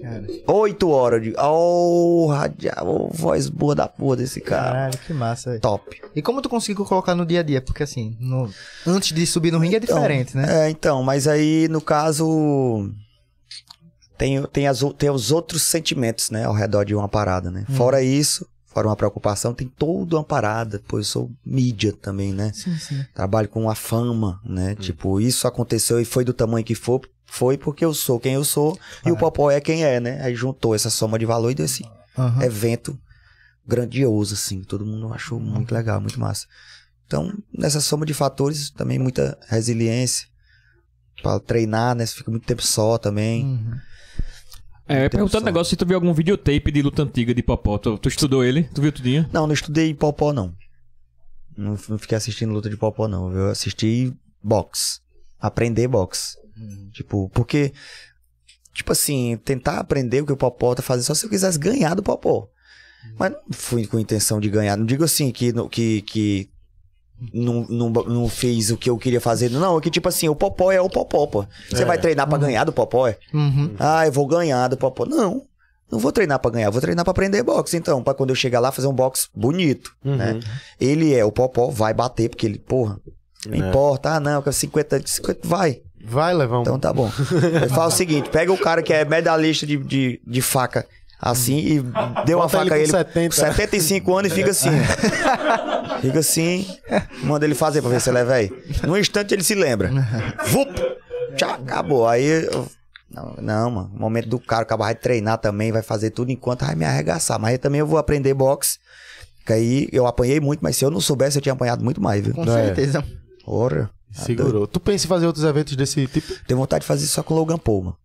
Cara. Oito horas de. Oh, radial, oh, voz boa da porra desse cara. Caralho, que massa. velho. Top. E como tu conseguiu colocar no dia a dia? Porque assim, no- antes de subir no ringue é diferente, né? É, então, mas aí no caso. Tem, tem, as, tem os outros sentimentos, né, ao redor de uma parada, né? Fora isso, fora uma preocupação, tem toda uma parada. Pois eu sou mídia também, né? Sim, sim. Trabalho com a fama, né? Tipo, isso aconteceu e foi do tamanho que for, foi porque eu sou quem eu sou e o Popó é quem é, né? Aí juntou essa soma de valor e deu esse Aham. evento grandioso, assim. Todo mundo achou muito legal, muito massa. Então, nessa soma de fatores, também muita resiliência. Pra treinar, né? Você fica muito tempo só também. Uhum. É, eu perguntando um negócio se tu viu algum videotape de luta antiga de Popó. Tu, tu estudou ele? Tu viu tudinho? Não, não estudei popó, não. Não, fiquei assistindo luta de popó, não. Eu assisti boxe. Aprender boxe. Tipo, porque... Tipo assim, tentar aprender o que o popó tá fazendo só se eu quisesse ganhar do popó. Mas não fui com intenção de ganhar. Não digo assim que... que, que não, não, não fiz o que eu queria fazer. Não, é que tipo assim, o popó é o popó, pô. Você É. vai treinar pra ganhar do popó, é? Uhum. Ah, eu vou ganhar do popó. Não, não vou treinar pra ganhar, vou treinar pra aprender boxe, então, pra quando eu chegar lá fazer um boxe bonito, né? Ele é o popó, vai bater, porque ele, porra, não É. importa, ah, não, que é 50, 50, vai. Vai levar um. Então tá bom. Ele fala o seguinte: pega o cara que é medalhista de, de, de faca. Assim, e deu uma Bota faca a ele com 70. 75 anos e fica assim. Fica assim. Manda ele fazer pra ver se ele é velho. Num instante ele se lembra. Vup! Tchau, acabou. Aí. eu- Não, não, mano. O momento do cara, o cara vai treinar também, vai fazer tudo enquanto vai me arregaçar. Mas aí também eu vou aprender boxe. Que aí eu apanhei muito, mas se eu não soubesse, eu tinha apanhado muito mais, viu? Com É. certeza. Ora. Segurou. Tu pensa em fazer outros eventos desse tipo? Tenho vontade de fazer isso só com o Logan Paul, mano.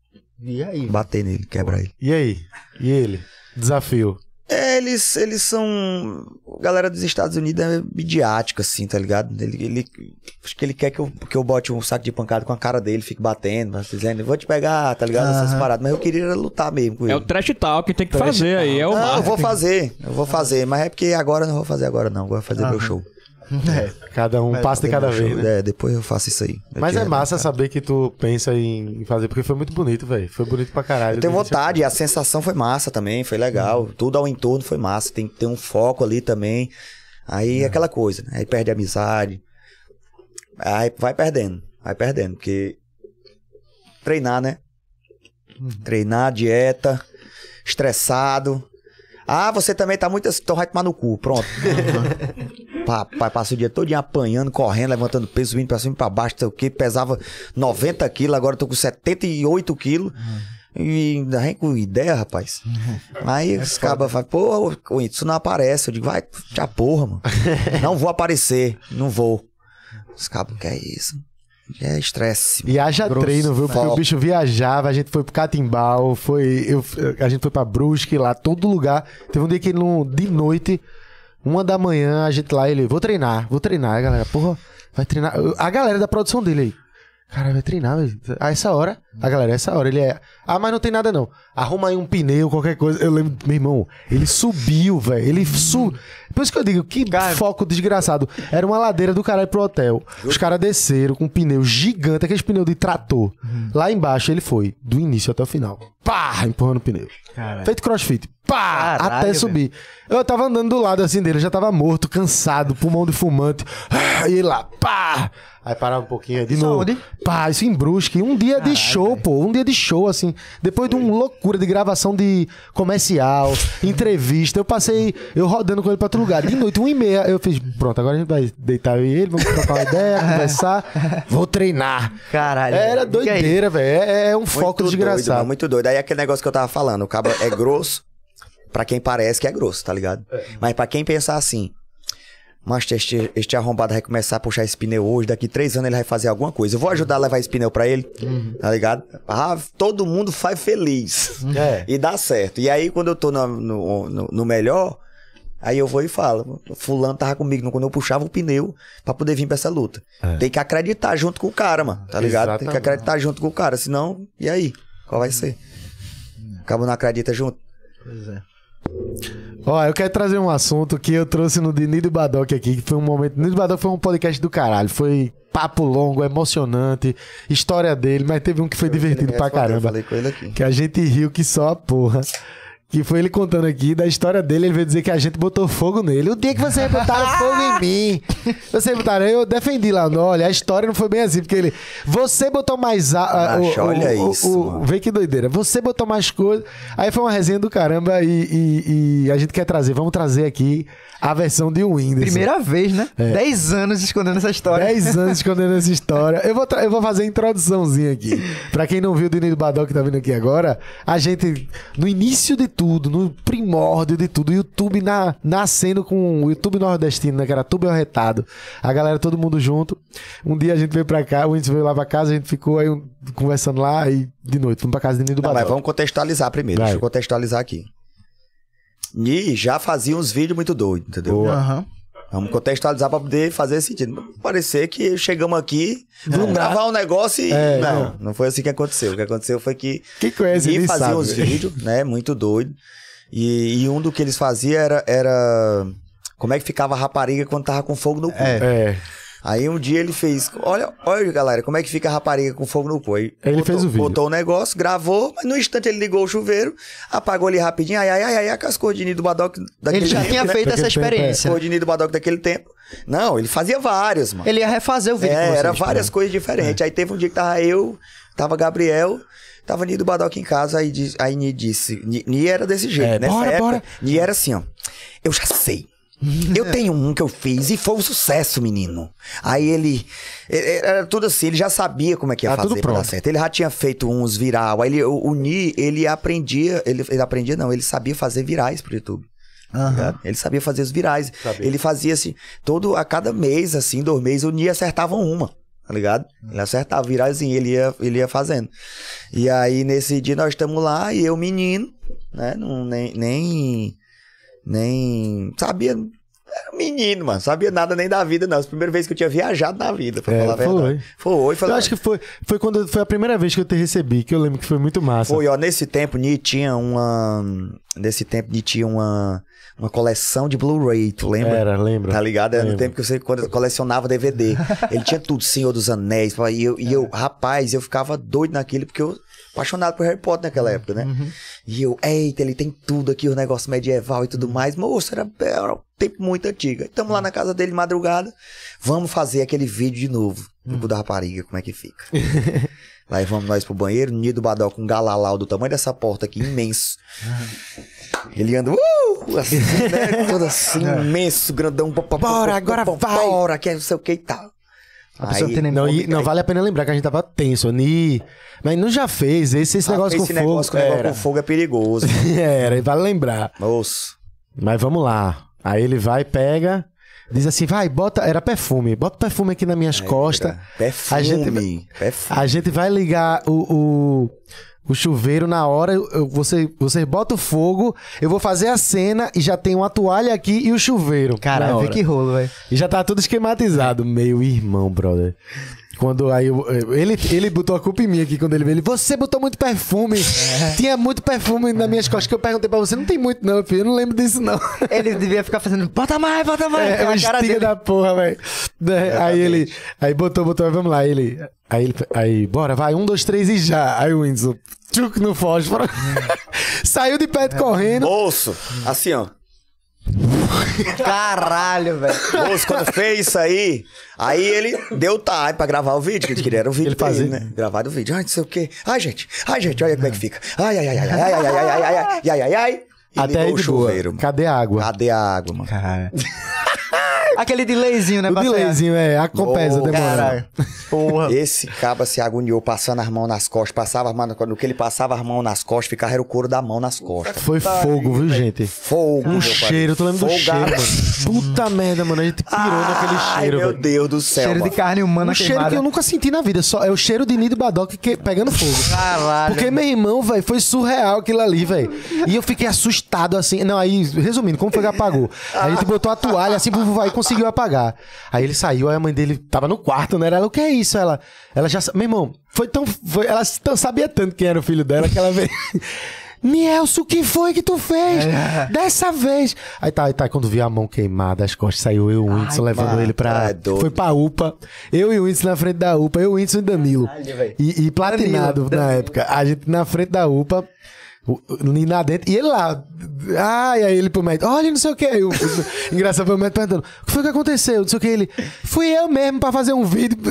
E aí? Bater nele, quebrar ele. E aí? E ele? Desafio. É, eles, eles são. A galera dos Estados Unidos é midiática, assim, tá ligado? Ele, ele- acho que ele quer que eu, que eu bote um saco de pancada com a cara dele, fique batendo, dizendo, vou te pegar, tá ligado? Essas paradas. Mas eu queria era lutar mesmo com ele. É o trash talk que tem que fazer aí. É o não, eu vou fazer, eu vou fazer. Mas é porque agora eu não vou fazer agora, não. Agora vou fazer meu Aham. show. É. Cada um passa de cada vez, show. né? É, depois eu faço isso aí. Mas é massa saber que tu pensa em fazer, porque foi muito bonito, velho. Foi bonito pra caralho. Eu tenho vontade, a sensação foi massa também, foi legal. Tudo ao entorno foi massa, tem que ter um foco ali também. Aí é aquela coisa, né? Aí perde a amizade. Aí vai perdendo, vai perdendo, porque treinar, né? Treinar, dieta, estressado. Ah, você também tá muito. Então vai tomar no cu, pronto. Papai passa o dia todo apanhando, correndo, levantando peso, subindo pra cima e pra baixo, não sei o que. Pesava 90 quilos, agora tô com 78 quilos. E ainda vem com ideia, rapaz. Aí os cabas falam, pô, isso não aparece. Eu digo, vai, já porra, mano. não vou aparecer, não vou. Os cabas, que é isso? É estresse. E haja Grosso. treino, viu? Porque o bicho viajava, a gente foi pro Catimbau, foi, eu, a gente foi pra Brusque, lá, todo lugar. Teve um dia que ele, não- de noite, uma da manhã, a gente lá, ele, vou treinar, vou treinar. Galera, porra, vai treinar. A galera da produção dele aí, cara, vai treinar, velho. A essa hora, a galera, essa hora, ele é, ah, mas não tem nada não. Arruma aí um pneu, qualquer coisa. Eu lembro, meu irmão, ele subiu, velho, ele subiu. Por isso que eu digo, que foco desgraçado. Era uma ladeira do caralho pro hotel. Os caras desceram com um pneu gigante, aqueles pneu de trator. Lá embaixo ele foi, do início até o final. Pá, empurrando o pneu. Caralho. Feito crossfit. Pá, Caralho, até velho. subir. Eu tava andando do lado assim dele, já tava morto, cansado, pulmão de fumante. E ele lá, pá. Aí parava um pouquinho, de novo. Saúde. Pá, isso em Brusque. Um dia de show, show, pô. Um dia de show, assim. Depois de uma loucura de gravação de comercial, entrevista. Eu passei, eu rodando com ele pra outro lugar. De noite, uma e meia, eu fiz, pronto, agora a gente vai deitar eu e ele, vamos trocar uma ideia, conversar. Vou treinar. Caralho. Era doideira, velho. É, é um foco Muito doido, desgraçado. mano, muito doido. Aí aquele negócio que eu tava falando, o cabo é grosso pra quem parece que é grosso, tá ligado? Mas pra quem pensar assim, mas este, este arrombado vai começar a puxar esse pneu hoje, daqui três anos ele vai fazer alguma coisa. Eu vou ajudar a levar esse pneu pra ele, tá ligado? Ah, todo mundo faz feliz. É. E dá certo. E aí, quando eu tô no, no, no- no melhor, aí eu vou e falo: Fulano tava comigo quando eu puxava o pneu pra poder vir pra essa luta. Tem que acreditar junto com o cara, mano. Tá ligado? Tem que Exatamente. acreditar junto com o cara. Senão, e aí? Qual vai ser? Acaba não acredita junto. Pois é. Ó, eu quero trazer um assunto que eu trouxe no de Nido Badoc aqui, que foi um momento. Nido Badoc foi um podcast do caralho. Foi papo longo, emocionante, história dele, mas teve um que foi divertido Ele pra caramba. Eu. Que a gente riu que só a porra. Que foi ele contando aqui da história dele. Ele veio dizer que a gente botou fogo nele. O dia que vocês botaram fogo em mim. Vocês botaram. Eu defendi lá. não, Olha, a história não foi bem assim. Porque ele. Você botou mais. A, a- Macho, olha isso, mano. Vê que doideira. Você botou mais coisa. Aí foi uma resenha do caramba. E, e- e a gente quer trazer. Vamos trazer aqui a versão de Whindersson. Primeira vez, né? É. Dez anos escondendo essa história. 10 anos escondendo essa história. Eu vou, eu vou fazer a introduçãozinha aqui. Pra quem não viu o Dinido Badal que tá vindo aqui agora, a gente, no início de tudo, no primórdio de tudo, o YouTube na, nascendo com o YouTube nordestino, né? Que era tudo arretado. A galera, todo mundo junto. Um dia a gente veio pra cá, o Whindersson veio lá pra casa, a gente ficou aí um- conversando lá e de noite fomos pra casa do Dinido Não, mas vamos contextualizar primeiro. Vai. Deixa eu contextualizar aqui. Ni já fazia uns vídeos muito doidos, entendeu? Boa. Vamos contextualizar pra poder fazer sentido. Parecer que chegamos aqui, vamos gravar um negócio e. É, não, não. não foi assim que aconteceu. O que aconteceu foi que. Quem conhece Ni ele fazia sabe. uns vídeos, né? Muito doido. E, e um do que eles faziam era, era. Como é que ficava a rapariga quando tava com fogo no cu. É, Aí um dia ele fez. Olha, olha, galera, como é que fica a rapariga com fogo no cu. Aí Ele botou, fez o vídeo. Botou o negócio, gravou, mas no instante ele ligou o chuveiro, apagou ali rapidinho. Ai, ai, ai, ai, as cordinhas do Badoc daquele Ele já tempo, tinha né? feito essa Daquele tempo, é. experiência. Cordinha do Badoc daquele tempo. Não, ele fazia várias, mano. Ele ia refazer o vídeo com É, vocês. era várias coisas diferentes. Aí teve um dia que tava eu, tava Gabriel, tava Nido Badoc em casa, aí, diz- aí Ni disse. Ni, Ni era desse jeito, É, Nessa bora, época, bora. Ni era assim, ó. Eu já sei. Eu tenho um que eu fiz e foi um sucesso, menino. Aí ele. Era tudo assim, ele já sabia como é que ia Tá tudo fazer pra dar pronto. certo. Ele já tinha feito uns viral. Aí ele, o, o Ni, ele aprendia. Ele, ele aprendia, não, ele sabia fazer virais pro YouTube. Ligado? Ele sabia fazer os virais. Ele fazia assim, todo, a cada mês, assim, dois meses, o Ni acertava uma. Tá ligado? Ele acertava viralzinho, ele ia, ele ia fazendo. E aí, nesse dia, nós estamos lá, e eu, menino, né? Não, nem, nem. Nem. Sabia. Era um menino, mano. Sabia nada nem da vida, não. As primeiras vezes que eu tinha viajado na vida, pra É, falar a verdade. Foi. Eu Falei, acho que foi, foi quando foi a primeira vez que eu te recebi, que eu lembro que foi muito massa. Foi, ó, nesse tempo, Ni tinha uma. Nesse tempo, Ni tinha uma, uma coleção de Blu-ray, tu lembra? Era, lembra? Tá ligado? Era no tempo que você quando colecionava DVD. Ele tinha tudo, Senhor dos Anéis. E eu, e eu, rapaz, eu ficava doido naquilo, porque eu apaixonado por Harry Potter naquela época, né? E eu, eita, ele tem tudo aqui, o negócio medieval e tudo mais. Moço, era, era um tempo muito antigo. Estamos lá na casa dele, madrugada. Vamos fazer aquele vídeo de novo. Do da rapariga, como é que fica. Lá vamos nós pro banheiro, Nido Badal com um galalau do tamanho dessa porta aqui, imenso. Ele anda, uh, assim, né? Todo assim, imenso, grandão. Bora, agora vai. Bora, que é não sei o que e tal. Aí, Não, e- não vale a pena lembrar que a gente tava tenso, Ni. Mas não já fez esse, esse ah, negócio esse com fogo. negócio com, negócio era. com fogo é perigoso. era, e vale lembrar. Moço. Mas vamos lá. Aí ele vai, pega, diz assim: vai, bota. Era perfume, bota perfume aqui nas minhas costas. Perfume. A gente- Perfume. A gente vai ligar o, o, o chuveiro na hora. eu- você, você bota o fogo, eu vou fazer a cena e já tem uma toalha aqui e o chuveiro. Caralho, vê que rolo, velho. E já tá tudo esquematizado. Meu irmão, brother. Quando aí eu- ele, ele botou a culpa em mim aqui quando ele veio. Ele, você botou muito perfume. Tinha muito perfume nas minhas costas que eu perguntei pra você. Não tem muito, não, filho. Eu não lembro disso, não. Ele devia ficar fazendo, bota mais, bota mais. É, é uma cara da porra, velho. Né? Aí ele. Aí botou, botou, vamos lá. Ele. Aí ele. Aí, bora, vai, um, dois, três e já. Aí o Whindersson, tchuc no fósforo. Saiu de perto correndo. Moço. Assim, ó. Caralho, velho. Moço, quando fez isso aí, aí ele deu time pra gravar o vídeo, que ele queria era o vídeo Ele fazia- né? Gravar o vídeo. Ai, não sei o quê. Ai, gente. Ai, gente, olha como é que fica. Ai, ai, ai, ai, ai, ai, ai, ai, ai, ai, ai, ai, ai, ai. E Até aí o de boa. Cadê a água? Cadê a água, mano? Caralho. Aquele delayzinho, né? O sair? delayzinho, é, a compesa Ô, demora. Caralho. Porra. Esse caba se agoniou passando as mãos nas costas, passava as mãos, quando que ele passava as mãos nas costas, ficava era o couro da mão nas costas. Foi fogo, viu, gente? Fogo, Um meu cheiro, tu lembra do Folgado. cheiro, mano? Puta merda, mano. A gente pirou naquele Ai, cheiro, meu velho. Deus do céu, Cheiro de mano. carne humana Um cheiro queimada. que eu nunca senti na vida. Só, é o cheiro de Nido Badoc que, pegando fogo. Caralho. Porque meu irmão, velho, foi surreal aquilo ali, velho. E eu fiquei assustado assim. Não, aí, resumindo, como foi que apagou? Aí a gente botou a toalha assim, pum, aí conseguiu apagar. Aí ele saiu, aí a mãe dele tava no quarto, né? Ela, o que é isso? Ela, ela já. Meu irmão, foi tão. Foi, ela tão- sabia tanto quem era o filho dela que ela veio. Nielson, o que foi que tu fez? Dessa vez. Aí tá, aí tá, quando vi a mão queimada, as costas, saiu eu e o Whindersson levando mano, ele pra. é foi pra UPA. Eu e o Whindersson na frente da UPA, eu, o Whindersson e Danilo. velho. E, e platinado Danilo, na época. A gente na frente da UPA. O Nina dentro, e ele lá. Ai, aí ele pro médico, olha, não sei o que. O, engraçado foi o médico perguntando: o que foi que aconteceu? Não sei o que. Ele, fui eu mesmo pra fazer um vídeo.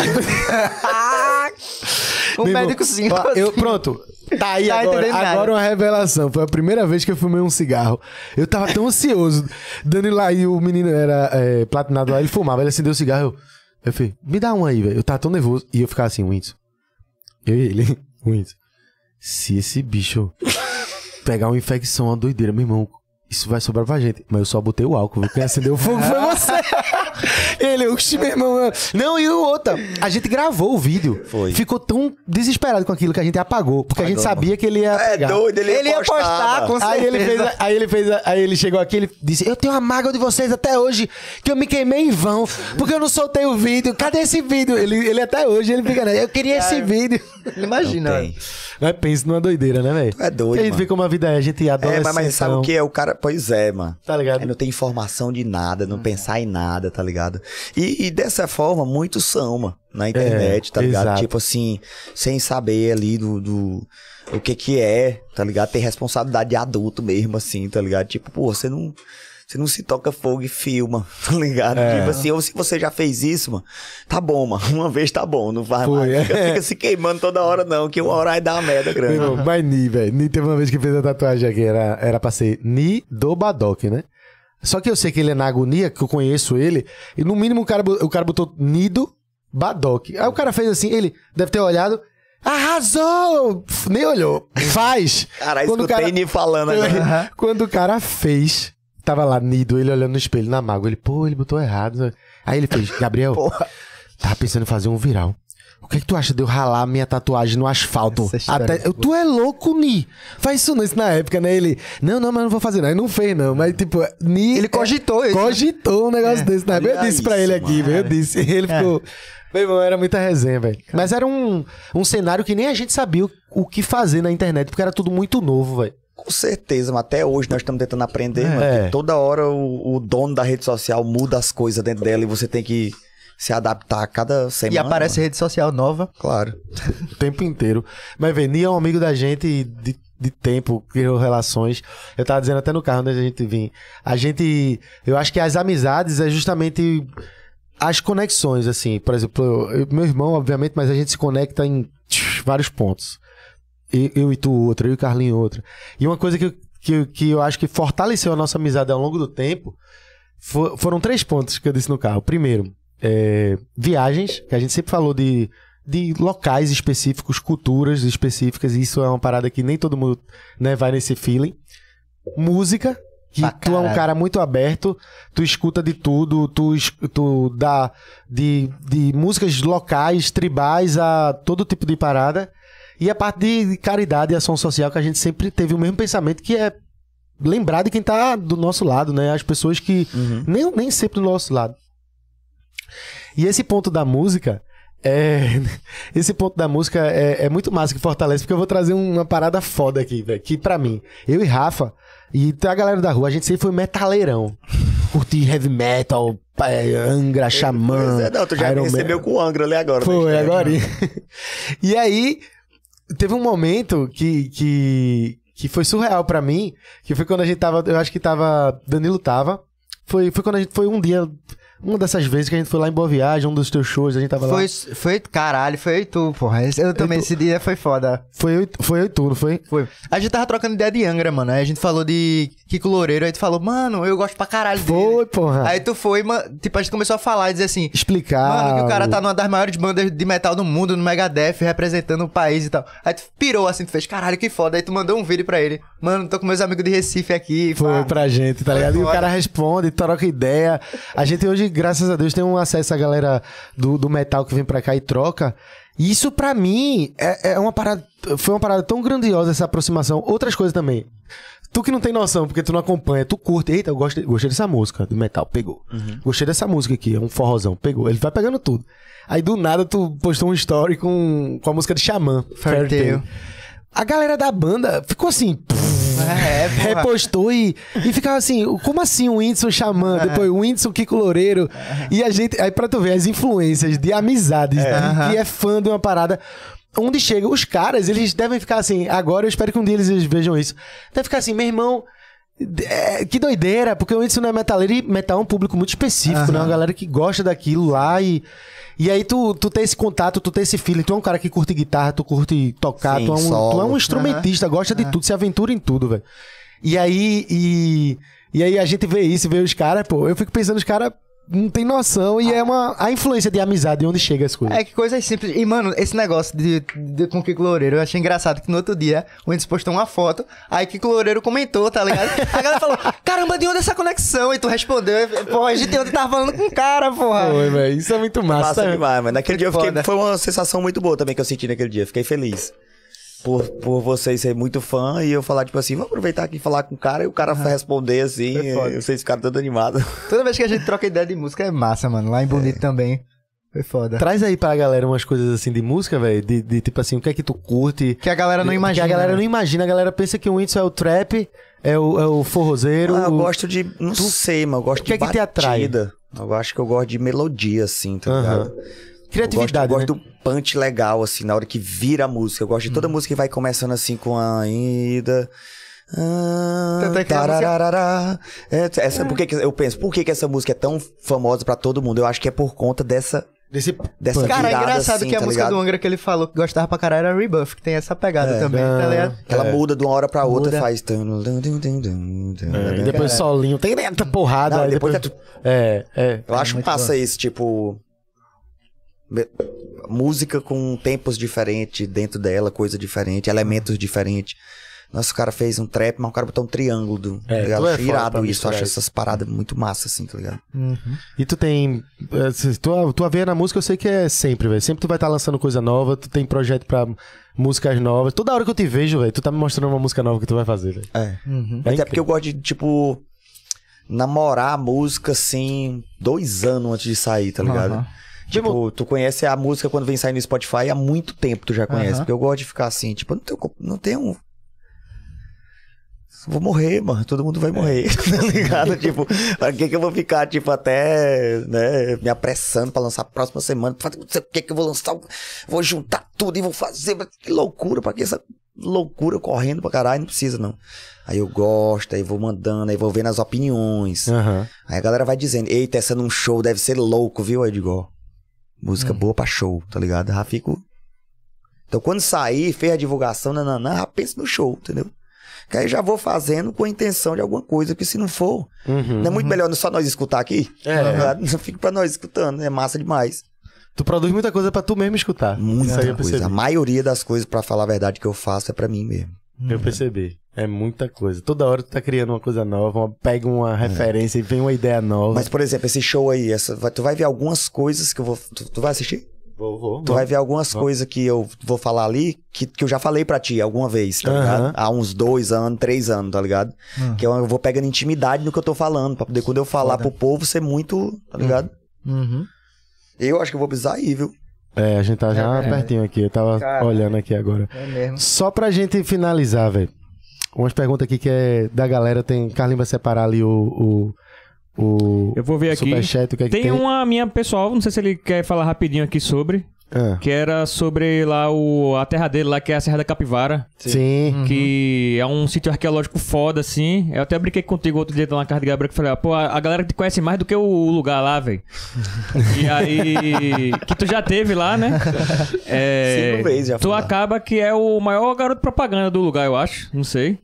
O Meu médico sim. Eu, pronto. Tá aí Tá agora, agora uma revelação. Foi a primeira vez que eu fumei um cigarro. Eu tava tão ansioso. Dani lá e o menino era é, platinado lá, ele fumava, ele acendeu o cigarro. Eu, eu falei, me dá um aí, velho. Eu tava tão nervoso. E eu ficava assim, Whindersson. Eu e ele, Whindersson. Se esse bicho pegar uma infecção, uma doideira, meu irmão, isso vai sobrar pra gente. Mas eu só botei o álcool, viu? Quem acendeu o fogo foi você. Ele, oxi, meu irmão. Não, e o outro, a gente gravou o vídeo. Foi. Ficou tão desesperado com aquilo que a gente apagou. Porque a gente sabia que ele ia. É pegar. doido, ele, Ele ia postar, com Aí ele, certeza. fez, a- aí ele fez, a- aí ele chegou aqui, ele disse: Eu tenho uma mágoa de vocês até hoje, que eu me queimei em vão, porque eu não soltei o vídeo. Cadê esse vídeo? Ele, ele até hoje, ele fica, né? Eu queria esse vídeo. Imagina. Não tem. Mas pensa numa doideira, né, velho? Tu é doido, A gente mano. vê como a vida é, a gente É, adolescente. mas, mas sabe o que é? O cara. Pois é, mano. Tá ligado? É não ter informação de nada, não pensar em nada, tá ligado? E, e dessa forma, muitos são, mano, na internet, tá ligado? exato. Tipo assim, sem saber ali do, do. O que que é, tá ligado? Ter responsabilidade de adulto mesmo, assim, tá ligado? Tipo, pô, você não. Você não se toca fogo e filma, tá ligado? É. Tipo assim, ou se você já fez isso, mano, tá bom, mano. Uma vez tá bom, não vai Foi, mais. Fica, é. fica se queimando toda hora, não, que uma hora vai dar uma merda grande. Mas Ni, velho. Ni teve uma vez que fez a tatuagem aqui, era, era pra ser Ni do Badoc, né? Só que eu sei que ele é na agonia, que eu conheço ele, e no mínimo o cara, o cara botou Nido Badoc. Aí o cara fez assim, ele deve ter olhado, arrasou! Nem olhou. Faz! Caralho, Quando o escutei cara- falando agora. Quando o cara fez, tava lá Nido, ele olhando no espelho, na mágoa, ele, pô, ele botou errado. Aí ele fez, Gabriel, tava pensando em fazer um viral. O que, que tu acha de eu ralar minha tatuagem no asfalto? Até, é tu é louco, Ni. Faz isso não, isso na época, né? Ele, não, não, mas não vou fazer não. Ele não fez não, mas tipo, Ni... Ele cogitou isso, né? Cogitou um negócio desse na época. Eu disse pra ele aqui, mano. velho, eu disse. Ele ficou... Meu irmão, era muita resenha, velho. Mas era um, um cenário que nem a gente sabia o, o que fazer na internet, porque era tudo muito novo, velho. Com certeza, mas até hoje nós estamos tentando aprender, mano. É. porque toda hora o, o dono da rede social muda as coisas dentro dela e você tem que se adaptar a cada semana. E aparece mano. rede social nova. Claro. o tempo inteiro. Mas, vê, Ni é um amigo da gente de, de tempo, criou relações. Eu tava dizendo até no carro onde a gente vinha. A gente. Eu acho que as amizades é justamente as conexões, assim. Por exemplo, eu- meu irmão, obviamente, mas a gente se conecta em vários pontos. Eu, eu e tu outra, eu e o Carlinho outra. E uma coisa que, eu- que, que eu acho que fortaleceu a nossa amizade ao longo do tempo fo- foram três pontos que eu disse no carro. Primeiro, é, viagens, que a gente sempre falou de, de locais específicos, culturas específicas, e isso é uma parada que nem todo mundo né, vai nesse feeling. Música, que Pra tu é um cara muito aberto, tu escuta de tudo, tu, tu dá de, de músicas locais, tribais, a todo tipo de parada. E a parte de caridade e ação social, que a gente sempre teve o mesmo pensamento, que é lembrar de quem tá do nosso lado, né? As pessoas que nem, nem sempre do nosso lado. E esse ponto da música é. Esse ponto da música é, é muito massa que fortalece, porque eu vou trazer uma parada foda aqui, velho. Que pra mim, eu e Rafa, e a galera da rua, a gente sempre foi metaleirão. Curtir heavy metal, é, Angra, Xamã. É, não, tu já Iron me recebeu Man. com o Angra ali agora. Foi, né? agora. e aí, teve um momento que, que, que foi surreal pra mim, que foi quando a gente tava, eu acho que tava, Danilo tava, Foi, foi quando a gente foi um dia. Uma dessas vezes que a gente foi lá em Boa Viagem, um dos teus shows, a gente tava Foi, lá. foi, caralho, foi tu, porra. Eu também, esse dia foi foda. Foi eu, foi eu e tu, não foi? Foi. A gente tava trocando ideia de Angra, mano. Aí a gente falou de Kiko Loureiro, aí tu falou, mano, eu gosto pra caralho dele. Foi, porra. Aí tu foi, mano, tipo, a gente começou a falar e dizer assim, Explicar. Mano, que o cara tá numa das maiores bandas de metal do mundo, no Megadeth, representando o país e tal. Aí tu pirou assim, tu fez, caralho, que foda. Aí tu mandou um vídeo pra ele. Mano, tô com meus amigos de Recife aqui. Foi pá. pra gente, tá ligado? E o cara responde, troca ideia. A gente hoje, graças a Deus, tem um acesso à galera do, do metal que vem pra cá e troca. Isso pra mim é, é uma parada. Foi uma parada tão grandiosa essa aproximação. Outras coisas também. Tu que não tem noção, porque tu não acompanha, tu curte. Eita, eu gostei, gostei dessa música do metal, pegou. Gostei dessa música aqui, é um forrozão, pegou. Ele vai pegando tudo. Aí do nada tu postou um story com, com a música de Xamã, Fairy Tail. A galera da banda ficou assim. É, porra. repostou e, e ficava assim, como assim o Whindersson Xamã, depois o Whindersson Kiko Loureiro, e a gente, aí pra tu ver as influências de amizades, de, que é fã de uma parada, onde chega, os caras, eles devem ficar assim, agora eu espero que um dia eles vejam isso, deve ficar assim, meu irmão, é, que doideira, porque o Whindersson não é metaleiro e metal é um público muito específico, né? Uma galera que gosta daquilo lá e... E aí tu, tu tem esse contato, tu tem esse feeling, tu é um cara que curte guitarra, tu curte tocar, Sim, tu, é um, tu é um instrumentista, gosta de tudo, se aventura em tudo, velho. E aí, e, e aí a gente vê isso, vê os caras, pô, eu fico pensando, os caras não tem noção e é uma a influência de amizade onde chega as coisas. É que coisa simples. E, mano, esse negócio de, de, com o Kiko Loureiro, eu achei engraçado que no outro dia o Whindersson postou uma foto, aí Kiko Loureiro comentou, tá ligado? A galera falou, caramba, de onde é essa conexão? E tu respondeu, pô, a gente ontem tava falando com o cara, porra. Foi, velho, isso é muito massa. Massa demais, mas naquele dia eu fiquei, foi uma sensação muito boa também que eu senti naquele dia. Fiquei feliz. Por, por vocês ser muito fã e eu falar, tipo assim, vou aproveitar aqui e falar com o cara e o cara responder assim. Foi foda. e vocês ficaram todo animados. Toda vez que a gente troca ideia de música é massa, mano. Lá em Bonito também. Foi foda. Traz aí pra galera umas coisas assim de música, velho, de, de tipo assim, o que é que tu curte. Que a galera não imagina. Que a galera né? não imagina, a galera pensa que o Whindersson é o trap, é o, é o forrozeiro. Ah, eu o- gosto de. Não sei, mas eu gosto O que de é que te atrai? batida. Eu acho que eu gosto de melodia, assim, tá ligado? Criatividade, Eu gosto, eu né? gosto do punch legal, assim, na hora que vira a música. Eu gosto de toda música que vai começando assim com a ida. Ah, é que a música- tararará. É, essa, por que que- eu penso, por que, que essa música é tão famosa pra todo mundo? Eu acho que é por conta dessa. Desse Dessa Cara, é engraçado assim, que a tá música ligado? do Angra que ele falou que gostava pra caralho era Rebuff, que tem essa pegada também, tá ligado? que Ela É. muda de uma hora pra outra, Muda. faz. É, e depois solinho, tem tanta porrada. Não, depois depois, é é, é. Eu acho muito massa isso, tipo. Música com tempos diferentes dentro dela, coisa diferente, elementos diferentes. Nossa, o cara fez um trap, mas o cara botou um triângulo. Do, tá É, ligado? é Acho pra irado isso. misturar Acho essas paradas muito massa, assim, tá ligado? E tu tem. eh, Tua, tua veia na música eu sei que é sempre, velho. Sempre tu vai estar lançando coisa nova, tu tem projeto pra músicas novas. Toda hora que eu te vejo, velho, tu tá me mostrando uma música nova que tu vai fazer, velho. É. É Até incrível. porque eu gosto de, tipo, namorar a música, assim, dois anos antes de sair, tá ligado? Aham. Tipo, tu conhece a música quando vem sair no Spotify há muito tempo, tu já conhece. Aham. Porque eu gosto de ficar assim, tipo, eu não tenho, não tenho. Vou morrer, mano. Todo mundo vai morrer, tá ligado? tipo, pra que que eu vou ficar, tipo, até, né, me apressando pra lançar a próxima semana? Pra- Não sei o que que eu vou lançar. Vou juntar tudo e vou fazer. Que loucura, pra que essa loucura correndo pra caralho? Não precisa, não. Aí eu gosto, aí vou mandando, aí vou vendo as opiniões. Aham. Aí a galera vai dizendo, eita, essa num show deve ser louco, viu, Edgar? Música boa pra show, tá ligado? Já fico. Então quando sair, fez a divulgação, nananã, já pensa no show, entendeu? Que aí já vou fazendo com a intenção de alguma coisa, porque se não for, Uhum. não é muito melhor só nós escutar aqui? É. Não fica pra nós escutando, é massa demais. Tu produz muita coisa pra tu mesmo escutar. Muita coisa. A maioria das coisas, pra falar a verdade, que eu faço é pra mim mesmo. Eu percebi. É muita coisa. Toda hora tu tá criando uma coisa nova, uma- pega uma referência e vem uma ideia nova. Mas, por exemplo, esse show aí, essa, vai- tu vai ver algumas coisas que eu vou. Tu, tu vai assistir? vou, vou. Tu vai ver algumas coisas que eu vou falar ali que, que eu já falei pra ti alguma vez, tá Aham. ligado? Há uns dois anos, três anos, tá ligado? Que eu, eu vou pegando intimidade no que eu tô falando, pra poder quando eu falar Foda. pro povo ser muito, tá ligado? Uhum. Eu acho que eu vou precisar aí, viu? É, a gente tá já É, é. pertinho aqui. Eu tava Cara. olhando aqui agora. É mesmo. Só pra gente finalizar, velho. Umas perguntas aqui que é da galera. Tem. Carlinhos vai separar ali o. o, o Eu vou ver aqui. Superchat, o que é que Tem tem? uma minha pessoal, não sei se ele quer falar rapidinho aqui sobre. Ah. que era sobre lá o, a terra dele, lá que é a Serra da Capivara. Sim. Que é um sítio arqueológico foda, assim. Eu até brinquei contigo outro dia lá na casa de Gabriel que falei, ah, pô, a, a galera te conhece mais do que o lugar lá, velho. e aí. Que tu já teve lá, né? É, Cinco vezes já Tu acaba que é o maior garoto propaganda do lugar, eu acho. Não sei.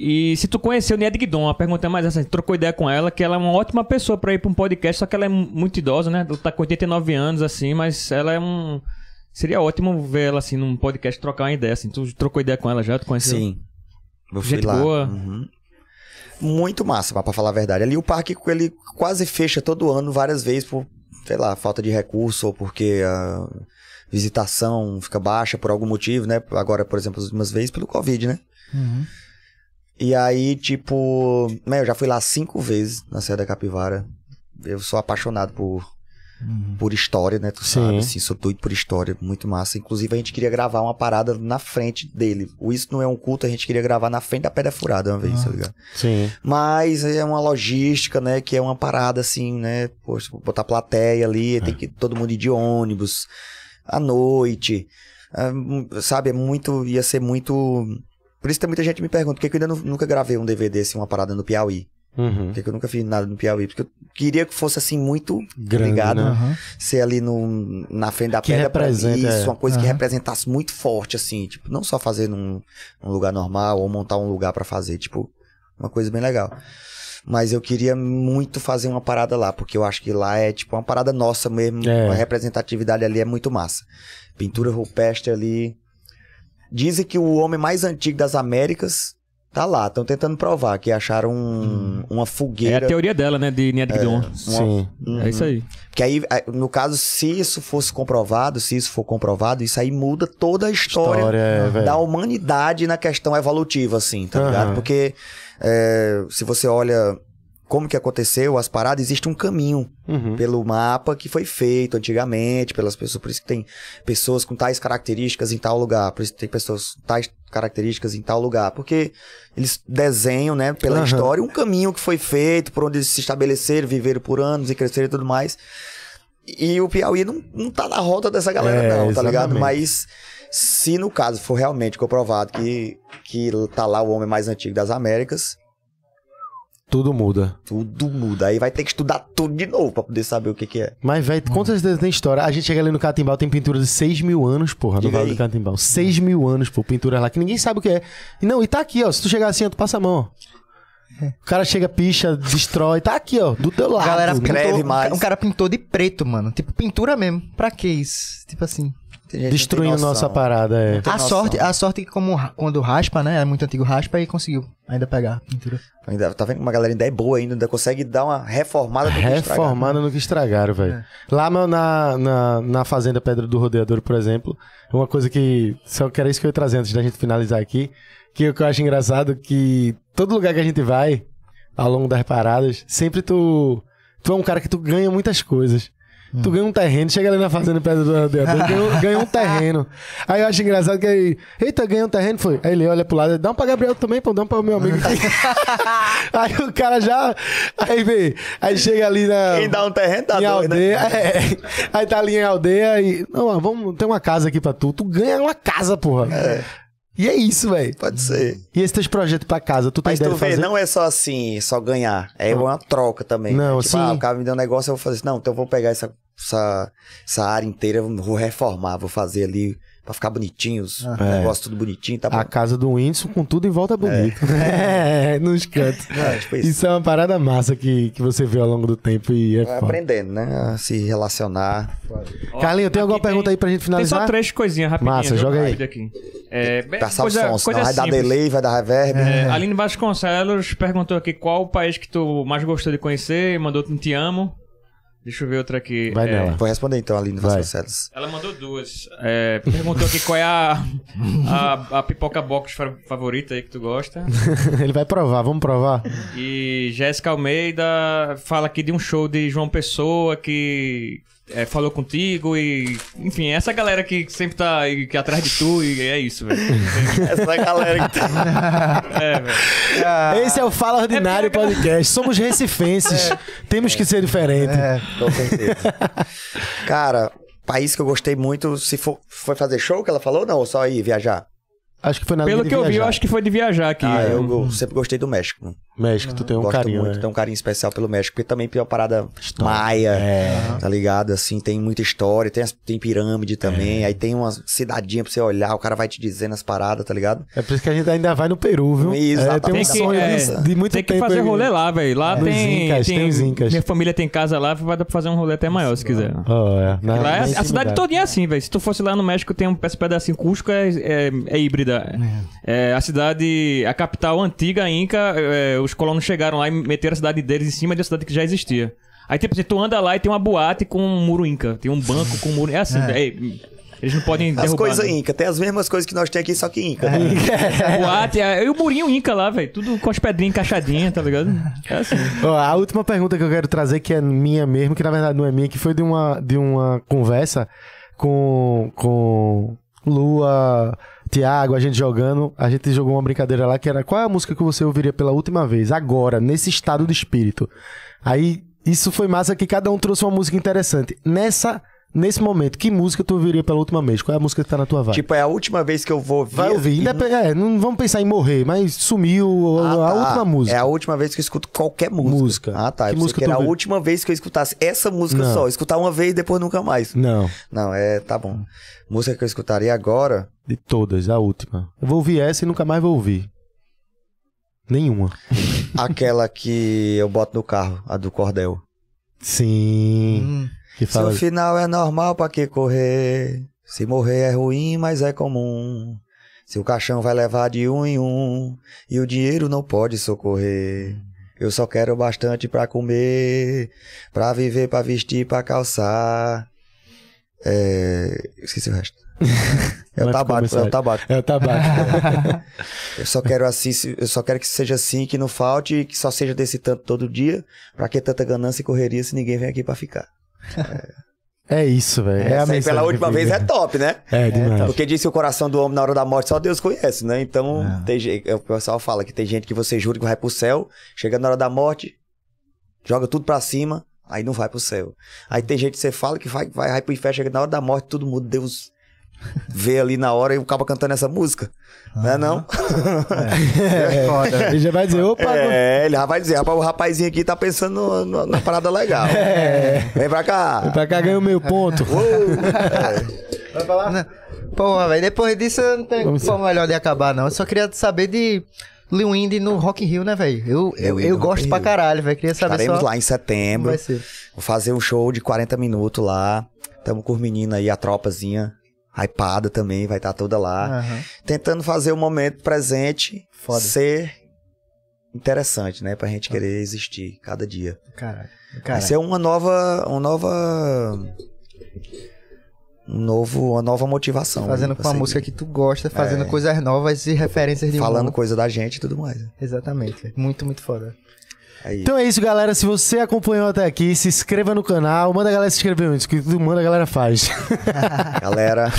E se tu conheceu Nia Guidon, a pergunta é mais essa, trocou ideia com ela, que ela é uma ótima pessoa pra ir pra um podcast, só que ela é muito idosa, né? Ela tá com 89 anos, assim, mas ela é um. Seria ótimo ver ela assim num podcast trocar uma ideia, assim. Tu trocou ideia com ela já? Tu conheceu? Sim. Eu fui Gente lá. boa. Uhum. Muito massa, pra falar a verdade. Ali o parque ele quase fecha todo ano, várias vezes, por, sei lá, falta de recurso ou porque a visitação fica baixa por algum motivo, né? Agora, por exemplo, as últimas vezes pelo Covid, né? Uhum. E aí, tipo, né, eu já fui lá cinco vezes na Serra da Capivara. Eu sou apaixonado por, por história, né? Tu Sim. sabe, assim, sou doido por história, muito massa. Inclusive, a gente queria gravar uma parada na frente dele. O Isso Não É Um Culto, a gente queria gravar na frente da Pedra Furada uma vez, tá ligado? Sim. Mas é uma logística, né? Que é uma parada assim, né? Poxa, botar plateia ali, tem que todo mundo ir de ônibus, à noite. ah, hum, sabe, é muito. ia ser muito. Por isso tem muita gente que me pergunta por que, que eu ainda nu- nunca gravei um DVD, assim, uma parada no Piauí. Uhum. Por que, que eu nunca fiz nada no Piauí? Porque eu queria que fosse assim, muito Grande, ligado. né? Uhum. Ser ali no, na frente da Que pedra pra isso, é. uma coisa que Aham. representasse muito forte, assim. Tipo, não só fazer num, num lugar normal ou montar um lugar pra fazer. Tipo, uma coisa bem legal. Mas eu queria muito fazer uma parada lá, porque eu acho que lá é tipo uma parada nossa mesmo. É. A representatividade ali é muito massa. Pintura rupestre ali. Dizem que o homem mais antigo das Américas tá lá. Estão tentando provar que acharam um- uma É a fogueira. teoria dela, né? De Nia Guidon. Sim. É isso aí. Que aí, aí, no caso, se isso fosse comprovado, se isso for comprovado, isso aí muda toda a história, História, é, velho. da humanidade na questão evolutiva, assim, tá Aham. ligado? Porque é, se você olha como que aconteceu as paradas, existe um caminho Uhum. pelo mapa que foi feito antigamente pelas pessoas, por isso que tem pessoas com tais características em tal lugar, por isso que tem pessoas com tais características em tal lugar, porque eles desenham, né, pela Aham. história um caminho que foi feito, por onde eles se estabeleceram, viveram por anos e cresceram e tudo mais. E o Piauí não, não tá na rota dessa galera, É, não, tá ligado? exatamente. Mas se no caso for realmente comprovado que, que tá lá o homem mais antigo das Américas, Tudo muda. tudo muda. Aí vai ter que estudar tudo de novo pra poder saber o que, que é. Mas, velho, com certeza tem história. A gente chega ali no Catimbau, tem pintura de 6 mil anos, porra, no Diga Vale aí. do Catimbau. 6 mil anos, pô, pintura lá, que ninguém sabe o que é. E não, e tá aqui, ó. Se tu chegar assim, ó, tu passa a mão, ó. O cara chega, picha, destrói, tá aqui, ó, do teu A lado. galera né? escreve pintou, mais. um cara pintou de preto, mano. Tipo, pintura mesmo. Pra que isso? Tipo assim. Destruindo noção. nossa parada, é. A noção. sorte, a sorte que como quando raspa, né? É muito antigo raspa e conseguiu ainda pegar a pintura. Ainda, tá vendo que uma galera ainda é boa ainda, ainda consegue dar uma reformada no que estragar. Reformada no que estragaram, velho. Lá no- na, na, na Fazenda Pedra do Rodeador, por exemplo, uma coisa que. Só que era isso que eu ia trazer antes da gente finalizar aqui. Que o que eu acho engraçado que todo lugar que a gente vai, ao longo das paradas, sempre tu. Tu é um cara que tu ganha muitas coisas. Tu ganha um terreno, chega ali na fazenda Pedra do Rodeador, ganha, ganha um terreno. Aí eu acho engraçado que aí, eita, ganhei um terreno, foi. Aí ele olha pro lado, dá um pra Gabriel também, pô, dá um pra meu amigo aqui. aí o cara já. Aí vê, aí chega ali na. Quem dá um terreno tá doido, né? aldeia, é. Aí tá ali em aldeia e. Não, vamos ter uma casa aqui pra tu. Tu ganha uma casa, porra. E é isso, velho. Pode ser. E esses teus projetos pra casa, tu tem Mas ideia tu vê, fazer? não é só assim, só ganhar. É uma troca também. Não, né? tipo, sim. ah, o cara me deu um negócio, eu vou fazer assim. Não, então eu vou pegar essa, essa, essa área inteira, vou reformar, vou fazer ali pra ficar bonitinho, os É. negócios tudo bonitinho, tá bom? A casa do Whindersson com tudo em volta bonito. É, nos cantos. É, tipo isso. Isso é uma parada massa que, que você vê ao longo do tempo e é Vai foda. aprendendo, né? A se relacionar. Carlinho, tem alguma pergunta aí pra gente Tem finalizar? só três coisinhas rapidinho. Massa, viu? joga aí. Aqui. É, Passar coisa, o som, coisa vai dar delay, vai dar reverb. É, Aline Vasconcelos perguntou aqui qual o país que tu mais gostou de conhecer e mandou um te amo. Deixa eu ver outra aqui. Vai É, nela. Vou responder então, Aline. Vasconcelos. Ela mandou duas. É, perguntou aqui qual é a, a, a pipoca box fa- favorita aí que tu gosta. Ele vai provar, vamos provar. E Jéssica Almeida fala aqui de um show de João Pessoa que é, falou contigo e. Enfim, essa galera que sempre tá aí, que é atrás de tu e é isso, velho. Essa galera que tá. É, velho. Esse é o Fala Ordinário Podcast. Somos recifenses. Temos que ser diferentes. É. Com certeza. Cara, país que eu gostei muito, se for, foi fazer show que ela falou, não, ou só ir viajar? Acho que foi na Pelo que eu vi, eu viajar. acho que foi de viajar aqui. Ah, É. eu, eu sempre gostei do México. México, tu tem um Gosto carinho, muito, né? tenho um carinho especial pelo México, porque também tem uma parada História. maia, É. tá ligado? Assim, tem muita história, tem, as- tem pirâmide É. também, aí tem uma cidadinha pra você olhar, o cara vai te dizendo as paradas, tá ligado? É por isso que a gente ainda vai no Peru, viu? Exatamente. É, tem um Tem que, sonho é, de, muito tem que tempo. fazer aí. rolê lá, velho. Lá tem, Incas, tem os Incas. Minha família tem casa lá, vai dar pra fazer um rolê até maior se quiser. Oh, é. Na- Lá é- a cidade todinha é assim, velho. Se tu fosse lá no México, tem um pedacinho. Cusco é, é, é híbrida. É, a cidade, a capital antiga Inca, é, os colonos chegaram lá e meteram a cidade deles em cima de uma cidade que já existia. Aí, tipo, assim, tu anda lá e tem uma boate com um muro Inca. Tem um banco com um muro. É assim, é, eles não podem As derrubar. coisas né? Inca, tem as mesmas coisas que nós temos aqui, só que Inca. né? A boate, é, e o murinho Inca lá, velho. Tudo com as pedrinhas encaixadinhas, tá ligado? É assim. Ó, a última pergunta que eu quero trazer, que é minha mesmo, que na verdade não é minha, que foi de uma, de uma conversa com, com Lua, Tiago, a gente jogando. A gente jogou uma brincadeira lá que era qual é a música que você ouviria pela última vez, agora, nesse estado de espírito. Aí, isso foi massa que cada um trouxe uma música interessante. Nessa, nesse momento, que música tu ouviria pela última vez? Qual é a música que tá na tua vibe? Tipo, é a última vez que eu vou ouvir. Vai ouvir. e Indep- É, não vamos pensar em morrer, mas sumiu Ah, a tá. última música. É a última vez que eu escuto qualquer música. Música. Ah, tá. Que Eu música que era a última vez que eu escutasse essa música Não. só. Escutar uma vez e depois nunca mais. Não. Não, é. Tá bom. Música que eu escutaria agora. De todas, a última. Eu vou ouvir essa e nunca mais vou ouvir. Nenhuma. aquela que eu boto no carro, a do Cordel. Sim. Hum. Que Se fala. o final é normal, pra que correr? Se morrer é ruim, mas é comum. Se o caixão vai levar de um em um e o dinheiro não pode socorrer. Eu só quero bastante pra comer, pra viver, pra vestir, pra calçar. É... Esqueci o resto. É o Vai ficar tabaco, é o tabaco. É o tabaco. Eu só quero assim, se- eu só quero que seja assim, que não falte, e que só seja desse tanto todo dia. Pra que tanta ganância e correria se ninguém vem aqui pra ficar? é isso, velho. É, a mensagem pela última vez é top, né? É, demais. Porque disse que o coração do homem na hora da morte só Deus conhece, né? Então, tem gente, o pessoal fala que tem gente que você jura que vai pro céu, chega na hora da morte, joga tudo pra cima, aí não vai pro céu. Aí tem gente que você fala que vai, vai, vai pro inferno, chega na hora da morte, todo mundo, Deus vê ali na hora e acaba cantando essa música. Não é não? É foda. Ele já vai dizer, opa, É, ele já vai dizer, rapaz, o rapazinho aqui tá pensando no- no- na parada legal. Vem pra cá. pra cá ganhou meio ponto. Não. Porra, velho, depois disso eu não tem Vamos forma melhor de acabar, não. Eu só queria saber de Lil Indy no Rock in Rio, né, velho? Eu, eu, eu gosto in pra Rio. caralho, velho. Queria saber Estaremos só lá em setembro. vai ser. Vou fazer um show de 40 minutos lá. Tamo com os meninos aí, a tropazinha. Hypada também, vai estar toda lá. Aham. Tentando fazer o momento presente Foda. ser interessante, né? Pra gente querer existir cada dia. Caralho. Vai Caralho. ser uma nova. Uma nova. Um novo, uma nova motivação. Fazendo né, com a seguir. música que tu gosta, fazendo É. coisas novas e referências de Falando humor. coisa da gente e tudo mais. Exatamente. Muito, muito foda. Aí. Então é isso, galera. Se você acompanhou até aqui, se inscreva no canal. Manda a galera se inscrever antes, que tudo manda a galera faz. Galera,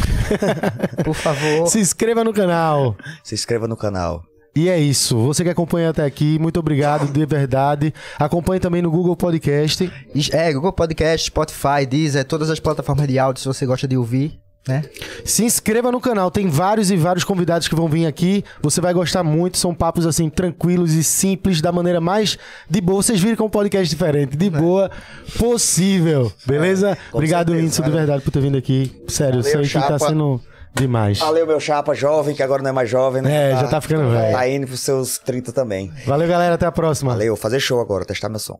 Por favor. se inscreva no canal. se inscreva no canal. E é isso. Você que acompanha até aqui, muito obrigado de verdade. Acompanhe também no Google Podcast. É, Google Podcast, Spotify, Deezer, todas as plataformas de áudio, se você gosta de ouvir, né? Se inscreva no canal, tem vários e vários convidados que vão vir aqui. Você vai gostar muito, são papos assim tranquilos e simples, da maneira mais de boa. Vocês viram que é um podcast diferente, de boa possível, beleza? com Obrigado, certeza, Whindersson, de verdade, por ter vindo aqui. Sério, Valeu, isso aí tá sendo demais. Valeu, meu chapa jovem, que agora não é mais jovem, né? É, já tá ficando velho. Tá indo pros seus 30 também. Valeu, galera, até a próxima. Valeu, fazer show agora, testar meu som.